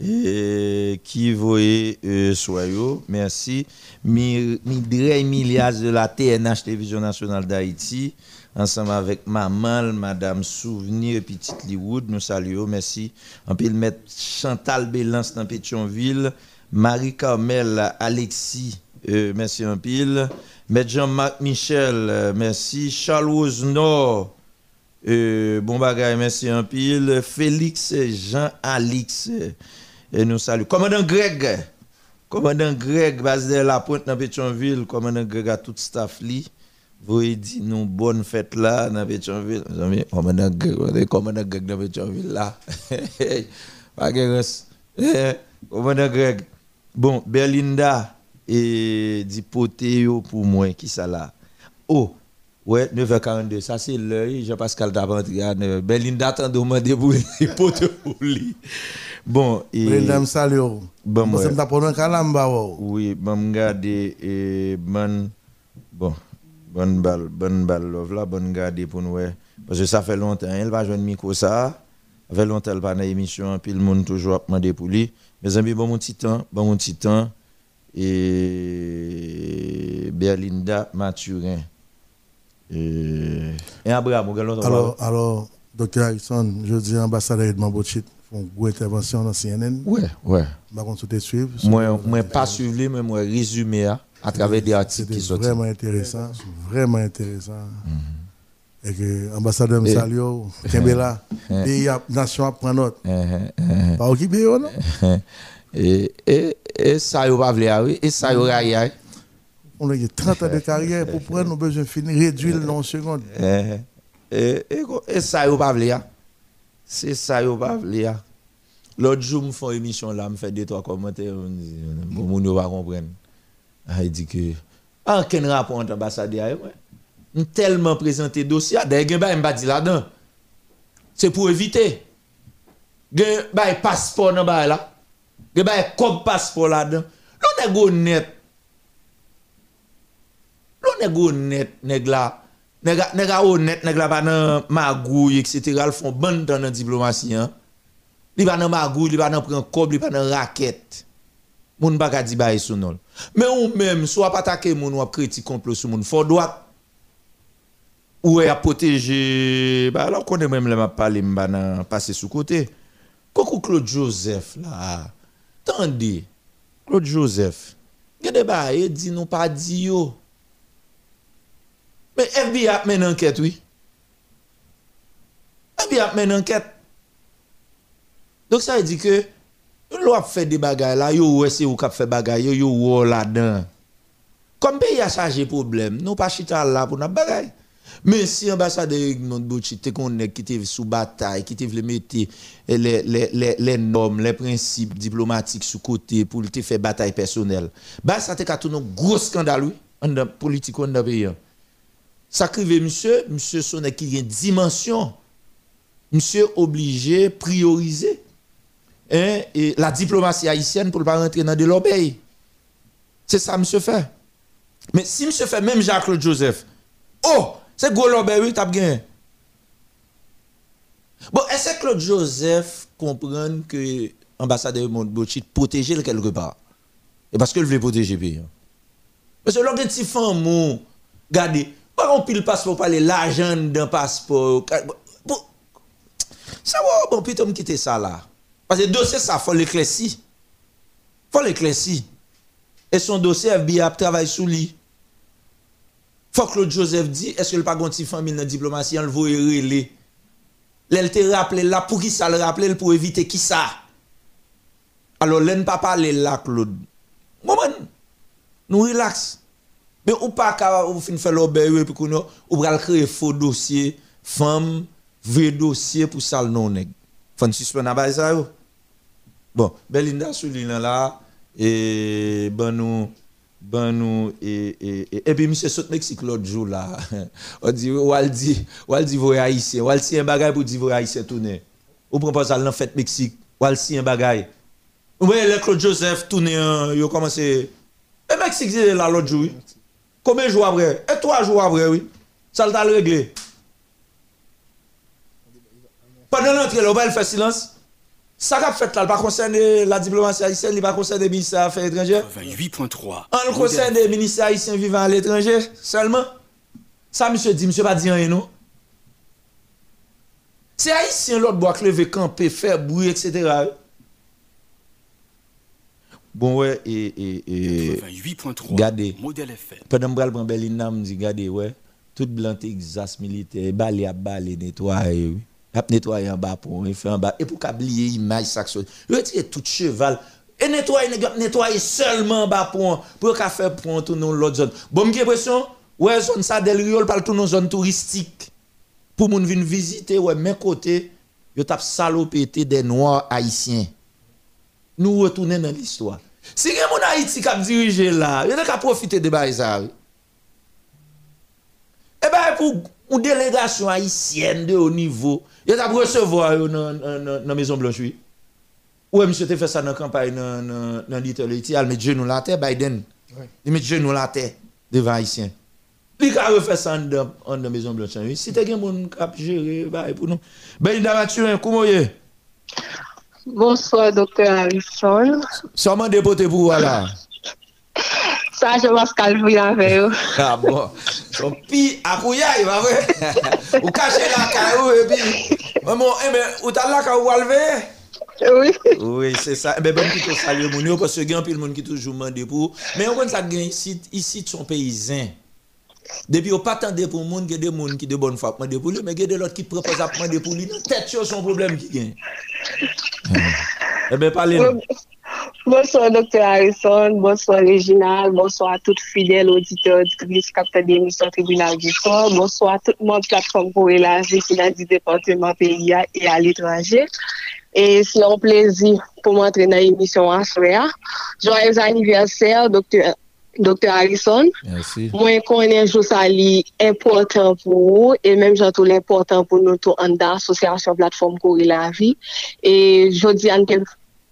et qui voyait euh, soyez merci. Midrey Milias de la TNH Télévision Nationale d'Haïti ensemble avec maman madame Souvenir Petite Liwood nous saluons. Merci. Peut mettre Chantal Bélance dans Pétionville Marie Carmel Alexis euh, merci un pile. Jean-Marc Michel euh, merci. Charles Nord euh, bon bagay merci un pile. Félix Jean Alix et nous saluons. Commandant Greg, commandant Greg, base de la pointe dans Pétionville, commandant Greg a tout staff li. Vous dit nous bonne fête là dans Pétionville. Commandant Greg, commandant Greg dans Pétionville là. Pas eh, Commandant Greg. Bon, Berlinda et dit pour moi qui ça là. Oh, Ouais, 9h42, ça c'est l'heure, Jean-Pascal Davanti à 9h. Belinda attend de pour lui. Bon, et. Belinda salue. Bon, moi. Pour un calamba. Oui, bon, regarde, et bon, bon, bonne balle, bonne balle, love là, bonne garde pour nous. Parce que ça fait longtemps, elle va jouer micro ça. Ça fait longtemps, elle va dans l'émission, puis le monde toujours demandé pour lui. Mes amis, bon, mon petit temps, bon, mon petit temps. Et Berlinda Mathurin. Et, et Abraham, alors, alors, docteur Harrison, je dis ambassadeur Edmond Botchit, font une grosse intervention dans CNN. Oui, oui. Je vais suivre. Moi, je pas suivre, mais moi, résumé à travers des articles qui sont vraiment intéressant, vraiment intéressant. Mm-hmm. Et que l'ambassadeur me salue, Kembela, pays nation prend note. Pas occupé, non? Et, et, et ça, il va oui, et ça, il va on a 30 ans de carrière pour prendre nos besoins finis, réduire dans une seconde. Eh, eh, et, et, ça, il pas Se sa yo pa vle ya. L'autre jour, je fais une émission là, je fais deux, trois commentaires, pour bon, moun yo pas comprendre. Ah, il dit que, ah, quel rapport entre ambassadeur Je tellement présenté dossier, ah, d'ailleurs, je ne pas dire là-dedans. C'est pour éviter. Je pas passeport dans là. Je pas comme passeport là-dedans. L'on est honnête. L'on est honnête, nèg là. Nèg nèg honnête, nèg là pas dans magouille etc. Ils font bonne dans la diplomatie hein. Li pas dans magouille, li pas dans prend cob, li pas dans raquette. Moun pas di baye sou non. Mais ou même soit pas attaquer moun ou critique complot sou moun, faut droit ou à protéger bah alors qu'on est même là m'a parler m'ba passer sous côté. Coucou Claude Joseph là. Tendez. Claude Joseph. Gade ba e dit nous pas dit yo. Mais FBI a mené enquête, oui. FBI a mené enquête. Donc ça veut dire que l'on a fait des bagages là, yo c'est ou fait bagages, yo yo là-dedans. Comme pays a chargé problème, nous pas chita là pour nos bagages. Mais si l'ambassadeur Egmont Bouchi te connaît qui était sous bataille, qui était mettre les, les, les, normes, les principes diplomatiques sous côté pour te faire bataille personnelle, bah ça te tout un gros scandale, oui, en politique en pays. Ça crive monsieur, monsieur sonne qui a une dimension. Monsieur obligé prioriser hein, et la diplomatie haïtienne pour ne pas rentrer dans de l'obéi. C'est ça, monsieur fait. Mais si monsieur fait même Jacques-Claude Joseph, oh, c'est gros l'obéi, oui, t'as bien. Bon, est-ce que Claude Joseph comprend que l'ambassadeur Montbouchi protéger quelque part? Et parce qu'il veut protéger le pays. Hein. Parce que l'organisme petit femme, regardez, Par an pil paspo pale la jan dan paspo. Bon, sa wò, bon, pitom kite sa la. Pase dosye sa fò le klesi. Fò le klesi. E son dosye FBI ap travay sou li. Fò Claude Joseph di, eske l pa gonti famil nan diplomasi an l vò e rele. Lèl te rappele la pou ki sa l rappele l pou evite ki sa. Alo lèn pa pale la Claude. Mouman, nou relax. Mais ou pas qu'à ou fin faire l'obéir puis qu'on ou va créer faux dossier, femme, vrai dossier pour ça le non nèg. Faut suspendre à ça. Bon, Belinda souligne là et ben nous ben nous et et et, puis monsieur saute Mexique l'autre jour là. on dit ou al dit ou al dit voyage haïtien, ou si un bagage pour dire voyage haïtien tourner. Ou prend pas ça dans fête Mexique, ou si un bagage. Ou bien le Claude Joseph tourner yo commencé et Mexique là l'autre jour. Combien de jours après Et trois jours après, oui. Ça t'a réglé. Pendant l'entrée, on va faire silence. Ça qu'a fait là, pas concerné la diplomatie haïtienne, il pas concerné le ministère des Affaires étrangères. 28.3. En le concerne le ministère haïtien vivant à l'étranger seulement. Ça, monsieur dit, monsieur pas dit rien, non? C'est haïtien l'autre bois levé, camper, faire bruit, etc. Bon, ouais, et. et, et 88.3. Regardez. Modèle FM. Pendant que je prends Berlin, je dis, regardez, ouais, tout blanc exas militaire, balé à balé, nettoyer, oui. A nettoyer en bas pour faire en bas. Et pour qu'oublier l'image, ça, retirer tout cheval. Et nettoyer, nettoyer seulement en bas pour, pour qu'à faire pour tout l'autre zone. Bon, j'ai l'impression, ouais, zone ça, Del Rio, parle tout dans zone touristique. Pour moun venir visiter, ouais, mes côtés, yo tap salopé des noirs haïtiens nous retourner dans l'histoire. Si y a mon Haïti qui a dirigé là, il a qu'à profiter de ça. Eh bien, pour une délégation haïtienne de haut niveau, il a recevoir dans la Maison Blanche. Oui, monsieur, tu fait ça dans la campagne, dans l'Italie, Haïti, il met genou la terre, Biden. Il met genou la terre devant Haïtien. Il a refait ça dans la Maison Blanche. Si tu as un géré, pour nous. Ben, il a tué un coup, Bonsoir, doktor Harrison. Soman depote pou wala? Sa, je mas kalvou yan veyo. Ah bon. Son pi akouyay, ma we. Ou kache laka eh ou, e pi. Maman, e men, ou tal laka ou walve? Oui. Oui, se sa. E ben, bon ki te salye moun yo, pos se gen pil moun ki toujou mande pou. Men, ou kon sa gen isit, isit son peyizan. Depi yo patande pou moun, gede moun ki de bon fwa pman de pou li, men gede lot ki prepoz ap pman de pou li, nan tet yo son problem ki gen. Hmm. Eh Ebe, pale nou. Bon, bonsoir, Dr. Harrison, bonsoir, Reginald, bonsoir tout fidèl auditeur du Tribunal Capitaine d'émission Tribunal du Corps, bonsoir tout moun platform pou élanger qui l'a dit département PIA et à l'étranger. Et c'est un plaisir pou m'entraîner à l'émission Asrea. Joyeux anniversaire, Dr. Harrison. Dr. Harrison, Merci. mwen konen jou sa li important pou ou, e menm jantou l'important pou nou tou an da asosyasyon platform Kouri la Vi, e jodi an kem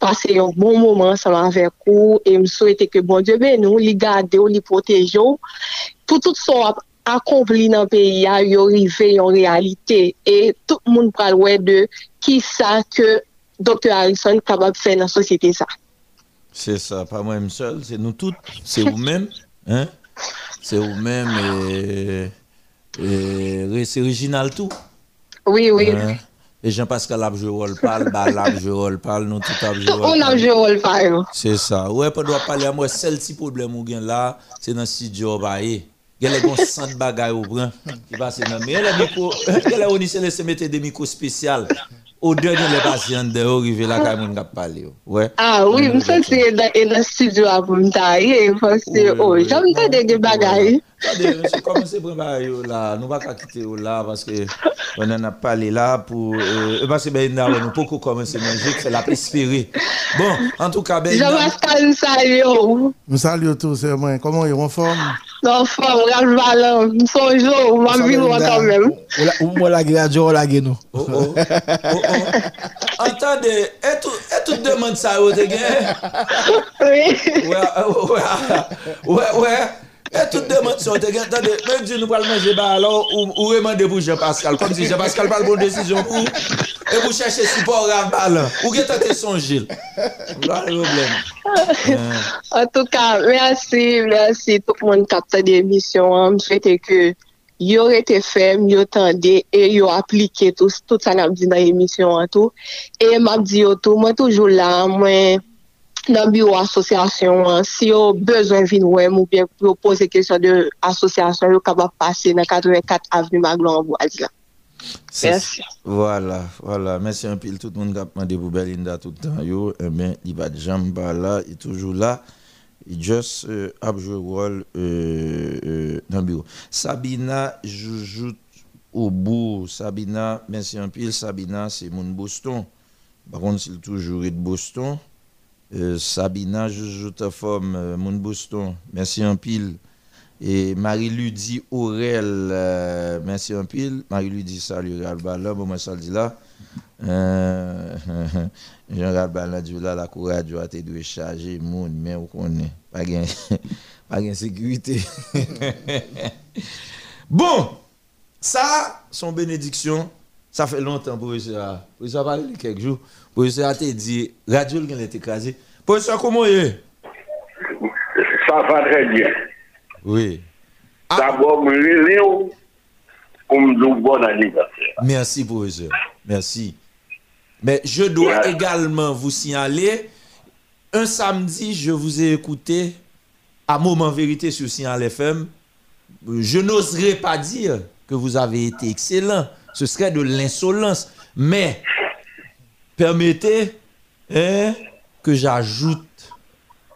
pase yon bon mouman saman vek ou, e msouete ke bon diebe nou, li gade ou, li protejo, pou tout son ap akompli nan peyi a, yon rive yon realite, e tout moun pralwe de ki sa ke Dr. Harrison kabab fe nan sosyete sa. C'est ça, pas moi-même seul, c'est nous tous, c'est vous-même. Hein? C'est vous-même et, et c'est original tout. Oui, oui. Hein? Et Jean-Pascal a joué rôle parle, rôle parle, nous tout a joué On a joué rôle parle. C'est ça. Ouais, pas doit parler à moi, petit problème ou là, c'est dans le studio baillé. Il y a les centre bagaille au brin qui dans mais elle a micro, elle a des micros spéciaux au dernier les patients de haut arrivé là quand même parler. Ouais. Ah oui, ça c'est dans le studio à vous parce que oh, j'aime pas des bagailles. Attendez, commencé à préparer là, nous pas quitter là parce que on en a parlé là pour euh, parce que ben nous beaucoup commencer manger, c'est la espérer. Bon, en tout cas ben Jean-Pascal salue. Nous saluons tous, c'est moi. Comment ils en forme Nan fwa, mwen al valan, mwen sonjou, mwen anvil mwen kanmem. Ou mwen lage radyo, ou lage nou. Antande, etout deman sa yo te gen? Oui. Ouè, ouè, ouè, ouè. Et tout de monde sont attendez, même si nous parlons manger bah alors ou ou demander pour Jean Pascal comme si Jean Pascal parle bonne décision pour et vous cherchez support à balle ou que tenter son Gilles. Pas le problème. En tout cas, merci, merci tout le monde qui a fait des l'émission. Je souhaite que yo rete fem, yo tende, e yo aplike tout, tout sa nan di nan emisyon an tou. E map di yo tou, mwen toujou la, mwen nan biyo asosyasyon an, si yo bezwen vin wèm ou bien pou yo pose kesyon de asosyasyon, yo kabab pase nan 84 avni Maglan Boazila. Merci. Voilà, voilà. Merci un pile tout le monde qui a demandé pour Belinda tout le temps. Yo, eh ben, il va jamais pas là, il est toujours là. just juste euh, a joué rôle euh, euh, dans le bureau. Sabina Joujout au bout. Sabina, merci an pil. Sabina, se moun Boston. Baron, s'il toujou est de Boston, Uh, Sabina joujout a fom moun Boston. Mensi an pil. Et Marie-Ludie Aurel, euh, merci un pile. Marie-Ludie, salut, là, bon, moi, ça dit là. Euh, Jean Balin dit là, la courage a été monde, mais on connaît. Pas de pas sécurité. bon, ça, son bénédiction, ça fait longtemps, professeur. Professeur a parlé quelques jours. Professeur a dit, radio, qui est écrasé. Professeur, comment il est? Ça va très bien. Oui. D'abord, me pour me bon anniversaire. Merci, professeur. Merci. Mais je dois également vous signaler, un samedi, je vous ai écouté à Moment Vérité sur Signal FM. Je n'oserais pas dire que vous avez été excellent. Ce serait de l'insolence. Mais permettez hein, que j'ajoute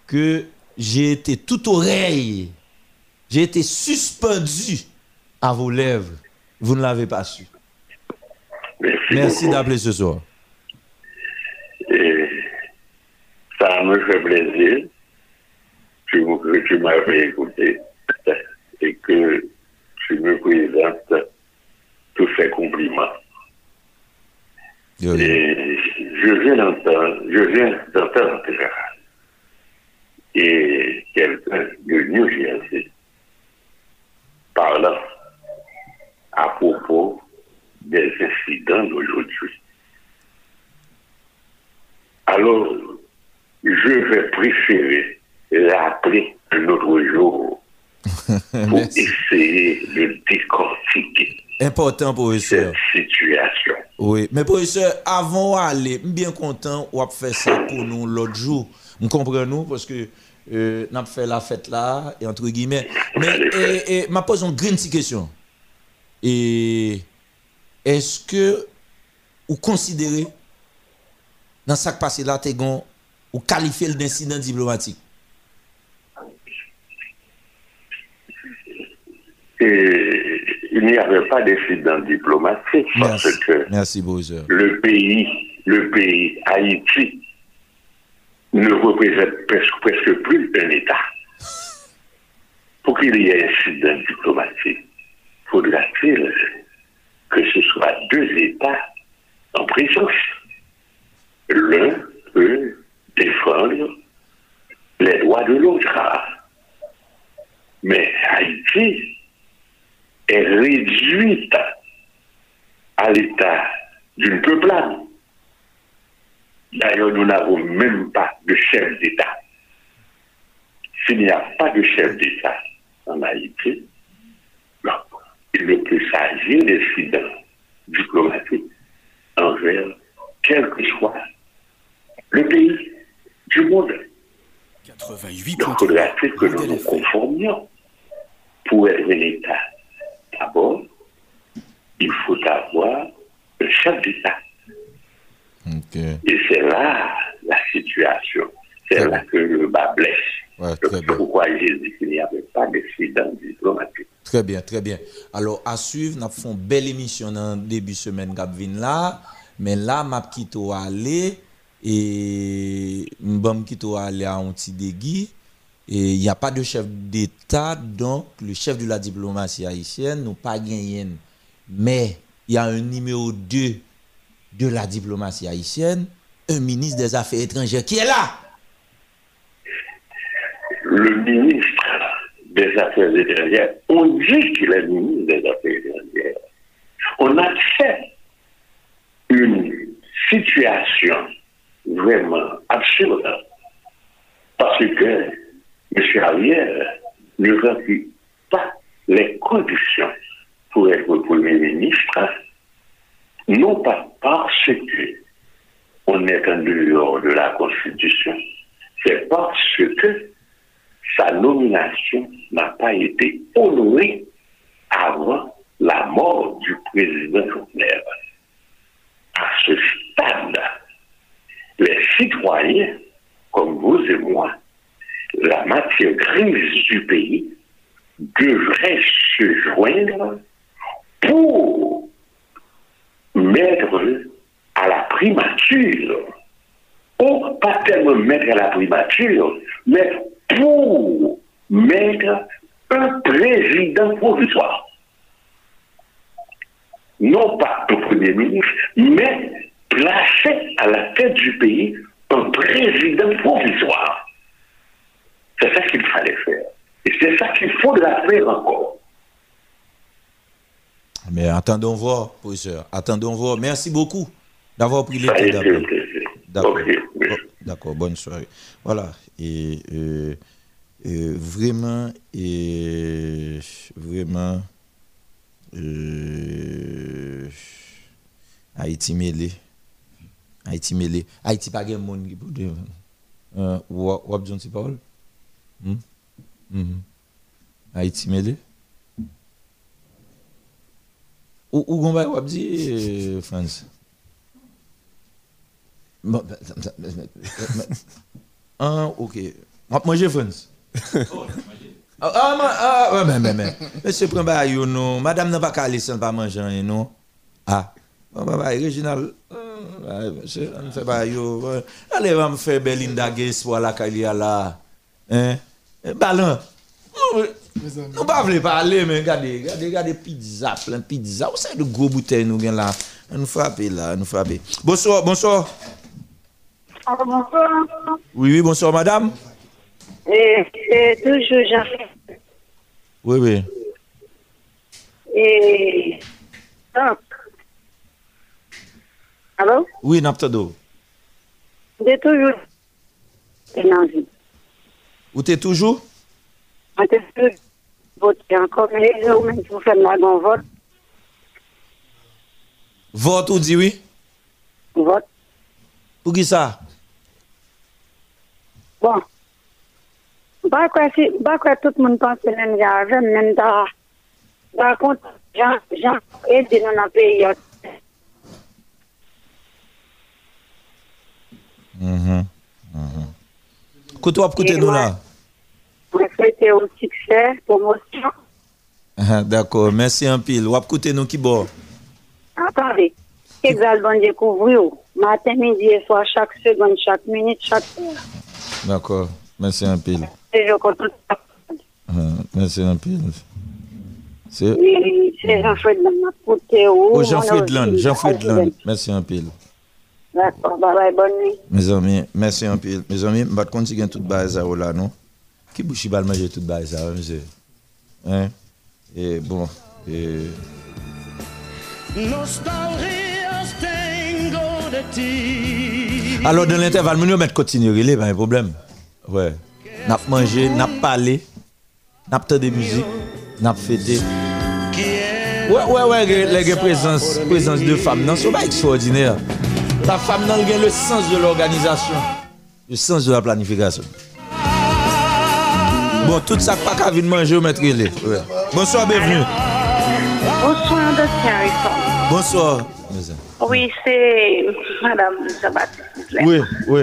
que j'ai été tout oreille j'ai été suspendu à vos lèvres. Vous ne l'avez pas su. Merci, d'appeler ce soir. Et ça me fait plaisir que tu m'avais écouté et que tu me présentes tous ces compliments. Et je viens d'entendre, je viens d'entendre et quelqu'un de New Jersey parlant à propos des incidents d'aujourd'hui. Alors, je vais préférer l'appeler un autre jour pour essayer de décortiquer Important, professeur. cette situation. Oui, mais professeur, avant d'aller, bien content de faire ça pour nous l'autre jour. Nous? Comprenons parce que euh, n'a fait la fête là, et entre guillemets. Mais et, et, m'a pose une grande question. Et est-ce que vous considérez dans ce qui passé là, ou qualifiez d'incident diplomatique? Et il n'y avait pas d'incident diplomatique parce que Merci, le pays, le pays Haïti ne représente presque, plus un État. Pour qu'il y ait incident diplomatique, faudra-t-il que ce soit deux États en présence. L'un peut défendre les droits de l'autre. Mais Haïti est réduite à l'état d'une peuplade. D'ailleurs, nous n'avons même pas de chef d'État. S'il n'y a pas de chef d'État en Haïti, il ne peut s'agir d'incidents diplomatiques envers quel que soit le pays du monde. 88 Donc, faudrait-il que nous nous conformions pour être un État. D'abord, il faut avoir un chef d'État. Et c'est là la situation. C'est là que le bas blesse. pourquoi j'ai dit qu'il n'y avait pas d'incident diplomatique. Très bien, très bien. Alors, à suivre, nous avons une belle émission dans le début de semaine là. Mais là, je vais quitter aller et aller à un petit dégui. Et il n'y a pas de chef d'État, donc le chef de la diplomatie haïtienne nous pas gagné. Mais il y a un numéro 2 de la diplomatie haïtienne, un ministre des Affaires étrangères qui est là. Le ministre des Affaires étrangères, on dit qu'il est ministre des Affaires étrangères. On a fait une situation vraiment absurde parce que M. Ariel ne remplit pas les conditions pour être Premier ministre, non pas parce que on est en dehors de la Constitution, c'est parce que sa nomination n'a pas été honorée avant la mort du président Jovenel. À ce stade, les citoyens, comme vous et moi, la matière grise du pays devrait se joindre pour mettre à la primature, ou pas tellement mettre à la primature, mais pour mettre un président provisoire. Non pas un premier ministre, mais placer à la tête du pays un président provisoire. C'est ça qu'il fallait faire. Et c'est ça qu'il faudra faire encore. Mais attendons voir, professeur. Attendons voir. Merci beaucoup d'avoir pris le temps. D'accord. D'accord, bonne soirée. Voilà. Et, euh, euh, vraiment, et vraiment, euh, Haïti mêlé. Haïti mêlé. Haïti pas de monde qui peut dire. Euh, ou, ou, Hmm? Hmm. Haïti mêlé. Ou, ou gon bay euh, ah, ok. Wap manje France? Ah, ah, ah, mais, mais, mais. Monsieur prend ba yo. Madame n'a pas aller sans pas manger, non? Ah. Bon, bah, bah, Réginal. Ah, monsieur, on fait pas yo. Allez, on faire Belinda Gates pour la Kalia là. Hein? Ballon. Nous ne pouvons pas parler, mais regardez, regardez, regardez, pizza, plein pizza. Vous savez de gros bouteilles nous avons là? Nous frappons là, nous frappons. Bonsoir, bonsoir. bonsoir. Oui, oui, bonsoir, madame. Et, toujours Jean. Oui, oui. Et donc, allô? Oui, Naptado. Vous êtes êtes toujours? Vous êtes toujours voter encore, mais vous même vous faites la bon vote? Vote ou dit oui? Vote. Pour qui ça? Bon. Pas quoi, si, pas quoi tout le monde pense que même j'avais, même dans, par contre, Jean, Jean, aide dans le pays. Mhm. Mhm. Ou côté nous là? Je souhaite au succès, promotion. Ah, d'accord, merci un pile. Ou côté nous qui bon? Attendez, qu'est-ce bon découvrir Matin, midi et soir, chaque seconde, chaque minute, chaque heure. D'accord, merci un pile. Et je compte ah, merci un pile. C'est Jean-Frédland, côté où? Oh, Jean-Frédland, Jean-Frédland, merci un pile. D'accord, bye bye, bonne nuit. Mes amis, merci un pile. Mes amis, je vais continuer toute base Ki bouchi bal manje tout bay sa, mwen se? Hein? E bon, e... Alors, dans l'intervalle, nous allons continuer, il n'y a pas de problème. Ouais. Nous avons mangé, nous avons parlé, nous avons de musique, nous avons fêté. Ouais, ouais, ouais, la présence, présence de femmes, non, c'est pas extraordinaire. La femme, non, n'a le sens de l'organisation, le sens de la planification. Bon, tout sa pa ka vin manje ou metre li. Ouais. Bonsoir, bienvenue. Bonsoir, Dr. Harrison. Bonsoir. Oui, c'est Madame Jean-Baptiste. Oui, oui.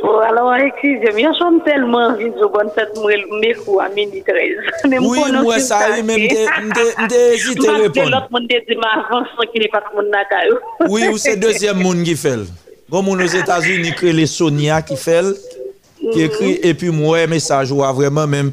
Oh, alors, excusez-moi, je chante tellement vite, je bonne fête, moi, mes coups à minuit 13. Même oui, moi, ça arrive, même, j'ai hésité à répondre. L'autre monde dit, ma avance, qui n'est pas mon nakayo. Oui, ou c'est deuxième monde qui fait. Comme aux États-Unis, crée les Sonia qui fait. qui écrit et puis moi message ou vraiment même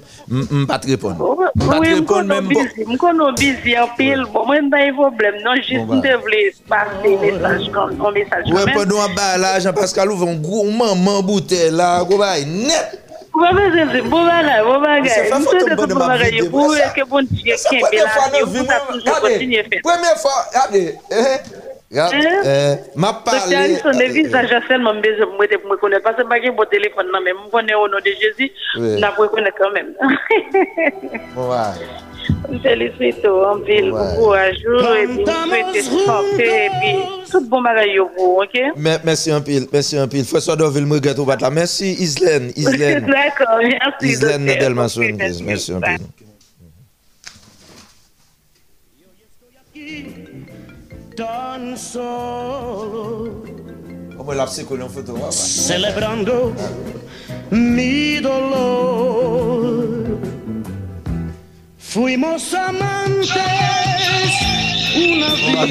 pas te répondre pas te répondre même bon je connais busy en pile bon moi pas de problème non juste te voulais passer message comme un message ouais pendant en bas là Jean Pascal ouvre un gros maman bouteille là go bay net Ou pa bezè zè, bo bagay, bo bagay. Mwen se de to bo bagay yo, pou eske bon diye kembe la, yo pou ta toujou kontinye fè. Premye fwa, ade, ehe, m'a seulement me connaître parce que pas mon téléphone non mais au nom de Jésus, reconnaître quand même. Ouais. Je en bon courage et puis je souhaite santé et puis tout bon bagage pour vous, OK? Me- Merci un pile, merci un pile. François Doville, me regrette au bat là. Merci Islaine, Islaine. D'accord, merci. Islaine Merci. pile. done solo. Como la psicología un futuro. Celebrando mi dolor. Fuimos amantes.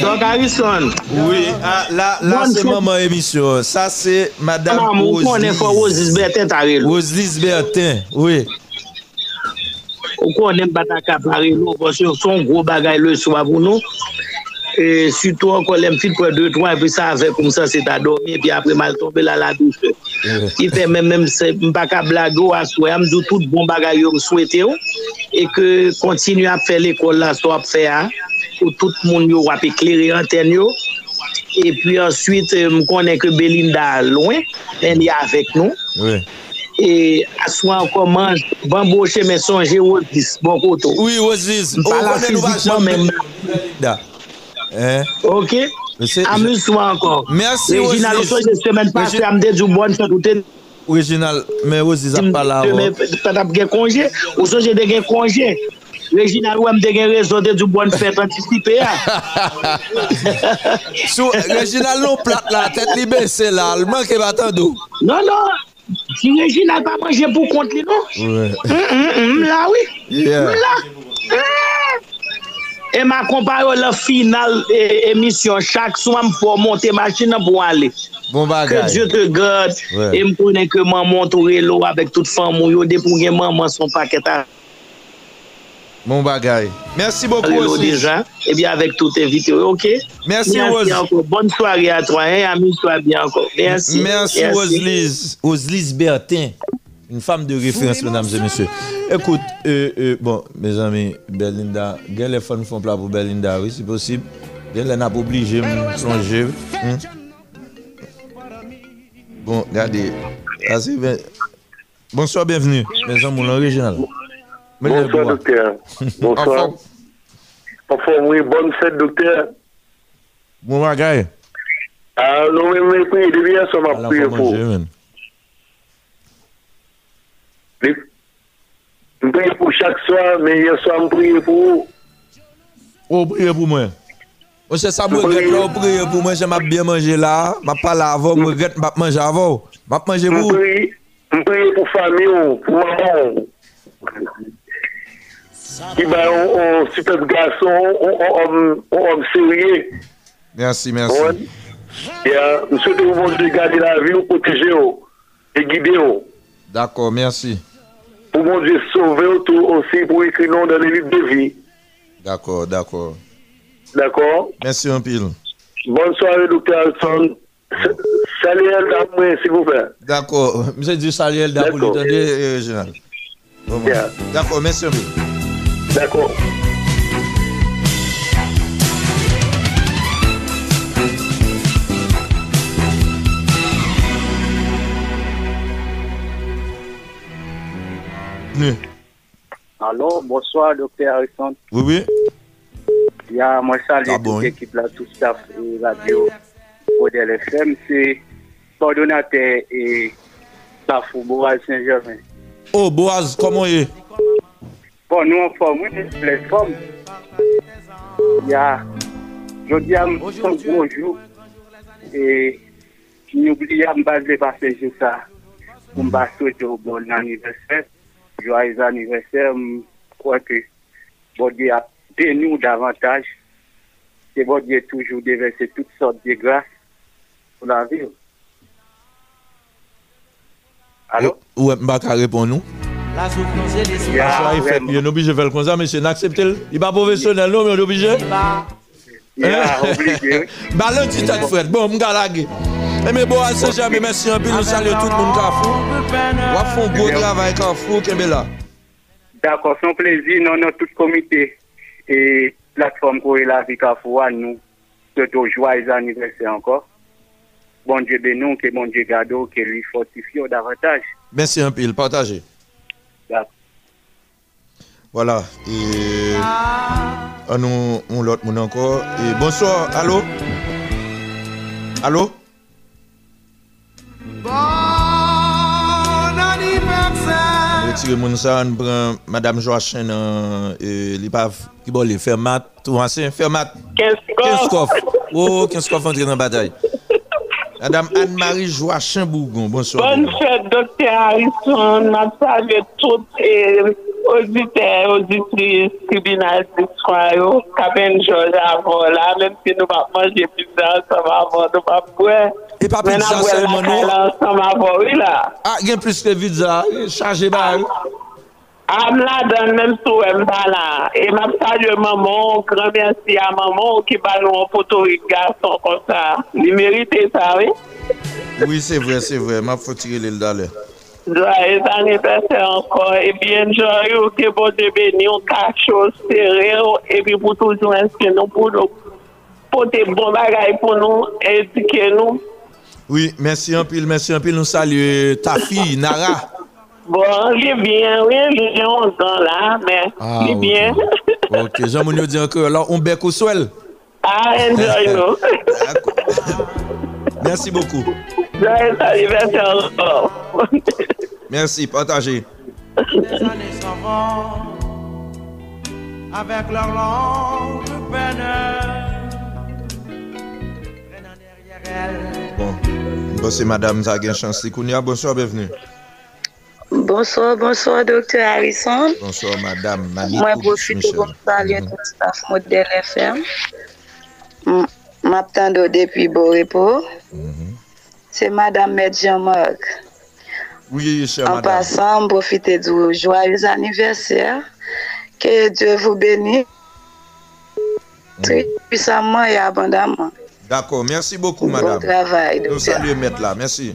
Don Garrison Oui, ah, la, la se maman emisyon Sa se madame Oziz Ou konen fwa Oziz Bertin taril Oziz Bertin, oui Ou konen bataka paril Ou konen son gro bagay le sou avounou E, Soutou an kon lem fit kwa 2-3 Epi sa ave koum sa se ta dormi Epi apre mal tombe la la douche. Ki fe men men se mpaka blago aswe Amdou tout bon bagay yo mswete yo E ke kontinu ap fe l'ekol la So ap fe a Ou tout moun yo wap ekleri anten yo. Epi answit mkonen ke Belinda loin En ya avek nou oui. E aswa an kon manj Bamboche men sonje Ozis Bon koto Oui Ozis Mpala fizikman men Belinda. Eh. Ok? Amuse-toi encore. Merci, Reginald, Osis. Reginald, la semaine passée, elle me dit bonne fête ou Reginald, mais Osis n'a pas là. Mais tu oh. as des congé. Ou ça, j'ai des congé. Reginald, ouais, me des raison de bonne fête anticipée. Sous Reginald, non plate là, tête libérée, c'est là. Le manque est battant d'où? Non, non. Si Reginald pas manger pour compte, non? Ouais. Mm, mm, mm, là, oui. Yeah. Là. Mm. E ma kompanyo la final e, emisyon chak souman pou monte machina pou ale. Bon bagay. Ke Diyo te gade. Ouais. E m konen ke maman toure lo avèk tout fan moun yo depou gen maman son paket a. Bon bagay. Mersi bokou osi. Alelo deja. E bi avèk tout evite yo, ok? Mersi osi. Mersi anko. Bonne soare a to. Ami to a bi anko. Mersi. Mersi ozliz. Ozliz Bertin. une femme de référence, mesdames et messieurs. Écoute, euh, euh, bon, mes amis, Belinda, quel les fans font plat pour Belinda, oui, c'est possible. Elle n'a pas obligé de mm, plonger. Hein? Mm. Bon, regardez. Ah, bien. Bonsoir, bienvenue, mes amis, l'original. Bonsoir, docteur. Bonsoir. Enfin, oui, bonne fête, docteur. Bon, bagaille. Ah, non, mais mais, oui, oui, oui, oui, oui, oui, oui, Mwen priye pou chak swa, men yon swa mwen priye pou ou. Ou priye pou mwen? Ou se sa mwen regret la ou priye pou mwen se map biye manje la, map pala avon, mwen regret map manje avon. Map manje pou ou? Mwen priye pou fami ou, pou maman ou. Ki ba ou super gason, ou om serye. Mersi, mersi. Mwen sote ou mwen de gade la vi ou, potije ou, e guide ou. Dako, mersi. Pour mon Dieu sauver vous tout aussi pour écrire nom dans les livres de vie. D'accord, d'accord. D'accord? Merci un pile. Bonne soirée, docteur Alson. S- Salut, à moi, s'il vous plaît. D'accord. Monsieur du Saliel d'Apouli, D'accord. attendez, euh, bon. D'accord, merci un pile. D'accord. bienvenue. Allô, bonsoir, docteur Harrison. Oui, oui. Ya, mwen salye tout ekip la, tout staff radio Odel FM. Se kordonate e staff ou Boaz Saint-Germain. Oh, Boaz, koman e? Bon, nou an fòm, wè, lè fòm. Ya, jodi am son bonjou. E, nou bli am baz le basè jè sa. Mba sojo bon nan universite. joyeux anniversaire. Je crois que bon Dieu a béni davantage. Que bon Dieu toujours déversé toutes sortes de grâces pour la vie. Allô? Ou est-ce que répond nous? La souffrance et les souffrances. Il est obligé de faire comme ça, mais c'est inacceptable. Il n'est pas professionnel, non, mais il est obligé. Il est obligé. Bah, l'un petit tas de fret. Bon, je vais Eh, mais bon, à Saint-Germain, merci un peu. Nous saluons tout le monde Carrefour. On va faire un gros travail Carrefour. D'accord, son plaisir, non, non, tout comité et plateforme pour la vie Carrefour, nous, surtout joyeux anniversaire encore. Bon Dieu bénisse, que bon Dieu garde, que lui fortifie davantage. Merci un peu, partagez. D'accord. Voilà. Et. Nous, on l'autre monde encore. Et bonsoir, allô? Allô? Bon Retire moun sa, an pran Madame Joachim nan e, li pav ki bo li fermat, ou ansen fermat. Kenskof. Ou Kenskof antre oh, nan batay. Madame Anne-Marie Joachim Bougon, bonsoir. Bonne fête, Dr. Harrison, ma salve tout et... Odite, oditris, tribunal diskwa yo, kapen joj avon la, menm si nou pa manje pizza ansam avon, nou pa pwe. E pa pizza selman nou? Menm avon la ansam avon, oui la. A, gen plus ke pizza, chanje ba yo. Am la dan menm sou em ta la. E map sa yo maman, gran mersi a maman ki ba nou an potorik gason kon sa. Li merite sa, oui? Oui, se vre, se vre, map fotire li l dalè. Joyeux anniversaire encore. Et bien, joyeux que bon Dieu bénisse, on cache choses sérieux. Et puis, pour toujours, est-ce que nous pouvons porter bon bagage pour nous, éduquer nous. Oui, merci un pile, merci un pile. Nous saluons ta fille, Nara. Bon, j'ai bien, oui, j'ai 11 ans là, mais ah, j'ai okay. bien. ok, Jean-Mounio dit encore, alors on bec au sol. Ah, enjoy nous. merci beaucoup. Joyeux anniversaire encore. Merci, partagez. Des années s'en vont avec leur longue peine. Prenant derrière elles Bon, bon c'est madame Zaguen Chansi Kounia. Bonsoir, bienvenue. Bonsoir, bonsoir, docteur Harrison. Bonsoir, madame. Mwen profite pou salye tout staff model FM. Mwen aptando depi Borepo. Mm-hmm. Se madame Medjan Mark. Oui, chère En Madame. passant, profitez du joyeux anniversaire. Que Dieu vous bénisse. Très puissamment et abondamment. D'accord, merci beaucoup, Bon Madame. travail, Nous saluons Maître là, merci.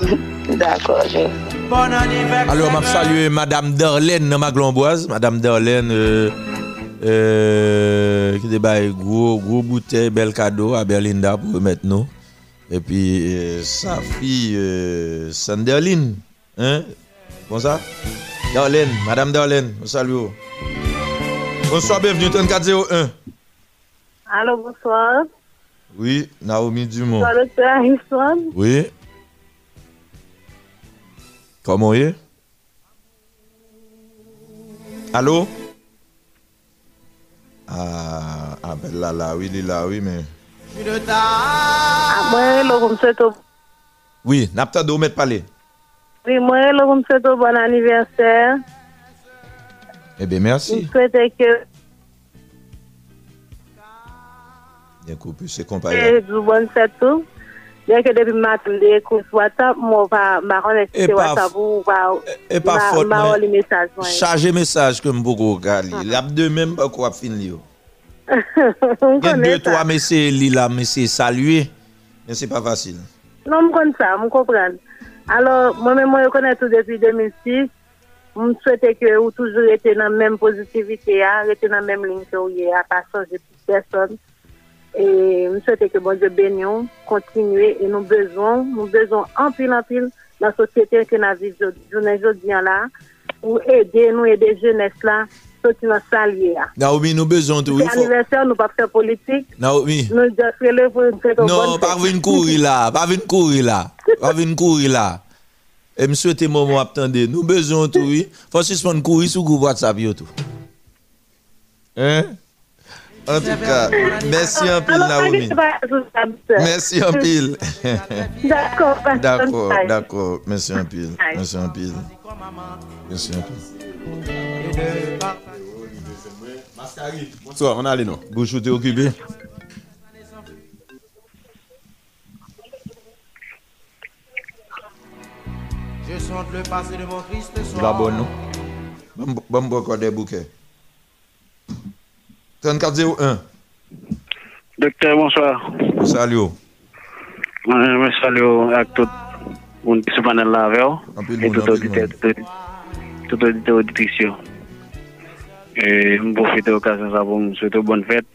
D'accord, je... Bon anniversaire. Alors, je salue Madame Darlene dans Maglomboise. Madame Darlene, euh, euh, qui débat gros, gros bouteille, bel cadeau à Berlinda pour remettre nous. Et puis euh, sa fille euh, Sanderline, hein? Bon ça? Darlene, Madame Darlene, on salue. Bonsoir, bienvenue 3401. Allô, bonsoir. Oui, Naomi Dumont. Bonsoir, docteur Harrison. Oui. Comment est Allô? Ah, ah ben là, là, oui, il est là, oui, mais... Je. Ah, moi, au- Oui, n'a pas de mettre parler. oui, moi, au bon anniversaire. Eh bien, Je merci. souhaite que Bien coupé, c'est comparé. et du bon fête tout. Bien que depuis matin, des courses WhatsApp, moi, va, ma Et c'est pas- WhatsApp ou va, Et pas ma- faute, ma mais- les messages. moi. Chargez message que je beaucoup regarder. Même pas quoi finir. Il y a deux, ça. trois messieurs là, mais c'est saluer. Mais c'est pas facile. Non, je comprends ça, je comprends. Alors, moi-même, moi, je connais tout depuis 2006. Je souhaite que vous toujours été dans la même positivité, hein, rester dans la même ligne que vous à pas changer de personne. Et je souhaite que bon Dieu bénisse, continuer. Et nous besoin, nous besoin en pile en pile dans la société que nous vivons aujourd'hui là, pour aider nous, aider jeunesse là, Naomi, nous besoin de oui. C'est faut- anniversaire, nous pas faire politique. Naomi. Nous devons faire le Non, bonne pas fête. venir courir là, pas venir courir là, pas venir courir là. Et me souhaiter moment attendez, nous besoin tout oui. Faut suspendre courir sur groupe WhatsApp yo. Hein? En tout cas, merci un pile, Naomi. Merci un pile. D'accord, D'accord, d'accord. Merci un pile. Merci un pile. Merci un pile. Bonsoir, on a allez non Bonjour, t'es occupé Je sens le passé de mon triste soir. La bonne, non Bon, bon, bon, des bouquets. 3401. Docteur, bonsoir. Salut. Oui, salut à tout le monde qui se panel là avec vous. Et tout auditeur, tout auditeur. tout auditeur auditricio. E mbo fete okasyon sa pou mswete bon fèt.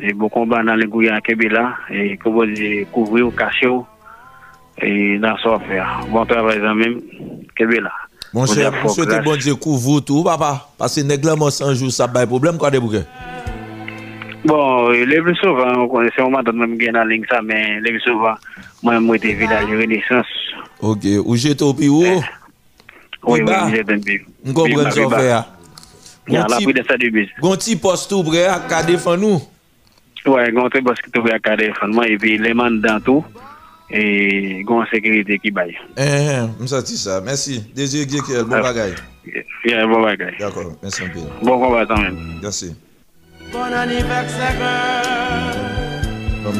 E bo komba nan le Gouyan Kebe la. E kobo de kouvri okasyon. E nan so fè. Bon travay zan men Kebe la. Mon chè, mswete bon de kouvri tou papa. Pase neglaman sanjou sa bay problem kwa de bouke? Bon, le plus souvent, c'est au moment où je suis en ligne, ça, mais le plus souvent, moi, je suis village de Renaissance. Ok, où j'étais au plus haut? Eh. Oui, oui, ce qu'on fait. hein. Il y a la de ça de bise. Gon ti poste tout prêt à défendre nous. Ouais, gon très parce que tu veux à cadre moi, et puis les man dans tout, et gon sécurité qui baille. Eh, eh, me senti ça. Merci. Désir Ezekiel, bon Ah. bagay. Yeah, bon bagay. D'accord, merci un peu. Bon combat quand même. Merci. Bon anniversaire.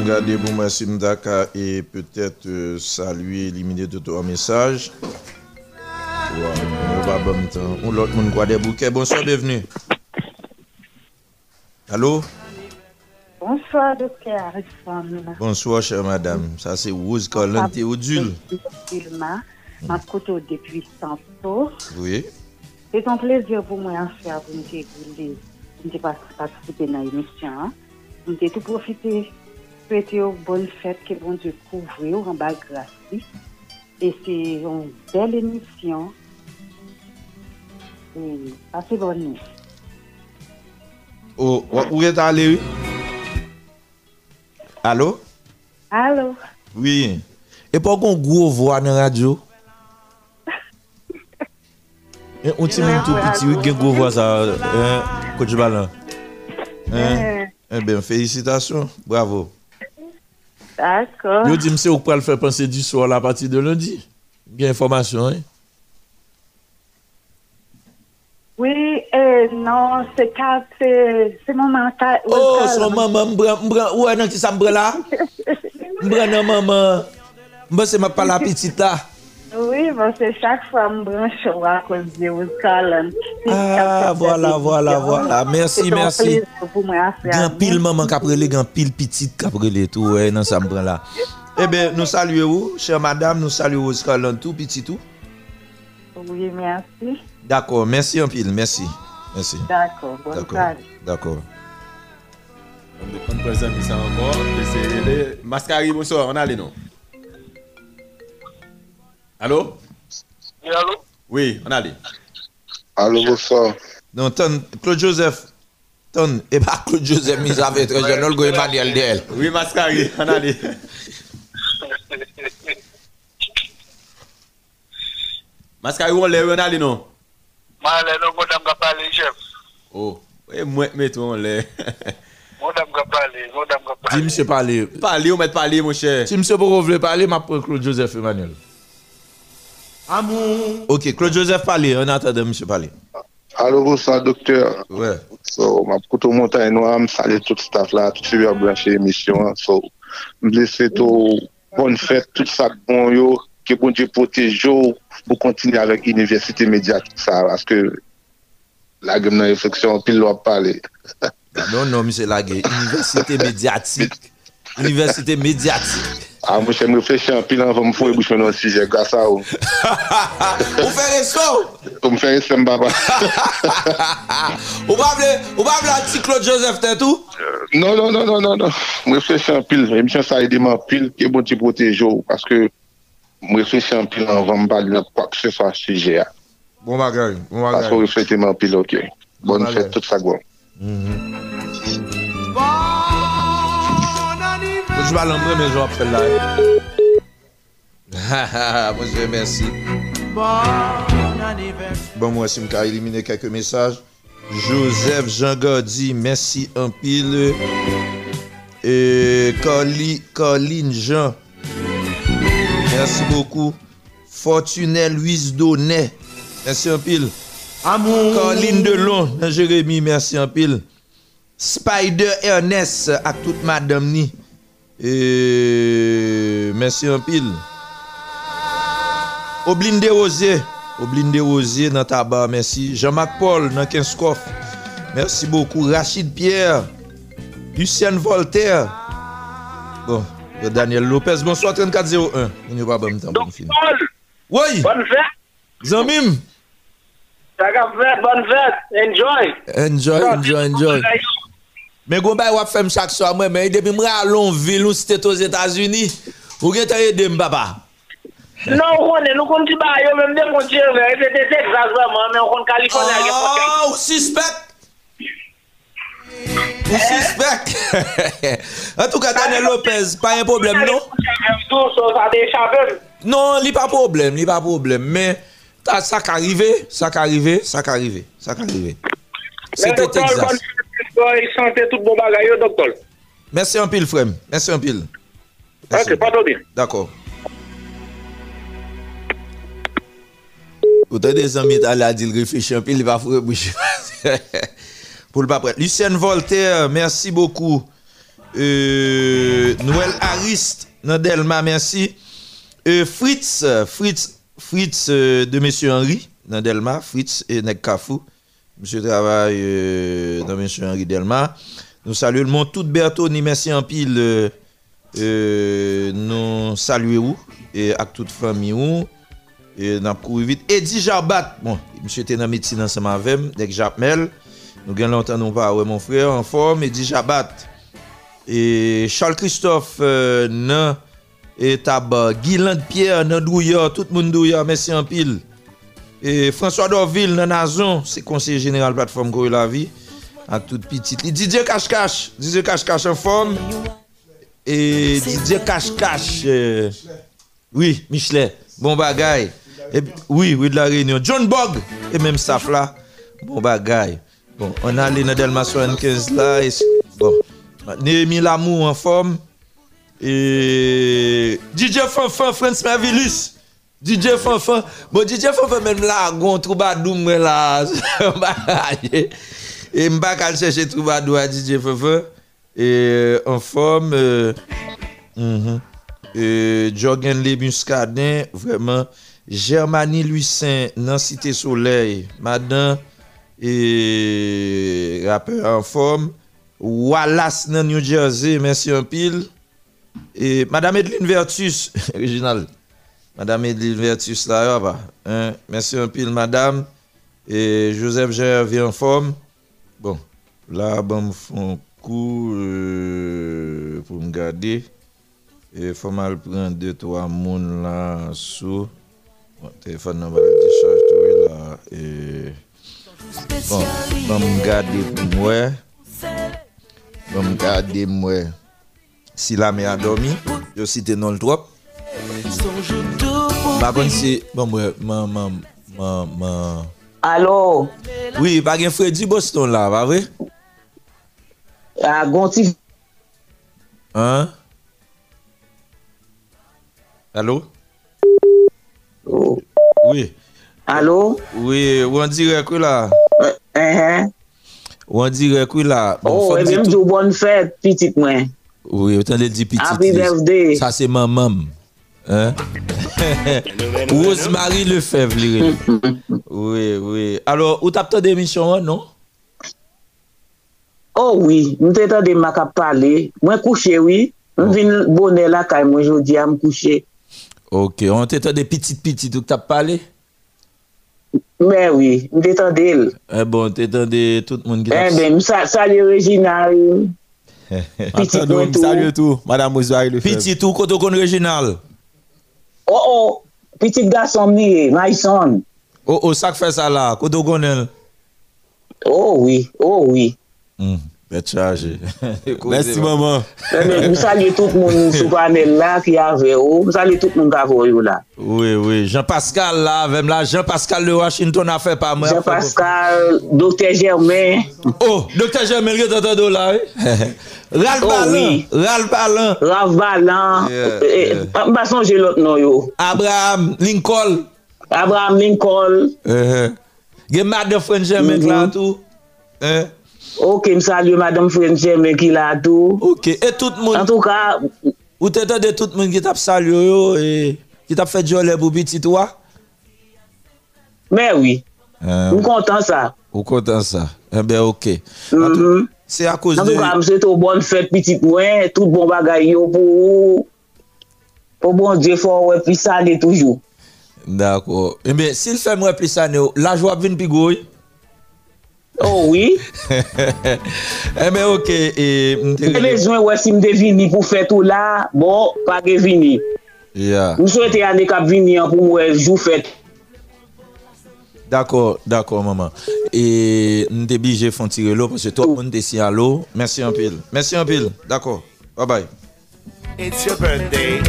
Garder pour merci Mdaka et peut-être euh, saluer, éliminer tout un message. Ouais, Bon on l'autre monde quoi des bouquets. Bonsoir, bienvenue. Allô? Bonsoir, docteur Arifan. Bonsoir, chère madame. Ça, c'est Rose Colin Théodule. Vilma, ma koto depuis santo. Oui. C'est un plaisir pour moi, en faire, vous me participer dans l'émission. Vous me tout profiter. Souhaiter aux bonnes fêtes, que bon Dieu couvre, en bas grâce. Et c'est une belle émission. Passez bonne nuit. Oh, où est allé? oui? Allô? Allô? Oui. Et pourquoi on gros voix dans la radio? Et on ti même tout petit, oui, gen gros voix ça, hein, coach Balan. Hein? Eh bien, félicitations, bravo. D'accord. Yo dit, monsieur, vous pouvez le faire penser du soir à partir de lundi. Bien information, hein? Oui, euh, non, c'est c'est mon mental. Oh, son maman, m'bran, m'bran, ouais, non, qui ça m'bran là? M'bran non, maman. M'bran, c'est ma pas petite là. Oui, bon, c'est chaque fois me branche à cause de calme. Ah, voilà, voilà, voilà. Merci, merci. Gan pile maman kaprele, gan pile petite kaprele tout, ouais, nan ça me là. Eh bien, nous saluons, chère madame, nous saluons Scarlett tout, petit tout. Oui, merci. D'accord, merci en pile, merci. Merci. D'accord, bonne D'accord. soirée. D'accord. On dépend de présent ça encore. C'est les Mascari, bonsoir, on a allé non? Allô? allô? Oui, on a allé. Allô, bonsoir. Non, ton, Claude Joseph. Ton, et pas Claude Joseph, mis avec très jeune, Olgo Emmanuel DL. Oui, Mascari, on a allé. Mascari, on l'a, on a Ma le nou mwen dam ka pale jef. Oh, e mwen meton le. Mwen dam ka pale, mwen dam ka pale. Di mse pale, pale ou met pale mwen chè. Si mse pou rovle pale, ma pou Claude Joseph Emmanuel. Amou. Ok, Claude Joseph pale, an atade mse pale. Alo bonsan doktor. Ouais. So, mwen koutou montan enwa, msale tout staff la, tout subi a blanche emisyon. So, mblese to bon fèt, tout sak bon yo. ke bon Diyo potejo pou kontine avèk universite mediatik sa, aske lage mnen refleksyon pil lwa pale. Non, non, misè lage, universite mediatik. Universite mediatik. A mwen chèm refleksyon pil an fòm fòm e bouchman an sijè, gwa sa ou. Ou fè resò? Ou fè resò mbaba. Ou bable an ti Claude Joseph tè tou? Non, non, non, non, non. Mwen refleksyon pil, emisyon sa edèman pil, ke bon Diyo potejo, aske mwen reflete an pil an van mbali nan kwa kse sa suje a. Bon bagay, bon bagay. Aso reflete man pil ok. Bon, bon fè tout sa gwa. Bon mwen jwa landre men jwa apel la. Mwen jwe mersi. Bon, bon mwen si mka elimine keke mesaj. Joseph Jean-Gordy, mersi an pil. E Colline Jean. Mersi boku. Fortuné Louise Donnet. Mersi an pil. Amou. Caroline Delon. Jérémy, mersi an pil. Spider Ernest ak tout madam ni. E... Mersi an pil. Oblinde Rosier. Oblinde Rosier nan taba. Mersi. Jean-Marc Paul nan Kenskoff. Mersi boku. Rachid Pierre. Lucien Voltaire. Bon. Euh, Daniel Lopez, bonsoir 3401. On n'y va pas me temps pour finir. Oui. Bonne fête. Zamim. Bonne fête. Enjoy. Enjoy, enjoy, enjoy. Men goun bay wap fèm chak so a mwen, men yi depi mre alon vil ou stet os Etats-Unis, ou gen ta yi dem baba? Non, konen, nou kon ti bay yo, men mde kon ti yon veri, se te Texas vèman, men kon California gen poten. Oh, suspect! Ou suspect. en tout cas, Daniel Lopez, pas un problème, non? Non, il n'y a pas de problème, il n'y a pas de problème. Mais ça qui arrivé, ça qui arrivé, ça qui arrivé, ça qui arrivé. C'était Texas. Il sentait tout bon bagay, docteur. Merci un pile, frère. Merci un pile. Ok, pardonnez. D'accord. Ou te de zan mi ta la di l refi chanpil, li pa fure bouchi. pour le pas prêt. Lucien Voltaire, merci beaucoup. Euh, Noël Arist, Nadelma, merci. Euh, Fritz, Fritz, Fritz euh, de Monsieur Henri, Nadelma, Fritz et Nekafou. Monsieur travaille euh, dans Monsieur Henri Delma. Nous saluons le monde tout Bertoni, merci en pile. Euh, euh, nous saluons et à toute famille. Ou. Et dans vite. Eddie Jabat, bon, monsieur était dans médecine ensemble avec, dès que j'appelle. Nou gen lontan nou pa wè mon frè an form Edi Jabat. E Charles Christophe euh, nan E tab euh, Guilain Pierre nan Douya Tout moun Douya, mèsi an pil E François Dorville nan Nazon Se konsey general platform Gory la Vie Ak tout pitit E Didier Kachkache Didier Kachkache an form E Didier Kachkache euh, Oui, Michelet Bon bagay et, Oui, oui de la réunion. John Bog E mèm staff la Bon bagay Bon, on alè nan Delma 75 la. Bon, Nehemi Lamou an form. E... DJ Fanfan, Frans Mavilus. DJ Fanfan. Bon, DJ Fanfan men la agon troubadou mwen la. e mba kal chèche troubadou a DJ Fanfan. E an euh, form. E... Euh, mm -hmm. e, Jorgen Lebuskadin. Vreman. Germani Luisin nan Site Soleil. Madan. e rappeur en forme, Wallace dans New Jersey, merci un pile. Et Madame Edeline Vertus, original. Madame Edeline Vertus là, là hein? merci un pile, madame. Et Joseph Gervais en forme. Bon, là, bon, me font coup euh, pour me garder. Et faut mal prendre deux, trois moun là, sous. Mon téléphone, on va le décharger, là. Et... Bon, bon m gade pou mwen. Bon m gade mwen. Si la me adomi, yo site non l'trop. Bakon si, bon mwen, man, man, man, man. Alo? Oui, bagen Freddy Boston la, va vre? A gonti. An? Alo? Oh. Oui. Alo? Oui, ou an direk ou la? Ehe. Ou an direk ou la? Ou, e mèm djou bon oh, fèt, eh pitit mwen. Oui, ou tan lè di pitit. Happy birthday. Sa se mèm mèm. Rosemary Lefebvre lirè. Oui, oui. Alors, ou tap tè demisyon an, non? Oh, oui. Mwen tè tè dem ak ap pale. Mwen kouche, oui. Mwen oh. vin bonè la kaj mwen jodi a m kouche. Ok. Ou tè tè de pitit pitit ou tap pale? Oui. Ben oui, m te tende el. E eh bon, te tende tout moun ki taks. E eh ben, m sa, salye Reginal. Piti tou. M salye tou, Madame Ozoari le feb. Piti tou, koto kon Reginal. O oh, o, oh, piti gasom ni, my son. O oh, o, sak fe sa la, koto kon el. O oui, o oui. Hmm. Mè chaje. Mèsi maman. Mè salye tout moun sou panel la ki ave ou. Mè salye tout moun gavo yo la. Oui, oui. Jean-Pascal la, vèm la. Jean-Pascal le Washington a fè pa mè. Jean-Pascal, Dr. Germain. Oh, Dr. Germain ki tante do la. Ralph oh, Balan. Ralph Balan. Ralph Balan. Mba sonje lot nou yo. Abraham Lincoln. Abraham Lincoln. Eh, eh. Gen Madde French Germain la mm-hmm. tou. Eh. Ok, m salye madame Frenche men ki la tou. Ok, e tout moun. En tout ka. Ou te te de tout moun ki tap salye yo e ki tap fet jole pou biti towa? Men oui. Euh, m kontan sa. Ou kontan sa. Ebe eh ok. Mm -hmm. Se a kouz de... En tout mm-hmm. ka, m se tou bon fet piti mwen, tout bon bagay yo pou pou bon diye fò wè pli sa de toujou. Dako. Ebe, eh si l fè mwen pli sa de yo, la jwa vin pi goy? Oh oui. eh ben ok. Mwen eh, bezwen wè si mde vini pou fè tou la, bon, pa ge vini. Yeah. Mwen sou ete ane kap vini an pou mwen jou fè. D'akor, d'akor maman. E mde bi je fon tire lo, pwese to mwen desi a lo. Mersi an pil. Mersi an pil. D'akor. Bye bye. It's your birthday.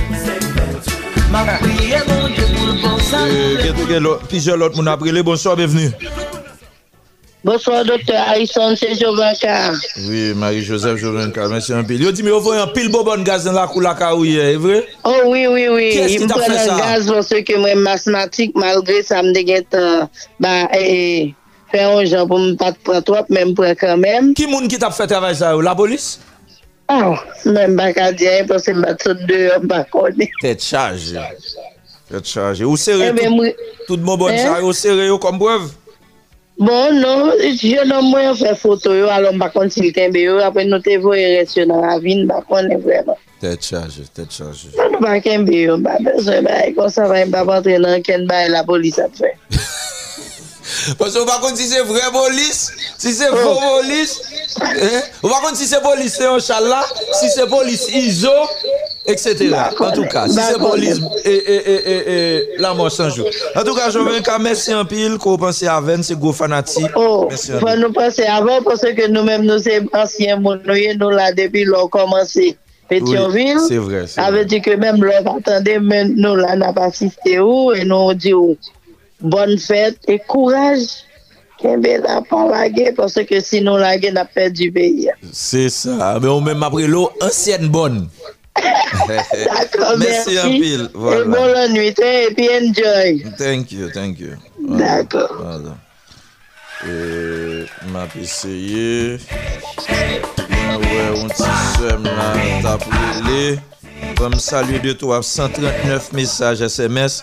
Ma priye moun de pou l'bonsan. Pije lot moun aprile, bonsoir, bienvenue. Bonsoir, docteur Harrison, c'est Jovenka. Oui, Marie-Joseph Jovenka, merci un pile. Yo di mi yo voy an pile bobon gaz nan la kou la ka ou ye, e vre? Oh, oui, oui, oui. Kè s'ki ta fè sa? Yon gaz vò se ke mwen masmatik, malgre sa mde get, euh, ba, e, eh, fè an jan pou m pat pran trop, men m pran kan men. Ki moun ki ta fè travay sa ou, la polis? Oh, men baka diyen, pou se m bat sot de yon bakone. Tèt chaje. Tèt chaje. Ou sere tout, tout bobon sa, ou sere yo kom brev? Bon, non, je nan mwen fè foto yo, alon bakon silten be yo, apè nou te voye resyo nan avin, bakon e vreman. Tèt chaje, tèt chaje. Nan nou bakon be yo, ba bezwe, ba e konsa va yon babantre nan ken ba e la polis ap fè. Parce qu'on va contre si c'est vrai police, si c'est faux oh. police, on va contre si c'est police, c'est un chala, si c'est police ISO, etc. En tout cas, si c'est police et, et, et, et, la mort sans jour. En tout cas, je veux dire merci en pile qu'on pense à Ven, c'est gros fanatique. Oh, faut nous penser avant parce que nous-mêmes, nous sommes anciens, nous là depuis l'on commencé. Petionville, oui, c'est vrai. Ça veut dire que même l'on attendait, nous là, n'a pas assisté où et nous dit où. bonne fête et courage. Parce que sinon, la guerre n'a pas du pays. C'est ça. Mais on même après l'eau, ancienne bonne. D'accord, merci. Merci en pile. Voilà. Et bonne nuit et puis enjoy. Thank you, thank you. Voilà, D'accord. Voilà. E, map eseye Mwen wè yon ti sem nan tap wè lè Mwen salye de to ap 139 mesaj SMS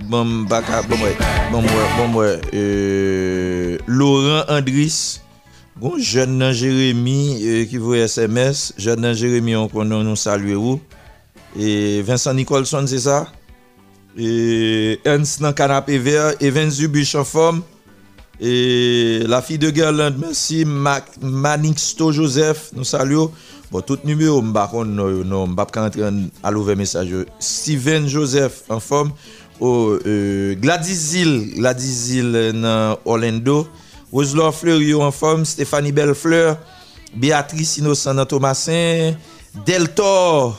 Bon baka, bon mwen, bon mwen, bon mwen, euh, Laurent Andris, bon jen nan Jeremie euh, ki vwe SMS, jen nan Jeremie an konon nou salwe ou, e Vincent Nicholson se sa, e Ernst nan Kanapé Vert, Evan Zubuch an form, e la fi de Gerland, mersi, Manixto Joseph, nou salwe ou, Bon, tout numero mba kon nou, nou mbap ka entren alouvè mesaj yo. Steven Joseph, en form, oh, euh, Gladys Hill, Gladys Hill e, nan Orlando, Roselor Fleur yo an form, Stéphanie Bellefleur, Béatrice Innocent nan Thomasin, Deltor,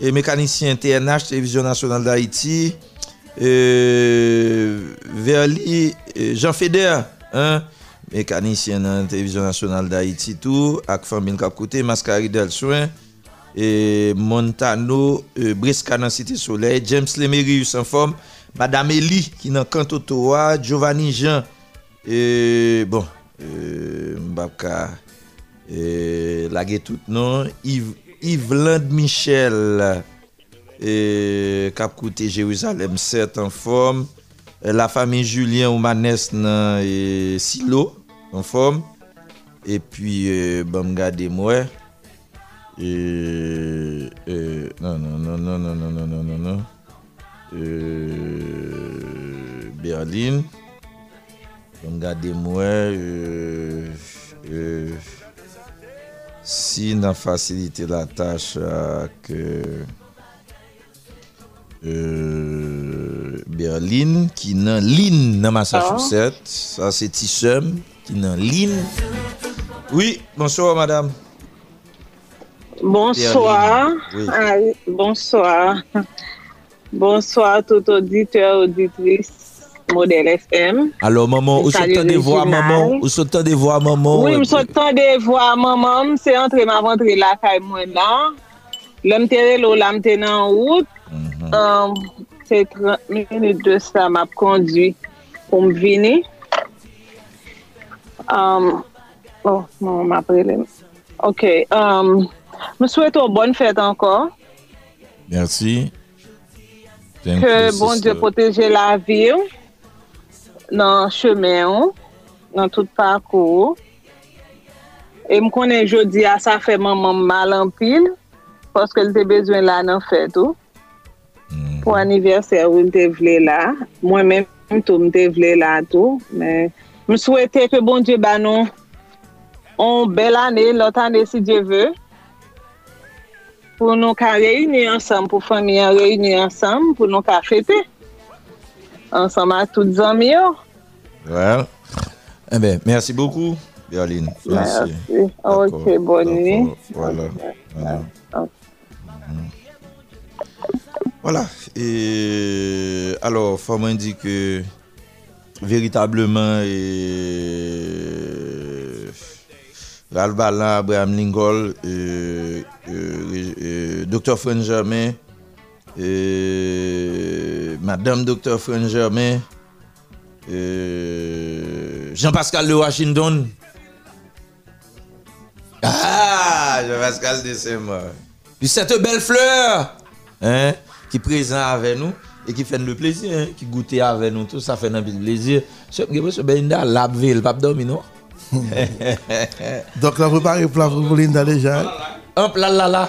eh, mekanisyen TNH, Télévision Nationale d'Haïti, euh, Verli, eh, Jean Feder, mekanisyen nan Télévision Nationale d'Haïti tou, ak Famine Kapkoute, Mascari Delsouen, e, Montano, e, Bresca nan Siti Soleil, James Lemerius en forme, Madame Eli ki nan Kantotowa, Giovanni Jean, e bon, e Mbapka, e lage tout nan, Yves, Yveland Michel, Kapkoute Jérusalem 7 en forme, la fami Julien Oumanes nan Silo en forme, E pi, euh, ban m gade mwen, E... E... Nan nan nan nan nan nan nan nan nan. E... Berlin. Yon gade mwen. E... e si nan fasilite la tache ak... E... e Berlin ki nan Lin nan Massachusetts. Ah. Sa se ti sem ki nan Lin. Oui, bonsoir madame. Bonsoir. Oui. Ah, bonsoir. Bonsoir tout auditeur, auditrice Model FM. Alors maman, ou sotan de vwa maman? Ou sotan de vwa maman? Oui, ou sotan de vwa maman. Se entre ma ventre la kay mwen la. Lèm tere lò lèm tenan wout. Mhm. Um, se 30 minute de sa map kondwi pou m vini. Um, oh, non, m apre lèm. Ok. Ok. Um, Mwen souweto bonne fèt ankon. Mersi. Ke bon Diyo poteje la vi ou, nan cheme ou, nan tout parkou ou. E m konen jodi a ah, sa fe maman mal an pil, poske l te bezwen la nan fet ou. Mm. Po aniverser ou l te vle la, mwen men m tou m te vle la tou. M souwete ke bon Diyo banon, on bel ane, lot ane si Diyo ve. Pour nous qu'à réunir ensemble, pour famille réunir ensemble, pour nous qu'à fêter. Ensemble à toutes les amis. yo. Well. Eh ben, merci beaucoup, Berline. Merci. Merci. Ok, bonne nuit. Voilà. Voilà. Mhm. Voilà. Et alors, faut me dire que véritablement, et Ralbalan, Abraham Lingol, euh, euh, euh, euh Dr. Fren Germain, euh, Madame Dr. Fren Germain, Jean-Pascal de Washington. Ah, Jean-Pascal de Saint-Maur. Puis cette belle fleur hein, qui est présente avec nous. E ki fen le plezir, ki goute ave nou tout, sa fen anpil plezir. Sèp gebe se ben inda labvel, pap domi nou. Donc la préparé plat pour Linda déjà. Hop là là là.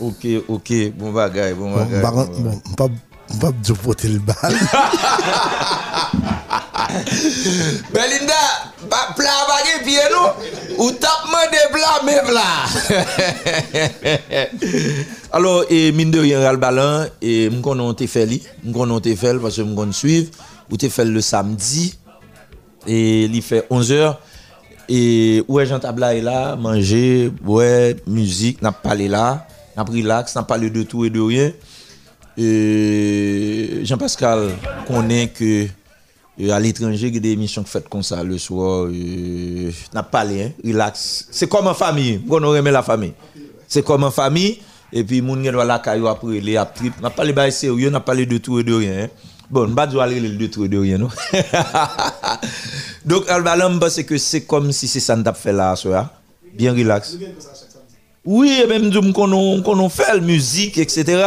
OK, OK, bon bagay, bon bagay. Bon, bon, bon, pas de porter le bal. Belinda, plat bagay pied nous ou tapement de plat mais plat. Alors et mine de rien ral balan et m'konn te fait li, m'konn te fait parce que m'konn suivre ou te fait le samedi et il fait 11h et ouais, Jean Tabla est là, manger, ouais, musique, n'a parlé là, n'a relax, n'a parlé de tout et de rien. Jean-Pascal connaît que euh, à l'étranger, il y a des émissions qui faites comme ça le soir. Euh, n'a pas parlé, hein, relax. C'est comme en famille. On remet la famille. C'est comme en famille. Et puis, moun gen doit la caillou après les trip. N'a pas les bails sérieux, n'a pas de tout et de rien. hein. Bon, on va dire aller le de tout et de rien, non? Donc, Albalam, c'est que c'est comme si c'est ça qu'on fait là, soir. Bien relax. Oui, et même nous qu'on qu'on fait la musique, etc.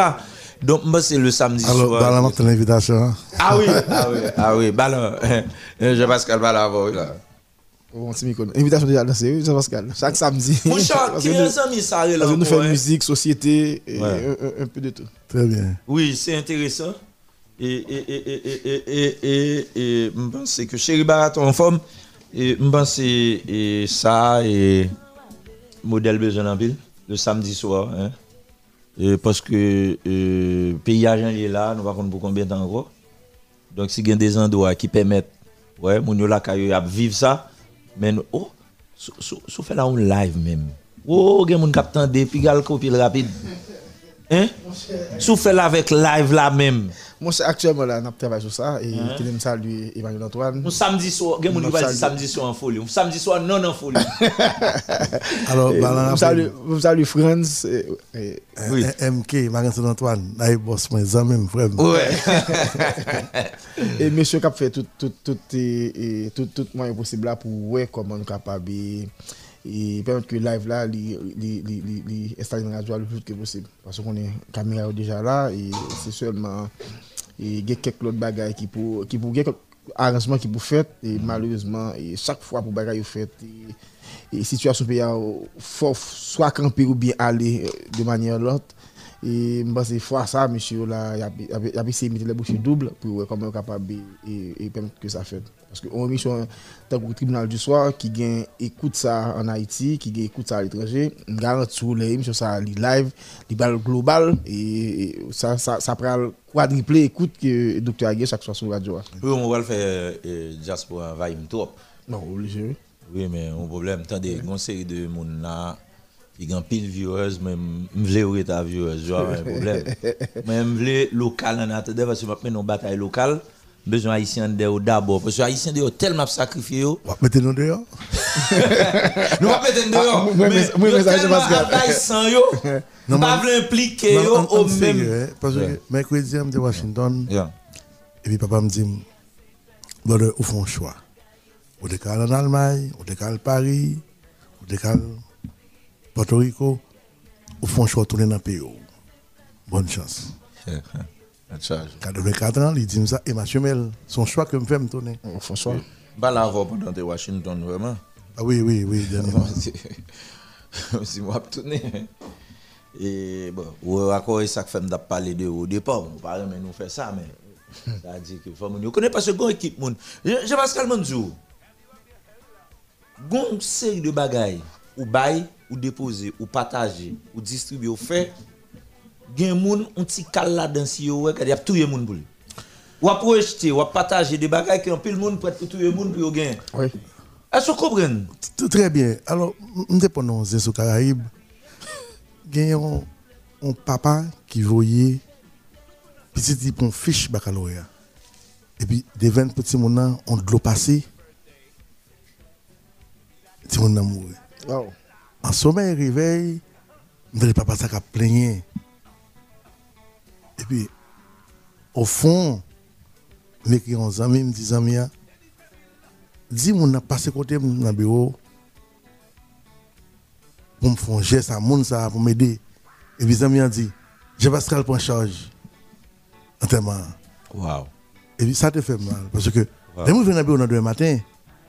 Donc, moi, c'est le samedi Alors, soir. bah, là, notre invitation. hein? Ah oui, ah oui, ah oui. Ballon. Jean-Pascal Ballon, là. Bon, c'est Mikono. Invitation déjà oui, Jean-Pascal. Chaque samedi. Mon Parce qui est ami, ça, là, parce nous faisons musique, société, et Ouais. un, un- un peu de tout. Très bien. Oui, c'est intéressant. Et, je pense que Chéri Baraton en forme, je pense que ça, et modèle besoin en ville, le samedi soir. Hein. Parce que euh, pays agent est là, nous ne savons pas combien de temps encore. Donc, s'il y a des endroits qui permettent, ouais, mon vivre ça, mais oh, sou fait un live même. Oh, il y a des gens qui le copil rapide. Hein? Sou fait avec live là même. Moi, c'est actuellement là, on travaille sur ça, et Hein? je me salue Emmanuel Antoine. Un samedi soir, Nous va dire salue- samedi soir en folie. Samedi soir non en folie. Alors, bah, vous salue, Franz. et- et- Oui. MK, Marie Antoine, là, mes frère. et monsieur qui a fait tout, tout, tout, et, et tout, tout moyen possible là pour voir comment nous capable et, et permettre que live là, li, li, li, li, li installer dans la radio le plus que possible. Parce qu'on est caméra déjà là et c'est seulement et il y a quelques autres bagages qui pour qui pour quelques arrangements qui pour faire. Et malheureusement et chaque fois pour bagages fait et, et situation pays faut soit camper ou bien aller euh, de manière l'autre et je pense que fois ça monsieur là il a essayé de mettre les bouchées doubles pour voir comment capable et, et permettre que ça fait parce que on mission que tribunal du soir qui gagne écoute ça en Haïti qui gagne écoute ça à l'étranger garantit les émissions ça li live li bal global et, ça ça ça prend quadruplé écoute que docteur Aguet chaque soir sur radio Oui, on va le faire euh, diaspora vibe trop. Non, obligé. Oui, mais un problème, attendez, une série de monde là, qui ont pile vieweuse, mais je voulais où ta vieweuse, genre un problème. Mais je voulais local en attendant, parce que maintenant, une bataille locale, besoin haïtien d'abord, parce que haïtien ont tellement sacrifié. Mettre nous dehors. Nous va mettre nous dehors. Mais moi, pense que- haïtien, yo, Non, pas veut impliquer yo au même. Parce que mercredi, je suis à Washington. Et puis papa me dit, où font un choix. Ou de en Allemagne, ou de Paris, ou de Porto Rico, ou font un choix de tourner dans pays. Bonne chance. Quand de 4 ans, il dit ça, et ma chemelle, son choix que me fait me tourner. Son choix. Pas la voix pendant Washington, vraiment. Ah oui, oui, oui, dernièrement. si moi tourner et bon ou encore ça fait me parler de au départ? On parle mais nous faire ça mais dit que faut nous connaît pas ce équipe moun je je Pascal Manzou gon série de bagailles ou bail ou déposer ou partager ou distribuer ou fait gen moun on là dans si yo y a tout le monde pour lui ou à projeter ou à partager des qui en pile monde prêt pour tout le monde pour yo gain oui est-ce que vous comprenez? Tout Très bien. Alors, je dépendons des sous Caraïbes. Il y a un, papa qui voyait petit type une fiche baccalauréat. Et puis, des 20 petits ont de l'eau passée. Petit. Wow. En sommeil, réveil, le papa ça a plaigné. Et puis, au fond, mes qui ont amis, me disent amis, dis mon a passé côté le bureau pour me faire un geste à moun ça pour m'aider. Et puis amis ont dit, je vais Pascal prendre charge. Entièrement. Wow. Et puis ça te fait mal parce que Wow. les gens viennent dans le bureau dans le matin,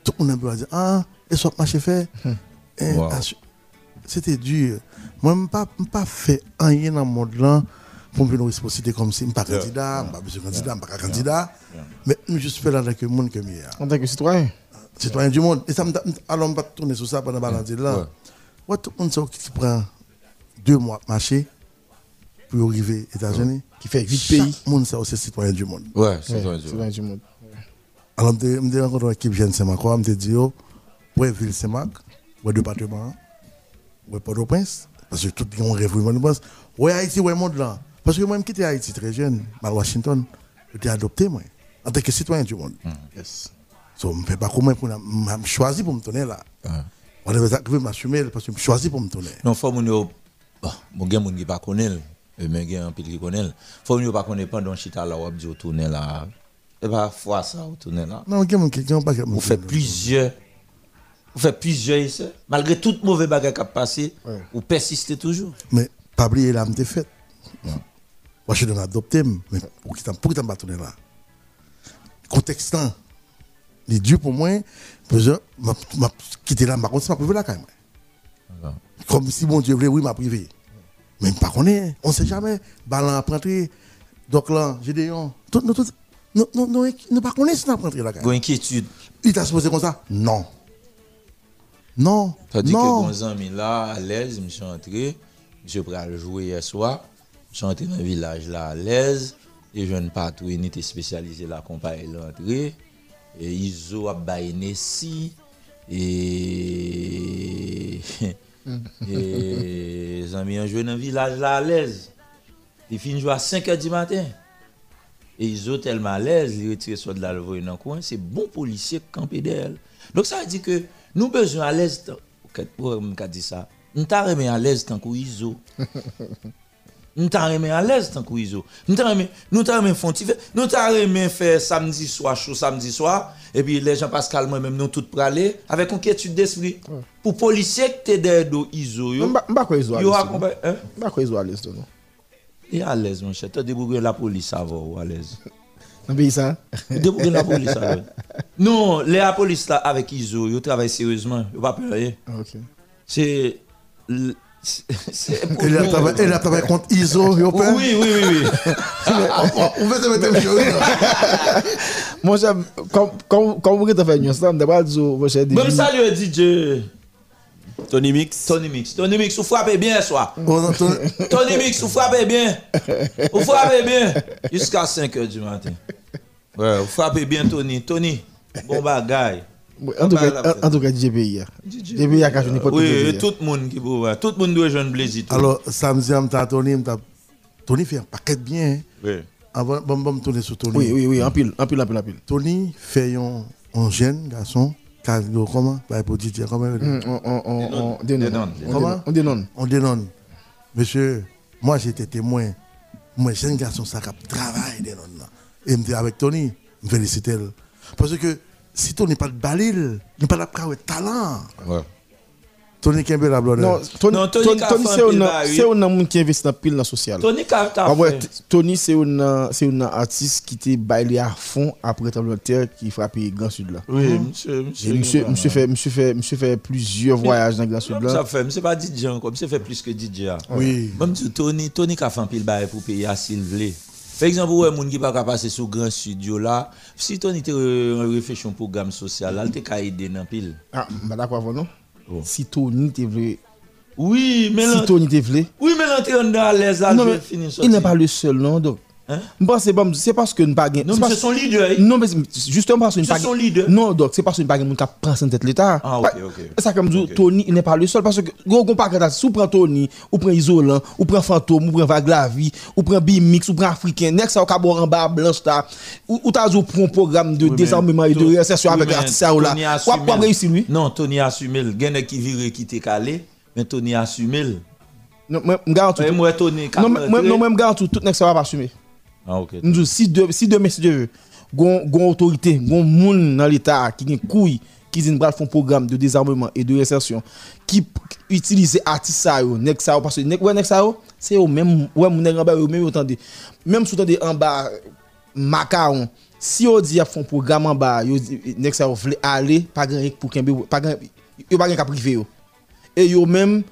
tout le monde bureau dit ah, et soit marché fait. Wow. C'était dur. Moi, je n'ai pas, pas fait rien dans le monde là pour me responsabilité comme si je ne suis pas candidat, je ne suis pas candidat, je ne suis pas candidat. Mais je juste fait là avec le monde que je suis. En tant que citoyen. Citoyen du monde. Et ça me alors, on va tourner sur ça pendant le balance là. Ouais. Tout le monde sait qui prend deux mois de marché pour arriver aux États-Unis. Qui fait vite Chaque pays. monde, c'est aussi citoyen du monde. Ouais, citoyen du monde. Alors, je me rencontré une équipe jeune Saint-Marc, je me dit, ouais, ville Saint-Marc, ouais, département, ouais, Port-au-Prince, parce que tout le monde rêve, je ouais, Haïti, ouais, monde là. Parce que moi, je quitté Haïti très jeune, à Washington, j'étais adopté, moi, en tant que citoyen du monde. Yes. So, je ne fais pas comment pour me choisir pour me tourner là. On devait arriver à m'assumer parce que je choisi pour me tourner. Non, faut moun yo bon, mon gen moun qui pas connaît, mais gen un pile qui connaît. Faut moun yo pas connaît pendant chita là ou dit au tourner là. Et pas fois ça tourner là. Non, a quelqu'un qui pas Vous faites plusieurs vous faites plusieurs essais malgré tout mauvais bagage qui a passé, vous persistez toujours. Mais pas oublier là, je je suis adopté, mais pour qui t'en pour qui t'en pas tourner là. Contexte là, il est dur pour moi, parce que je m'a quitté là, je ne pas privé là quand même. Comme si mon Dieu voulait, oui, m'a privé. Mais je ne connais on ne sait jamais. Ballon à rentrer. Donc là, j'ai des gens. Tout, nous, tout, nous, nous pas connaissons on rentrer là quand même. inquiétude. Il t'a supposé comme ça? Non. Non. Tandis que non. bon ami là à l'aise, je suis entré, je pral jouer hier soir, Chante nan vilaj la alèz, e joun patou enite spesyalize la kompare lantre, e izo ap baye nesi, e... e zanmi yon jwen nan vilaj la alèz. Li fin jwa 5 a di maten. E izo telman alèz, li retire so de la levoy nan kwen, se bon polisye kampe del. Dok sa di ke nou bezon alèz, pou mwen ka di sa, nou ta remen alèz tankou izo. Nous remet à l'aise tant qu'on iso. Nous remet font nous remet faire samedi soir, chaud samedi soir, et puis les gens Pascal moi-même nous tout praler avec inquiétude d'esprit. Pour policier que t'es derrière iso, yo. Izo à Yo accompagne, hein? À l'aise, non? Et à l'aise, mon cher. T'as débrouillé la police, ça va, ou à l'aise? Dans le pays, ça. Débrouillé la police, ça va. Non, la police là, avec ISO, ils travaillent sérieusement. Ils pas peur rien. Ok. C'est. Le- c'est- c'est- Il a travaillé- il a travaillé contre ISO, peur Oui, oui, oui, oui. On veut se mettre une chose. Mon cher, comme comme comme vous avez fait une slam, d'abord dire mon cher Même salut DJ. Tony Mix. Tony Mix. Tony Mix, vous frappez bien, soir. Oh, Tony Mix, vous frappez bien. Vous frappez bien. Jusqu'à 5 h du matin. Ouais, vous frappez bien, Tony. Tony, bon bagaille. En tout cas, en tout cas, DJ Pays. DJ Pays a qu'à jouer n'importe Oui, tout le monde qui peut voir. Tout le monde doit jouer un plaisir. Alors, samedi, m'ta Tony, m'ta Tony fait un paquet bien. Oui. Avant, bon, bon, tourner sur Tony. Oui, oui, oui, en pile, en pile, en pile, en pile. Tony fait un, un jeune garçon, comment? Bah, pour DJ, comment Mm, On, on, on, on dénonce. On Comment? dénonce. On dénonce. On dénonce. Monsieur, moi j'étais témoin. Moi, jeune garçon, ça cap travail dénonce là. Et me avec Tony, me féliciter. Parce que si Tony pas de balil, il pas de talent. Ouais. Tony Kembe la blonde. Non, Tony, Non, Tony Tony, c'est un monde qui investit dans pile dans social. Tony Ah ouais, Tony c'est un c'est un artiste qui était bailé à fond après tremblement de terre qui frappe Grand Sud là. Oui, monsieur, monsieur. Monsieur, monsieur fait monsieur fait monsieur fait plusieurs voyages dans Grand Sud Ça là. fait, c'est pas DJ encore, c'est fait plus que DJ. Oui. Même si Tony, Tony qui a fait un pile bail pour payer à Sylvie. Par exemple, ouais, moun qui pas passer sur grand studio là, si Tony te euh, réfléchit un programme social là, il te ka aider dans pile. Ah, bah d'accord non. Si Tony te voulait Oui, mais si Tony te voulait Oui, mais l'entrée en à l'aise je mais vais finir il n'est pas le seul, non, donc. Je pense que c'est bon, c'est parce que nous pas gain- Non, c'est mais c'est son leader, hein. Non, mais c'est- justement parce que nous C'est pas son gain- leader. Non, donc c'est parce que nous pas moun qui prend en tête l'État. Ah, ok, Pas- ok. C'est ça comme dit Tony, il n'est pas le seul parce que gros gon pas que si ou prend Tony, ou prend Isolant, ou prend Fantôme, ou prend Vaglavi, ou prend Bimix, ou prend Africain, next ça au cabo en bas blanche là, ou t'as un programme de désarmement et de oui, avec ou là. Assume pas le- réussir lui? Non, Tony a assumé. Il y en a qui virent qui t'est calé, mais Tony a assumé. le. Non, moi me garantis. Non, moi me garantis tout va pas assumer. Ah, ok. Nous disons, si de, si demain, si Dieu veut, gon, autorité, gon moun dans l'État qui a couille, qui dit font programme de désarmement et de réinsertion, qui utilise artistes ça nek ça parce que nek ouais nek ça yo, c'est eux même ouais nèg en bas yo même entendez. Même sous tande en bas macaron, si on dit a font programme en bas, nek ça aller pas grand pour kembe pas grand yo pas grand ka privé. Et yo même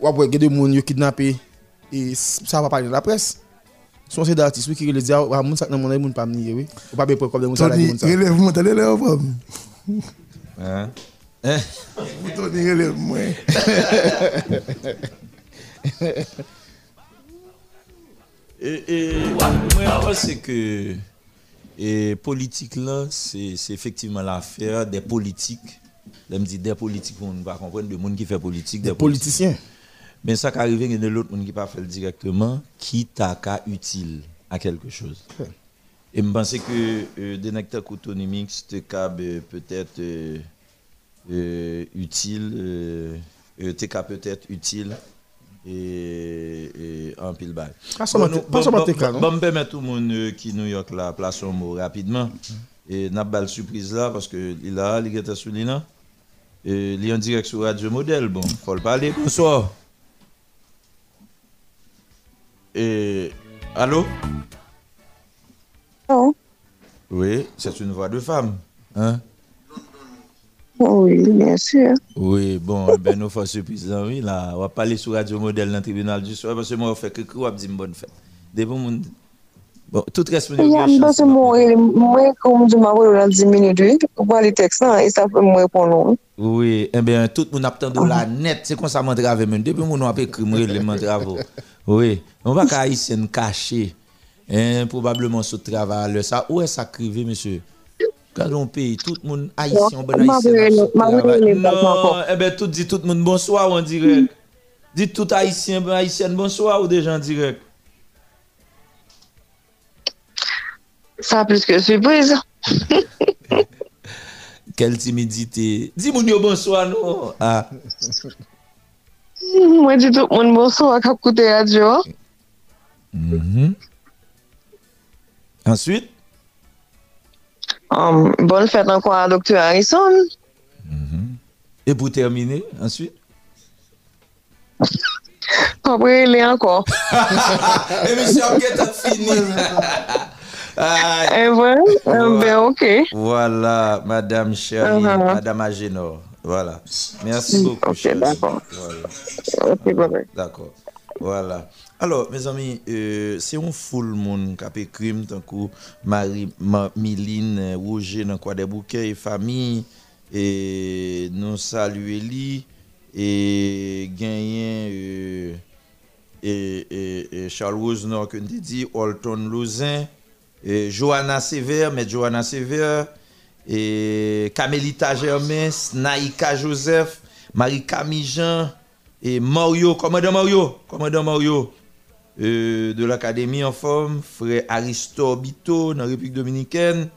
ouais ouais des moun yo kidnappé et ça va parler dans la presse. Son c'est d'artistes oui, qui le dit ah moun sak nan moun moun pas venir oui. Ou pas bien pour comme moun Tony, moun. Hein? Hein? Tony, politique là, c'est c'est effectivement l'affaire dit des politiques, on ne va comprendre de monde qui fait politique, Des politiciens. Mais ça qui arrive, il y a de l'autre monde qui pas fait le directement, qui t'a qu'à utile à quelque chose. Et je pense que euh, des nectar autonomiques, c'est peut-être euh, euh, utile, euh, euh, peut-être utile et, et en pile bail. Pas seulement Bon, te- te me permettre tout le monde euh, qui New York là, place un mot rapidement. Et n'a pas de surprise là parce que il a, il l'INA. Et il est en direct sur Radio Modèle. Bon, faut le parler. Bonsoir. Et allô? Oh, Oui, c'est une voix de femme. Hein? oui, bien sûr. Oui, bon, eh ben, nous faisons surprise. Oui, là, on va parler sur Radio Modèle dans le tribunal du soir parce que moi, on fait que quoi, on dit une bonne fête. Des bons monde. Bon, tout 10 minutes, oui, eh bien, tout le monde attend de la net. C'est comme ça, mon travail, même. Depuis mon a écrit, moi, le mon travail. Oui, on va. Hein, où est-ce ça crivé, monsieur? Quand on paye, tout eh tout dit tout le monde bonsoir en direct. Dites tout haïtien, ben, haïtien bonsoir ou déjà en Sa plus ke sürpriz. Kel timidite. Di moun yo bonsoy nou. Ah. Mwen di tout moun bonsoy ak ap koute radyo. Mm -hmm. Ensuite? Um, bonne fète anko mm-hmm. a Dr. Harrison. Mm -hmm. Et pou termine, ensuite? Komprele anko. E mi chanke ta fini. est finie. Et voilà, euh, ben ok. Voilà, Madame Shirley, Uh-huh. Madame Agenor. Voilà. Merci Mm, beaucoup. ok, d'accord. Voilà. Ok, bye bye. D'accord. Voilà. Alors, mes amis, euh, c'est un full monde qui a fait crime, tant que Marie, Ma- Miline, Roger, dans quoi des bouquets, et famille, et nous saluer lui, et gagner, euh, et, et, et Charles Rosenor, que nous dit, Alton Lausanne, Johanna Sever, mais Johanna Sever, et Camelita Germain, Naïka Joseph, Marie-Camille Jean, et Mario, commandant Mario, commandant Mario, euh, de l'Académie en forme, frère Aristo Bito, dans la République Dominicaine,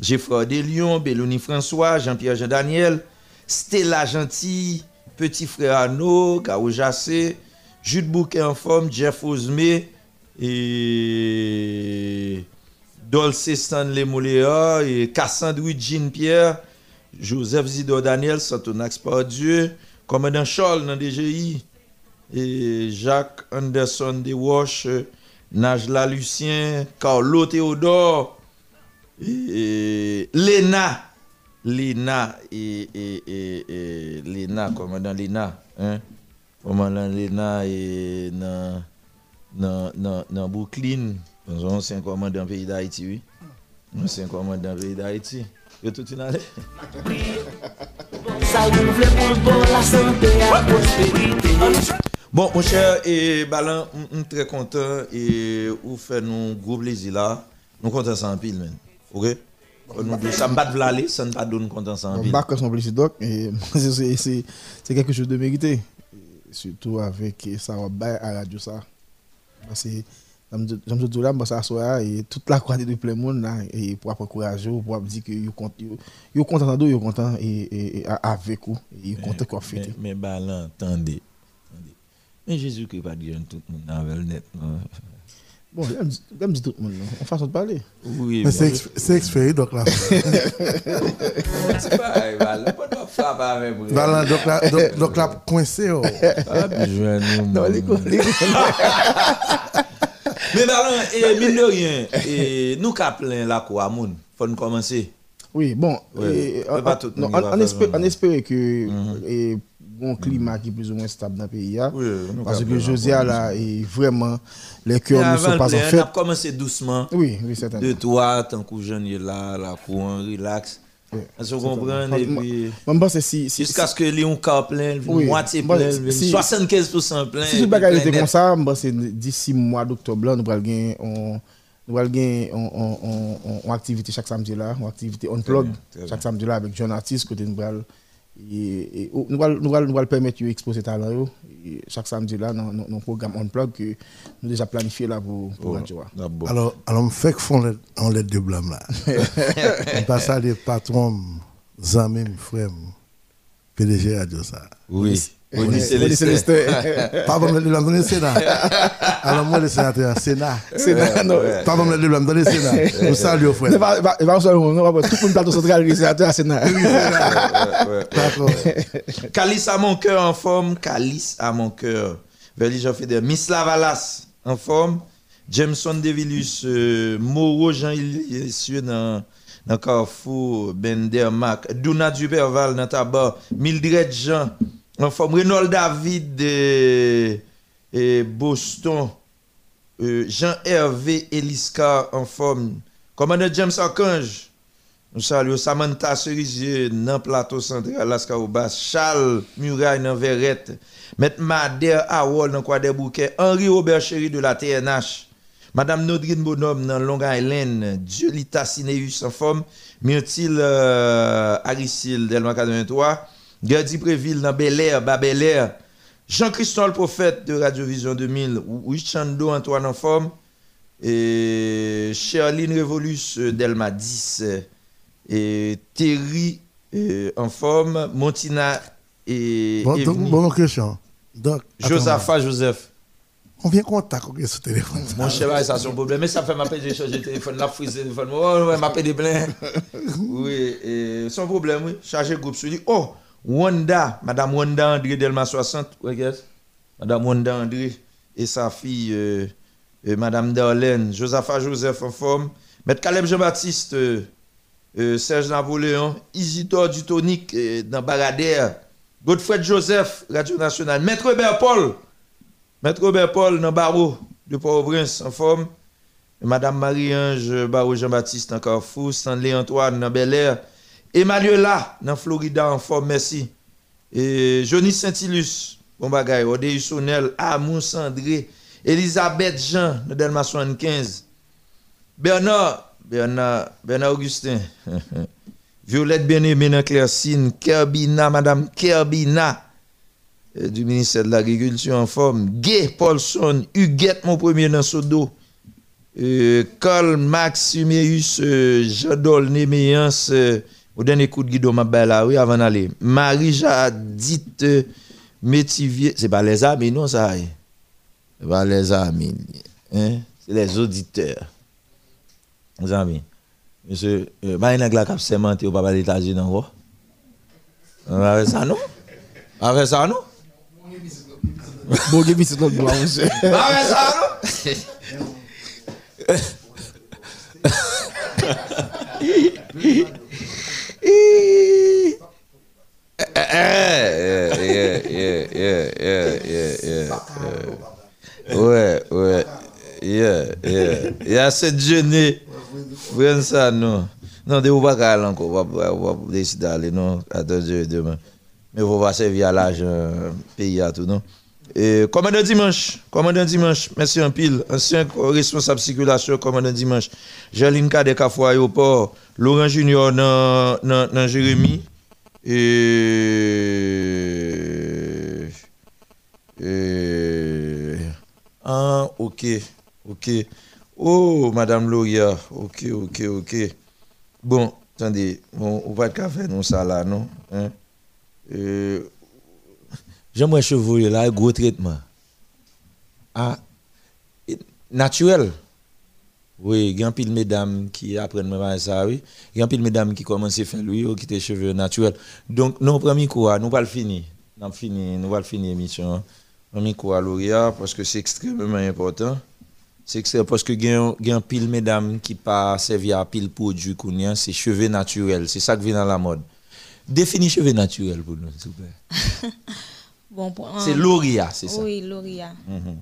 Geoffroy Delion, Belloni François, Jean-Pierre Jean-Daniel, Stella Gentil, petit frère Arnaud, Garo Jassé, Jude Bouquet en forme, Jeff Osme, et Dolce Stanley Cassandre Jean Pierre, Joseph Zidor Daniel, Santonax par Dieu, commandant Charles dans DGI, et Jacques Anderson de Wash, Najla Lucien, Carlo Théodore, et, Lena, Lena, et, Lena, commandant Lena, hein? commandant Lena, et Brooklyn, ancien commandant pays d'Haïti, oui. Ancien commandant pays d'Haïti. Yo tout in allé. Bon, mon cher, et Balan, je suis très content et vous faites nous gros plaisir là. Nous comptons sans pile, man. Ok? Ça me bat de l'aller, ça ne pas donne content sans pile. Bac son plaisir, doc, c'est quelque chose de mérité. Surtout avec ça, on va à la radio ça. Parce que j'aime tout là, ça soit et toute la quantité de plein monde là, et pour avoir courage, pour dire que vous content, vous content vous content et, avec vous, et vous content qu'on fait. Mais, mais Balan, attendez. Mais Jésus qui pas dire tout le monde dans le net. Bon, j'aime dire tout le monde, en façon de parler. Oui, mais c'est expérié donc là. C'est pas, Balan, de. Balan. Non, les Mais Balan, et mine de rien, et nous plein la quoi, moun, faut nous commencer. Oui, bon, Ouais. et, Mais pas tout le monde on, espère, vraiment. on espère que Mhm. et, bon climat qui est plus ou moins stable dans le pays. hein. Oui, parce que Josia nous là, vraiment, les cœurs ne sont pas en fait. On a commencé doucement. Oui, oui, certainement. De toi, tant que jeune là, la courant, relax. Que je que si- jusqu'à ce que Léon car plein, moitié Bon, plein, si- 75% plein. Si le plein était net. comme ça, c'est d'ici mois d'octobre nous allons on- on activité chaque samedi là, une activité on plug bien, très chaque samedi là avec jeune artiste côté nous et, et, oh, nous allons nous nous allons permettre d'exposer talent chaque samedi là dans le programme on plug que nous déjà planifié là pour pour Oh, radio. là. Alors, alors, me fait que font en lettre de blâme là. On passe à des patrons, amis, frères, PDG Radio ça. Oui. Oui, Oni Célestin. Pardon, le dans le Sénat. Alors, moi, le sénateur, Sénat. Sénat, non. Pardon, le dans le Sénat. Nous saluons, frère. Va va seulement non, tout le monde plateau central le sénateur à Sénat. D'accord. Calice à mon cœur en forme, Calice à mon cœur. Verli Jean Feder, Miss Lavalas en forme, Jameson Devillus, euh, Moreau Jean Ilessieux dans dans Carrefour, Bender Mac, Duna Duperval dans Tabac, Mildred Jean en forme, Renaud David de et Boston, euh, Jean-Hervé Eliska en forme, commandant James Archange, nous saluons Samantha Cerisier dans plateau central Alaska Charles Muraille dans Verrette, Maître Madère Awol dans Quoi des Bouquets, Henri Robert Chéri de la TNH, Madame Nodrine Bonhomme dans Long Island, Diolita Cineus en forme, Myrtille euh, Aricil Delma 83, Gerdy Préville dans Bel Air, Bel Air, Jean-Christophe Prophète de Radiovision 2000, Wichando Antoine en forme, et Sherline Révolus euh, Delma 10, euh, et Terry euh, en forme, Montina et Bon, donc, bonne question. Donc, Joseph. Combien de contacts qu'on a sur le téléphone Mon cher, ça c'est un problème. Mais ça fait j'ai changé de téléphone, la frise de téléphone. Oh, ouais, m'appeler des plein. Oui, son problème, oui. Chargé groupe sur lui. Oh, Wanda, Madame Wanda André Delma 60. Regarde. Madame Wanda André et sa fille, euh, euh, Madame Darlene, Josaphat Joseph en forme. Maître Caleb Jean-Baptiste, euh, Serge Napoléon, Isidore Dutonic dans Baradère, Godfred Joseph, Radio Nationale, Maître Robert Paul, Maître Robert Paul dans Barreau de Port-au-Prince en forme, Madame Marie-Ange Barreau Jean-Baptiste dans Carrefour, Stanley Antoine dans Bel Air, Emmanuela dans Florida en forme, merci. Et Johnny Saint-Ilus, bon bagay, Odéus Sonel, Amon Sandré, Elisabeth Jean dans Delma 75, Bernard, Bernard, Bernard Augustin, Violette Bien-Aimé dans Claircine, Kerbina, Madame Kerbina euh, du ministère de l'Agriculture en forme, Gay Paulson, Huguette, mon premier dans Sodo, euh, Carl Maximeus, euh, Jadol Néméance, euh, au dernier coup de guido, ma belle, là, oui, avant d'aller. Marie-Jadit euh, Métivier, c'est pas les amis, non, ça, c'est pas les amis, hein? c'est les auditeurs. Les amis. Monsieur, euh, bah, il y a un gars qui a sémenté au papa des États-Unis, non? On va faire ça, non? On va faire ça, non? Bon, give me c'est notre blanc, monsieur. On va faire ça, non? Yeah, yeah, yeah, yeah, yeah, yeah. Ouais, ouais. Yeah, yeah. Ya se djene. Pren sa nou. Nan de ou pa kal anko. Wap desi dali nou. Ato djene deman. Me wap se via la jen. Peyi atou nou. Commandant dimanche, commandant dimanche, merci un pile, ancien responsable circulation, commandant dimanche, Jeline Kade Kafou aéroport, Laurent Junior dans, dans, dans Jérémy, et, et, ah, ok, ok, oh, Madame Loria, ok, ok, ok, bon, attendez, on, va pas faire nous ça là, non, hein? J'aimerais cheveux là, gros traitement. Ah, naturel. Oui, il y a pile mesdames qui apprennent même ça, oui. Il y a pile mesdames qui commencent à faire lui, qui ont cheveux naturels. Donc, nous, premier coup, nous pas le finir. Nous finir, nous allons finir l'émission. hein. Premier coup à lauréat, parce que c'est extrêmement important. C'est extrêmement, parce que il y a pile mesdames qui pas servi à pile produit qu'on c'est cheveux naturels. C'est ça qui vient dans la mode. Définis cheveux naturels pour nous, s'il vous plaît. Bon, C'est euh, Loria, c'est ça? Oui, Loria. Mhm.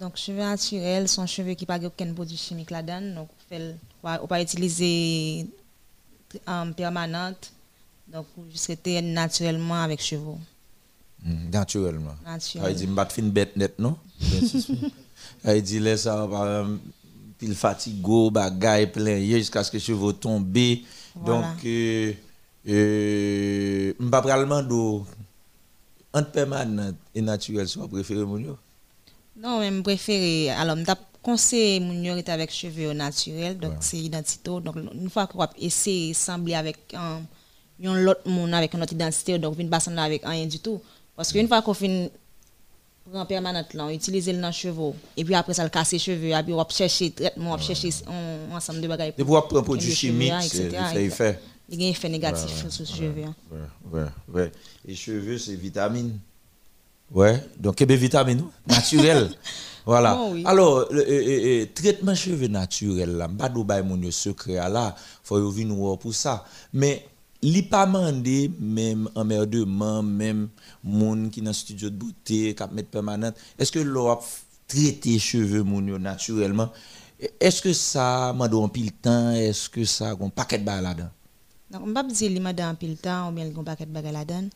Donc, cheveux naturels sont cheveux qui n'ont aucun produit chimique là-dedans. Donc, on va utiliser en permanente. Donc, juste rester naturellement avec cheveux. Mm, Naturellement. Naturellement. Il dit, je fin bête net, non? Il dit, laisse ça, exemple, pile fatigo, bagay plein, jusqu'à ce que les cheveux tombent. Voilà. Donc, euh, euh, je ne pas demander entre permanent et naturel, soit préféré, mon yo? Non, mais je préfère. Alors, je conseille mon yo avec cheveux naturels. Donc, c'est identité. Donc, une fois qu'on essayer de sembler avec un, autre monde avec une autre identité, donc, on ne pas avec rien du tout. Parce qu'une fois qu'on fait prend permanente là, on utilise le dans cheveux et puis après ça le casse les cheveux et puis on chercher traitement, on chercher un ensemble de bagages. Et pour prendre un pour produit les cheveux, chimique, c'est- etc., ça y fait. Il y a un effet négatif Ouais, ouais, sur les cheveux. Ouais, ouais, ouais. Et cheveux, c'est vitamine. Ouais, donc il y a des vitamines naturelles. voilà. Bon, oui. Alors, le, euh, euh, traitement cheveux naturel, là, pas de mon secret là, faut y venir voir pour ça. Mais li pas mandé même emmerdement, même moun qui dans studio de beauté, qui mettre permanente. Est-ce que l'on a traité cheveux moun yo naturellement? Est-ce que ça m'a donné un pile temps Est-ce que ça a un paquet de bail là-dedans? Donc, on ne peut pas dire qu'il m'a un pile temps ou bien un paquet de bagages là-dedans.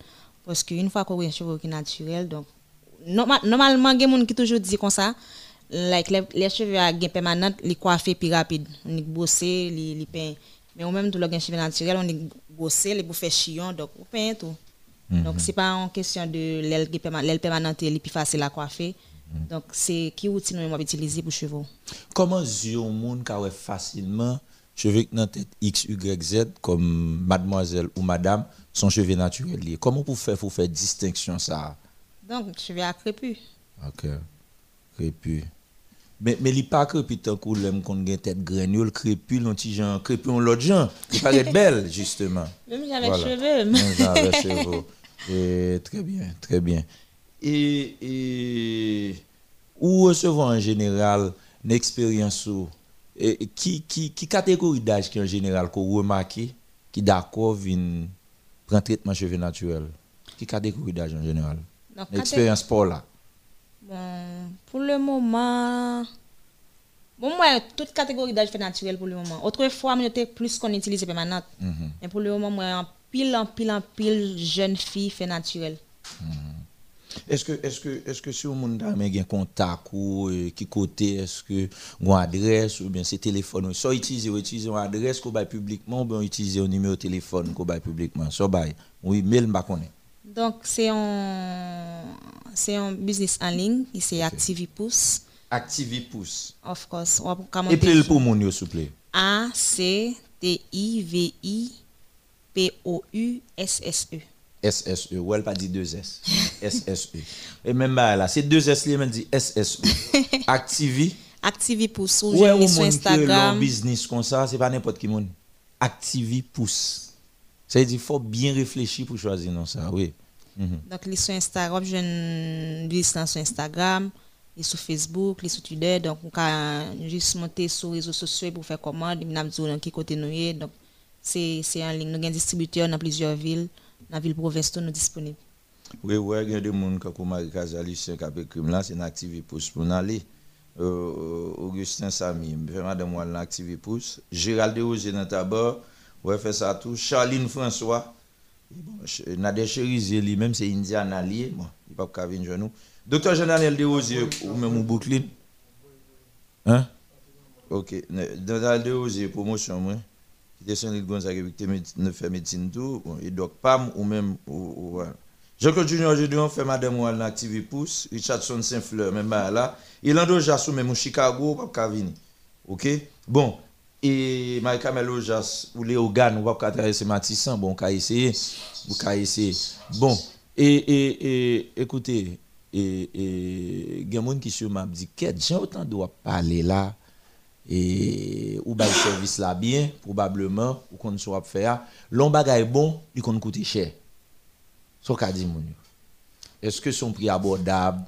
Parce qu'une fois qu'on a un cheveu qui est naturel, donc, norma- normalement, il y a des gens qui toujours disent comme ça, like, les, les cheveux à gain permanent, les coiffer plus rapide. On est bossé, les, les peint. Mais au même tout le cheveux naturel, on est bossé, les faire chiant, donc on peint tout. Donc, ce n'est pas en question de l'aile est permanente et plus facile à coiffer. Donc, c'est qui outil nous avons utilisé pour cheveux. Comment monde qui a facilement cheveux qui dans tête X, Y, Z comme mademoiselle ou madame sont cheveux naturels liés. Comment vous faire pour faire distinction ça? Donc, cheveux à crépus. OK. Crépu. Mais mais li pas crépu tant que l'aime qu'on gagne tête granule crépu l'on petit genre crépu on l'autre genre qui paraît belle justement. Même j'avais cheveux. Même j'avais cheveux. Et très bien, très bien. Et, et ou recevoir en général une expérience et, qui, qui, qui catégorie d'âge qui en général qu'on remarque qui d'accord vient prendre traitement cheveux naturel? Qui catégorie d'âge en général? L'expérience pour là Bon, pour le moment, bon, moi, toute catégorie d'âge fait naturel pour le moment. Autrefois, moi, j'étais plus qu'on utilisait permanente. Mhm. Mais pour le moment, moi, en pile, en pile, en pile, jeune fille fait naturel. Que, est-ce que, est-ce que si on a un contact ou euh, qui côté, est-ce que une adresse ou bien c'est téléphone, soit utiliser ou utiliser une adresse qu'on publiquement ou bien utiliser un numéro de téléphone qu'on bail publiquement, soit bail, oui, mail m'a connaît. Donc c'est un c'est un business en ligne, c'est Activipousse. Activipousse. Of course. Et puis le pour mon s'il vous plaît. A C T I V I P O U S S E. SSE, ou elle pas dit 2S. SSE. Et même là, c'est 2S, elle dit SSE. Activi. Activi pousse. Ou ouais, sur Instagram. business comme ça, c'est pas n'importe qui monde. Activi pousse. Ça veut dire qu'il faut bien réfléchir pour choisir non ça, oui. Mhm. Donc, les sur Instagram, je ne sur Instagram, les sur Facebook, les sur Twitter. Donc, on peut juste monter sur les réseaux sociaux pour faire commande. On a qui côté nous Donc, c'est en ligne. Nous avons un distributeur dans plusieurs villes la ville province nous disponible. Oui, oui, il y a des gens qui ont Marie Casalis, qui ont là, c'est une activité pour nous aller. Euh, Augustin Samy, madame moi l'activité pousse. Gérald Desrosiers dans tabac, ouais, fait ça tout. Charline François, bon, Nadia Cherizier, lui-même, c'est Indian allié, bon, il pas qu'à venir nous. Docteur Général Desrosiers, ou même Boucline. Hein? Ok, Docteur Desrosiers, promotion, moi était Saint-Louis Gonzague, qui fait médecine tout, et donc PAM ou même. Jean-Claude Junior, aujourd'hui, on fait Madame Wall active pousse, Richardson Saint-Fleur, même là. Il en déjà sous même au Chicago, pas venir. OK? Bon. Et Michael Ojas ou Léo Gann, va pas traverser Matissan, bon, on va essayer. On essayer. Bon. Et, et, et écoutez, il y a qui sur m'a dit, qu'est-ce que j'ai autant doit parler là? Et ou le service là bien probablement ou qu'on soit faire. L'on bagay bon il qu'on coûte cher. Ce qu'a dit est-ce que son prix abordable?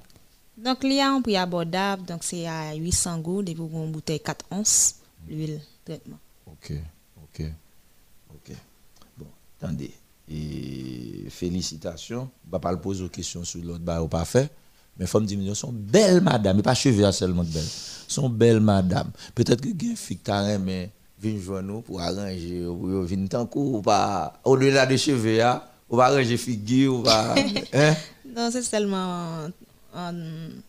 Donc il y a un prix abordable donc c'est à 800 gouttes et pour une bouteille 4 onces l'huile traitement OK OK OK. Bon attendez. Et félicitations. Va pas le poser aux questions sur l'autre bah pas fait mais femmes diminuent sont belles madame mais pas cheveux seulement belles sont belles madame. Peut-être que fik ta mais vin joindre nous pour arranger tant pas au-delà des cheveux hein, ou va arranger figure va hein? Non, c'est seulement en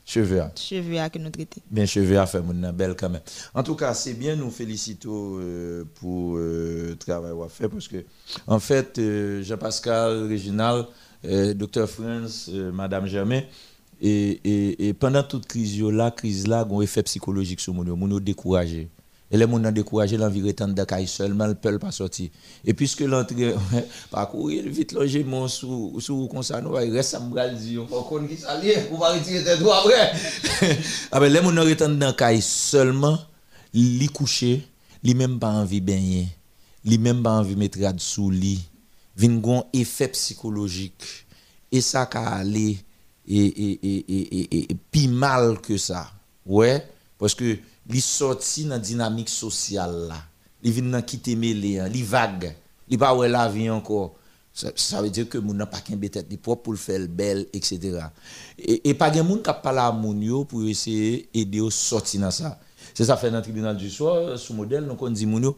cheveux. Cheveux que nous traitons. Bien cheveux à faire mon belle quand même. En tout cas, c'est bien nous félicitons euh, pour le euh, travail qu'on a fait parce que en fait euh, Jean-Pascal Réginal docteur France, Madame Germain, et, et, et, pendant toute crise là, crise là, a un effet psychologique sur les gens, les découragé. Et les gens découragé, l'envie de caille seulement, ne peut pas sortir. Et puisque l'entrée, parcourir vite loger mon sous, sous comme ça, nous, il reste à me dire, on va qui s'allie, on va retirer tes doigts après. ah ben, les gens dans caille seulement, li coucher, li même pas envie baigner, li même pas envie de mettre sous lit, vin un effet psychologique. Et ça, qu'à aller, et, et, mal que ça. Ouais, parce que les sorti dans la dynamique sociale là. Il vient dans quitter mêlé, il vague, il pas ouais la vie encore. Ça, veut dire que moun n'a pas qu'un tête propre pour le faire belle etc. Et, pas de moun qui parle à moun pour essayer d'aider au sortir dans ça. C'est ça fait dans le tribunal du soir sous modèle donc on dit moun yo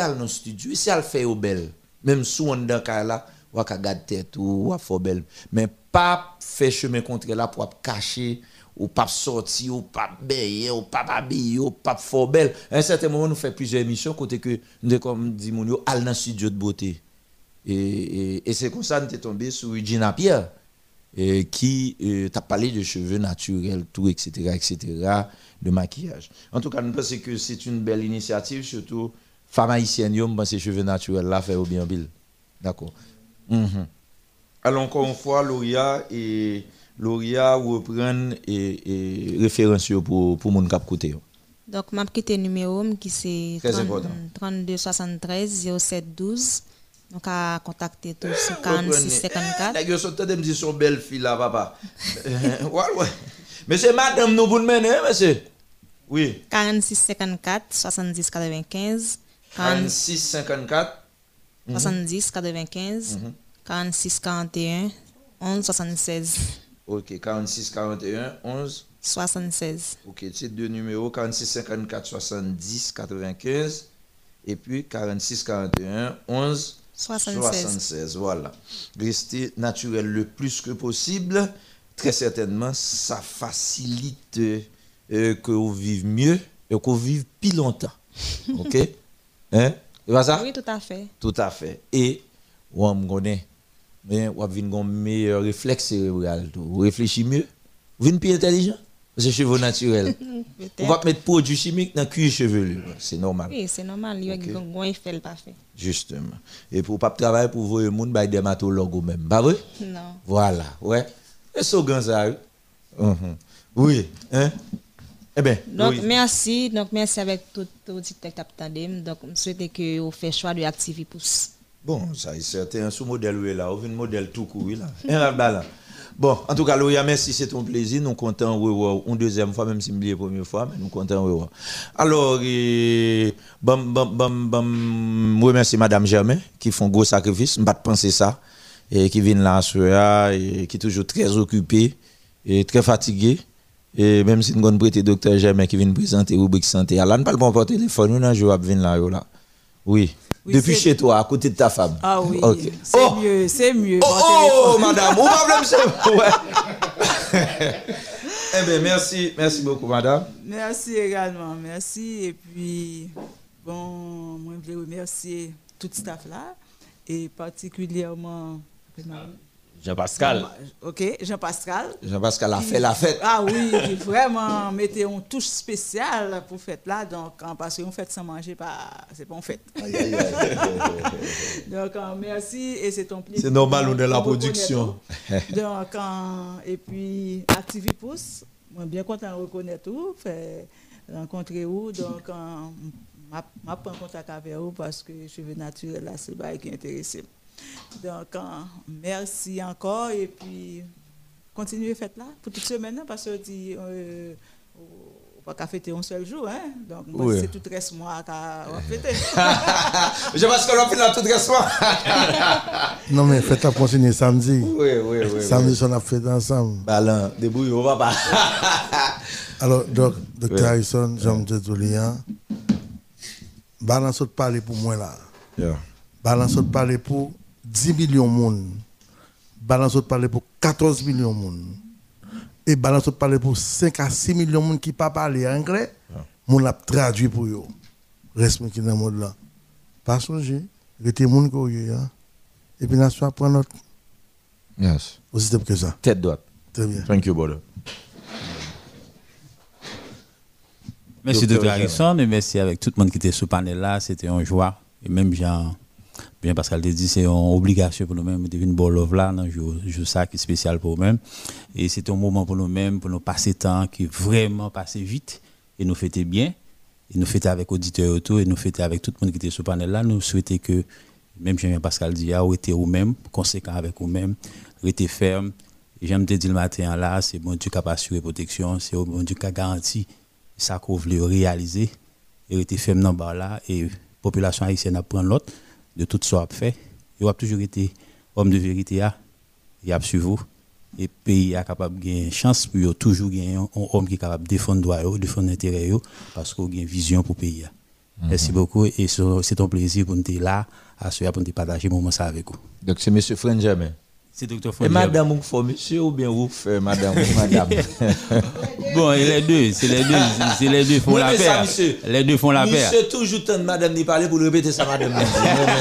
à dans studio, essayez à le faire belle. Même sous on dans là, ou à garder tête ou à faire belle. Mais pas faire chemin contre là pour cacher ou pas sortir ou pas bailler ou pas habiller ou pas fort belle. À un certain moment nous fait plusieurs émissions côté que nous comme dit mon yo al studio de beauté. Et, et, c'est comme ça nous sommes tombé sur Gina Pierre qui euh, t'a parlé de cheveux naturels tout etc etc de maquillage. En tout cas nous pensons que c'est une belle initiative surtout femme haïtienne yo pense cheveux naturels là fait au bien bill d'accord mm alors encore une fois, Lauria et Lauria reprend et, et référence pour pour mon cap côté. Donc m'a quitté numéro qui c'est 32 73 07 12. Donc à contacter tout sur 46 54. La gueule sont de me dire son belle fille là papa. ouais ouais. Mais c'est madame nous pour mener hein, monsieur? Oui. 46 54 70 95 46 54 70 95 46 41 11 76. Ok, 46 41 11 76. Ok, c'est deux numéros 46 54 70 95 et puis 46 41 11 76. Voilà. Restez naturel le plus que possible. très certainement, ça facilite euh, que vous vivez mieux et que vous vivez plus longtemps. OK? Hein? C'est pas ça? Oui, tout à fait. Tout à fait. Et, on me connaît, mais on a un meilleur réflexe cérébral. Vous réfléchissez mieux. Vous êtes plus intelligent. C'est cheveux naturels. on va mettre produits chimiques dans le cuir chevelu. C'est normal. Oui, c'est normal. Il y a un effet parfait. Justement. Et pour pas travailler pour vous, le monde, bah, dermatologue ou même. Pas vrai? Non. Voilà. Ouais. Et ça, ça. Mhm. Oui. Hein? Eh bien. Donc, oui. merci. Donc, merci avec tout auditeur qui Donc, je souhaite que vous fassiez choix de Activipousse. Bon, ça est certain. Sous modèle, oui, là. Vous un modèle tout court, là. Un ballon. Bon, en tout cas, merci, c'est ton plaisir. Nous comptons oui, une deuxième fois, même si c'est la première fois, mais nous comptons oui, Alors, et, bam, bam, bam, bam, oui, merci Madame Germain, qui font gros sacrifice, je ne pas penser ça, et qui viennent là, et qui est toujours très occupé et très fatigué. Et même si nous avons prêté docteur Germain qui vient présenter rubrique santé, là, ne parle pas par téléphone, nous avons venir là, là. Oui. Oui, Depuis chez toi, à côté de ta femme. Ah oui. Okay. C'est oh. mieux, c'est mieux. Oh, oh madame, on va. Ouais. eh bien, merci, merci beaucoup, madame. Merci également, merci. Et puis, bon, moi, je voulais remercier tout le staff là, et particulièrement. Jean-Pascal. Ok, Jean-Pascal. Jean-Pascal a fait la fête. Ah oui, qui vraiment mettait une touche spéciale pour fête là. Donc, parce qu'on fête sans manger, c'est pas une fête. donc, merci et c'est ton plaisir. C'est normal, on est la production. donc, et puis, Activipousse, moi bien content de reconnaître tout, fait rencontrer vous. Donc, je prends contact avec vous parce que je suis naturel là, c'est qui est intéressé. Donc, merci encore et puis continuez faites là pour toute semaine parce que dit euh, on va fêter un seul jour hein. Donc oui. c'est tout reste mois à fêter. Je pense qu'on va faire tout reste mois non mais faites la continuer samedi. Oui oui oui samedi on a fait ensemble. Balan débrouille on va pas. Alors donc docteur Harrison Jean Djolian balance de parler pour moi là. Yeah. balance de parler pour 10 millions de monde. Balance de parler pour 14 millions de monde. Et balance de parler pour 5 à 6 millions de monde qui ne parlent pas anglais. Mon l'a traduit pour eux. Reste qui dans le monde là. Pas songer. Restez monde qui hein. Et puis nation prend notre. Yes. Aussi simple que ça. Tête droite. Très bien. Thank you, brother. Merci Dr. Harrison et merci avec tout le monde qui était sur le panel là. C'était un joie. Et même Jean bien parce qu'elle dit c'est une obligation pour nous-mêmes de une bonne love là je ça qui est spécial pour nous-mêmes. Et c'est un moment pour nous-mêmes pour nous passer temps qui vraiment passé vite. Et nous fêter bien. Et nous fêter avec auditeurs autour et nous fêter avec tout le monde qui était sur le panel là. Nous souhaitons que même Jean Pascal dit ah été ou même conséquent avec vous-même rester ferme. J'aime te dire le matin là c'est bon Dieu qui a assuré protection. C'est bon Dieu qui a garanti ça qu'on voulait réaliser. Et rester ferme dans bas là. Et population haïtienne à prendre l'autre de tout ce qu'on fait. Il a toujours été homme de vérité, il a suivi vous. Et le pays a capable de une chance pour toujours gagner un homme qui est capable de défendre droit, défendre l'intérêt, parce qu'il a une vision pour le pays. Mhm. Merci beaucoup et c'est un plaisir pour nous être là, à ce pour nous partager moment ça avec vous. Donc c'est M. French Germain. C'est docteur Et madame, vous faites monsieur ou bien vous faites madame ou madame? Bon, et les deux, c'est les deux, c'est les deux font la paire. Les deux font la paire. Monsieur toujours temps de madame d'y parler pour répéter ça, madame. Moi,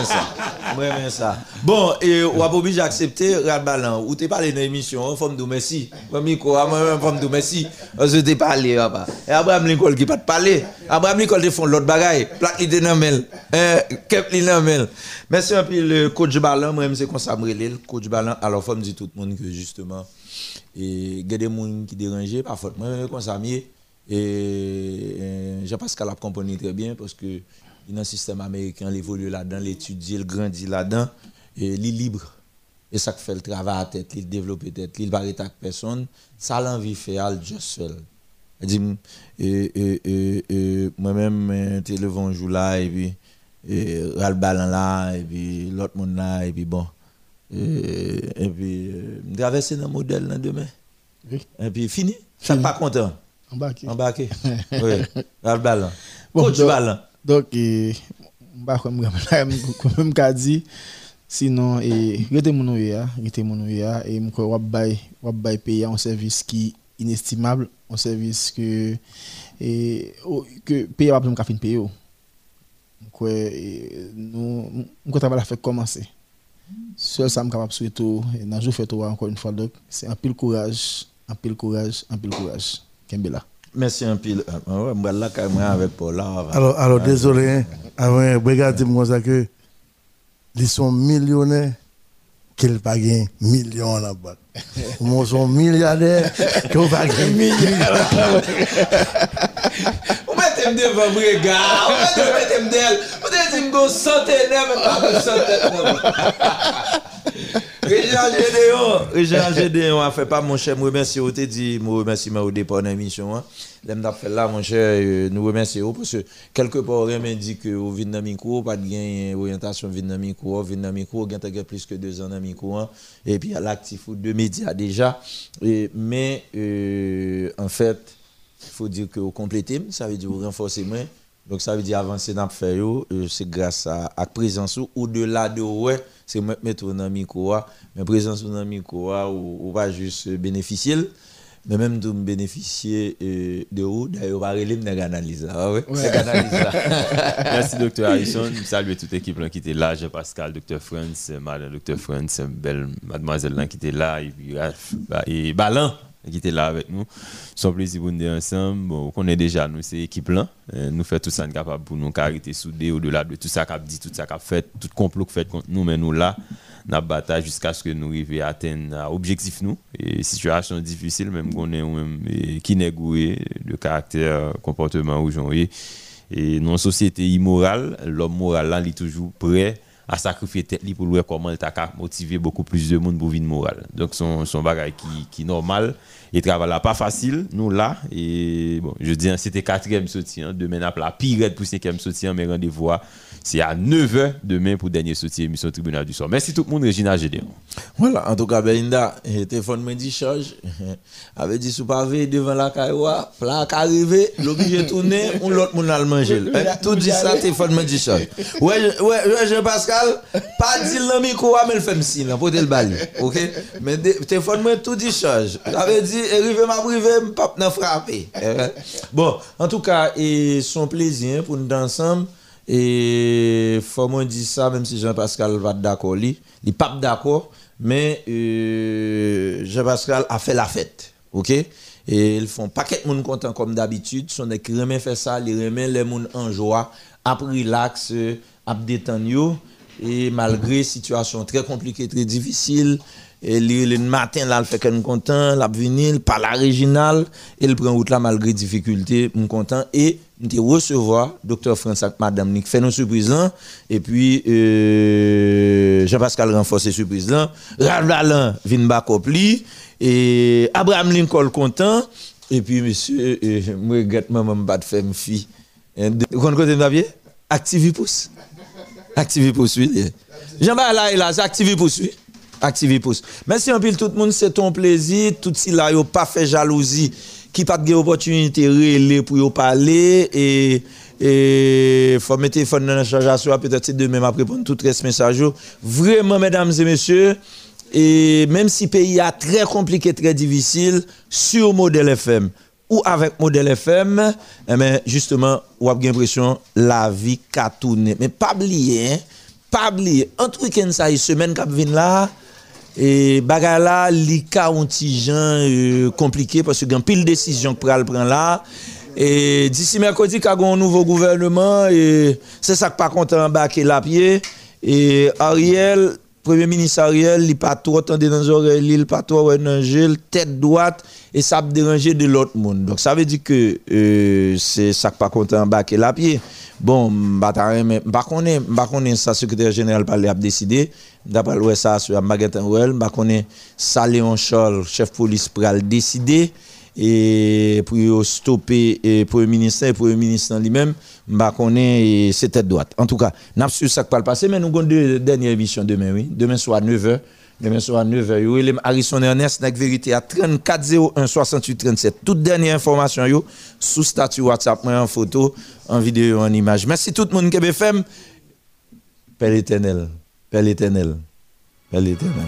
ça. Moi, ça. Bon, et on va pas obligé d'accepter, Radbalan, ou t'es parlé dans l'émission, en forme de merci. Moi, moi, en forme de merci. Parce que t'es parlé, papa. Et Abraham Lincoln qui pas te parler. Abraham Lincoln, te font l'autre bagaille. Plaque l'idée dans mel. Kep li dans mel. Merci un peu le coach Balan, moi, c'est comme ça, le coach Balan. Alors, faut me dire tout le monde que justement, et il y a des gens qui dérangent, parfois, moi, comme ça, et Jean-Pascal a compris très bien parce que dans le système américain, il évolue là-dedans, il étudie, il grandit là-dedans, et il est libre. Et ça fait le travail à tête, il développe tête, il va avec personne, ça l'envie faire, il juste seul. Moi-même, je le un jour là, et puis, et le ballon là, et l'autre monde là, et puis bon. Et, puis, euh, traverser dans le modèle demain. Oui. Et puis, fini. Je suis pas content. Embarqué. Embarqué. oui. Le ballon. Bon, Coach donc, ballon. Donc, je vais même dit, Sinon, et rete mon ouya, rete mon ouya, et m'ko wap bay, wap bay payer un service qui inestimable, un service que et que payer wap nous fin payer. M'ko nous fait commencer. Seul ça me capable souhaiter dans jour fait encore une fois donc c'est un pile courage, un pile courage, un pile courage. Kembela. Merci un pile. Euh, ouais, là quand avec Paul Alors alors désolé, hein. avant regardez-moi ça que ils sont millionnaires qu'ils pas gagné millions là-bas. Ils sont milliardaires qu'ils pas gagné millions. Vous mettez devant gars. Vous mettez d'elle. Vous vous mais vous. Richard Gédéon, Richard Gédéon a fait pas mon cher, moi remercie, vous te dit, moi remercie ma au départ de l'émission. Hein. L'aime fait là, mon cher, euh, nous remercions parce que quelque part, on m'a dit que au Vietnamico, pas de gain orientation Vietnamico, Vietnamico, y a plus que deux ans Vietnamico, hein. et puis a l'actif de médias déjà. Et, mais euh, en fait, il faut dire que vous complétez, ça veut dire renforcer moins. Donc ça veut dire avancer dans le euh, c'est grâce à la présence au-delà de ouais, c'est mettre dans micro, mais présence dans micro, ou, pas juste bénéficier. Mais même de bénéficier euh, de où d'ailleurs va relire une analyse ouais, ouais. merci docteur Harrison. Salut toute l'équipe qui était là. Jean Pascal docteur France madame docteur France belle mademoiselle qui était là. Et bah, et Balan qui était là avec nous. Son plaisir pour nous ensemble. Bon, on connaît déjà, nous, c'est équipe là. Euh, nous faisons tout ça capable pour nous cariter soudés au-delà de tout ça qu'a dit, tout ça qu'a fait, tout complot fait contre nous, mais nous là, nous bataille jusqu'à ce que nous arrivions à atteindre l'objectif nous. Et situation difficile, même qu'on est même qui négoué de caractère, comportement aujourd'hui. Et dans une société immorale, l'homme moral là, il est toujours prêt à sacrifier tête pour voir comment il t'a motiver beaucoup plus de monde pour vivre moral. Donc son son bagage qui qui normal et travail là pas facile nous là et bon je dis c'était quatrième soutien demain n'a la pire pour cinquième soutien mais rendez-vous c'est à 9h demain pour dernier soutien émission tribunal du soir. Merci tout le monde, Regina Gédéon. Voilà, en tout cas, Belinda, téléphone me dit charge. Avait dit sous pavé devant la caïwa, plat arrivé, l'obligé tourner, ou l'autre monde a le manger. Tout dit ça, téléphone me dit charge. Ouais, ouais, Jean-Pascal, pas dit le micro, mais le fait signe, pour te le bali. OK? Mais téléphone me tout dit charge. Avait dit, arrivé ma privé, pas n'a frappé. Bon, en tout cas, et son plaisir pour nous ensemble. Et faut moi dire ça, même si Jean-Pascal va d'accord, il n'est pas d'accord, mais euh, Jean-Pascal a fait la fête. OK? Et ils font paquet de monde content comme d'habitude. Son qui remet fait ça, ils remet les gens en joie, a relax, a détendu. Et malgré situation très compliquée, très difficile, le matin là, il fait qu'on content, l'a venir par et il prend route là malgré difficulté, on content et nous recevoir docteur François madame Nick fait nos surprises là et puis euh, Jean-Pascal renforce surprise là, vient bakopli et Abraham Lincoln content et puis monsieur euh, moi regrette maman pas de faire fille. Vous connaissez papier Active pouce. Active pouce oui. Jean-Pascal là, là, active pouce oui. Active pouce. Merci un peu tout le monde, c'est ton plaisir. Tout si là, yo pas fait jalousie, qui pas de opportunité de pour parler et et faut mettre téléphone dans la charge à peut-être demain après répondre tout reste message. Vraiment mesdames et messieurs, et même si pays est très compliqué, très difficile sur modèle FM ou avec modèle FM, eh bien, justement, on a l'impression la vie a tourné. Mais pas oublier, hein, pas oublier, entre week-end ça, une semaine qui vient là, et bagala li ka un petit gens compliqué parce que a pile décision que pral prend là et d'ici mercredi y a un nouveau gouvernement et c'est ça que pas content baquer la pied et Ariel Premier ministre Ariel, il pas trop entendu dans les oreilles, il pas trop dans tête droite, et ça a dérangé de l'autre monde. Donc ça veut dire que c'est ça que pas content baquer la pied. Bon, je ne connais sa secrétaire général a décidé. D'après ça sur Magasin Well, je connais ça Léon Charles, chef police pour décider et pour stopper le premier ministre le premier ministre lui-même, je connais c'était droite. En tout cas, nous su ça qui va passer mais nous avons deux dernières émissions demain oui, demain soir 9h. Demain soir à 9h, yo Harrison Ernest avec vérité à 34 01 68 37. Toute dernière information yo sous statut WhatsApp en photo, en vidéo, en image. Merci tout le monde qui fait Père éternel, Père l'éternel. Père l'éternel.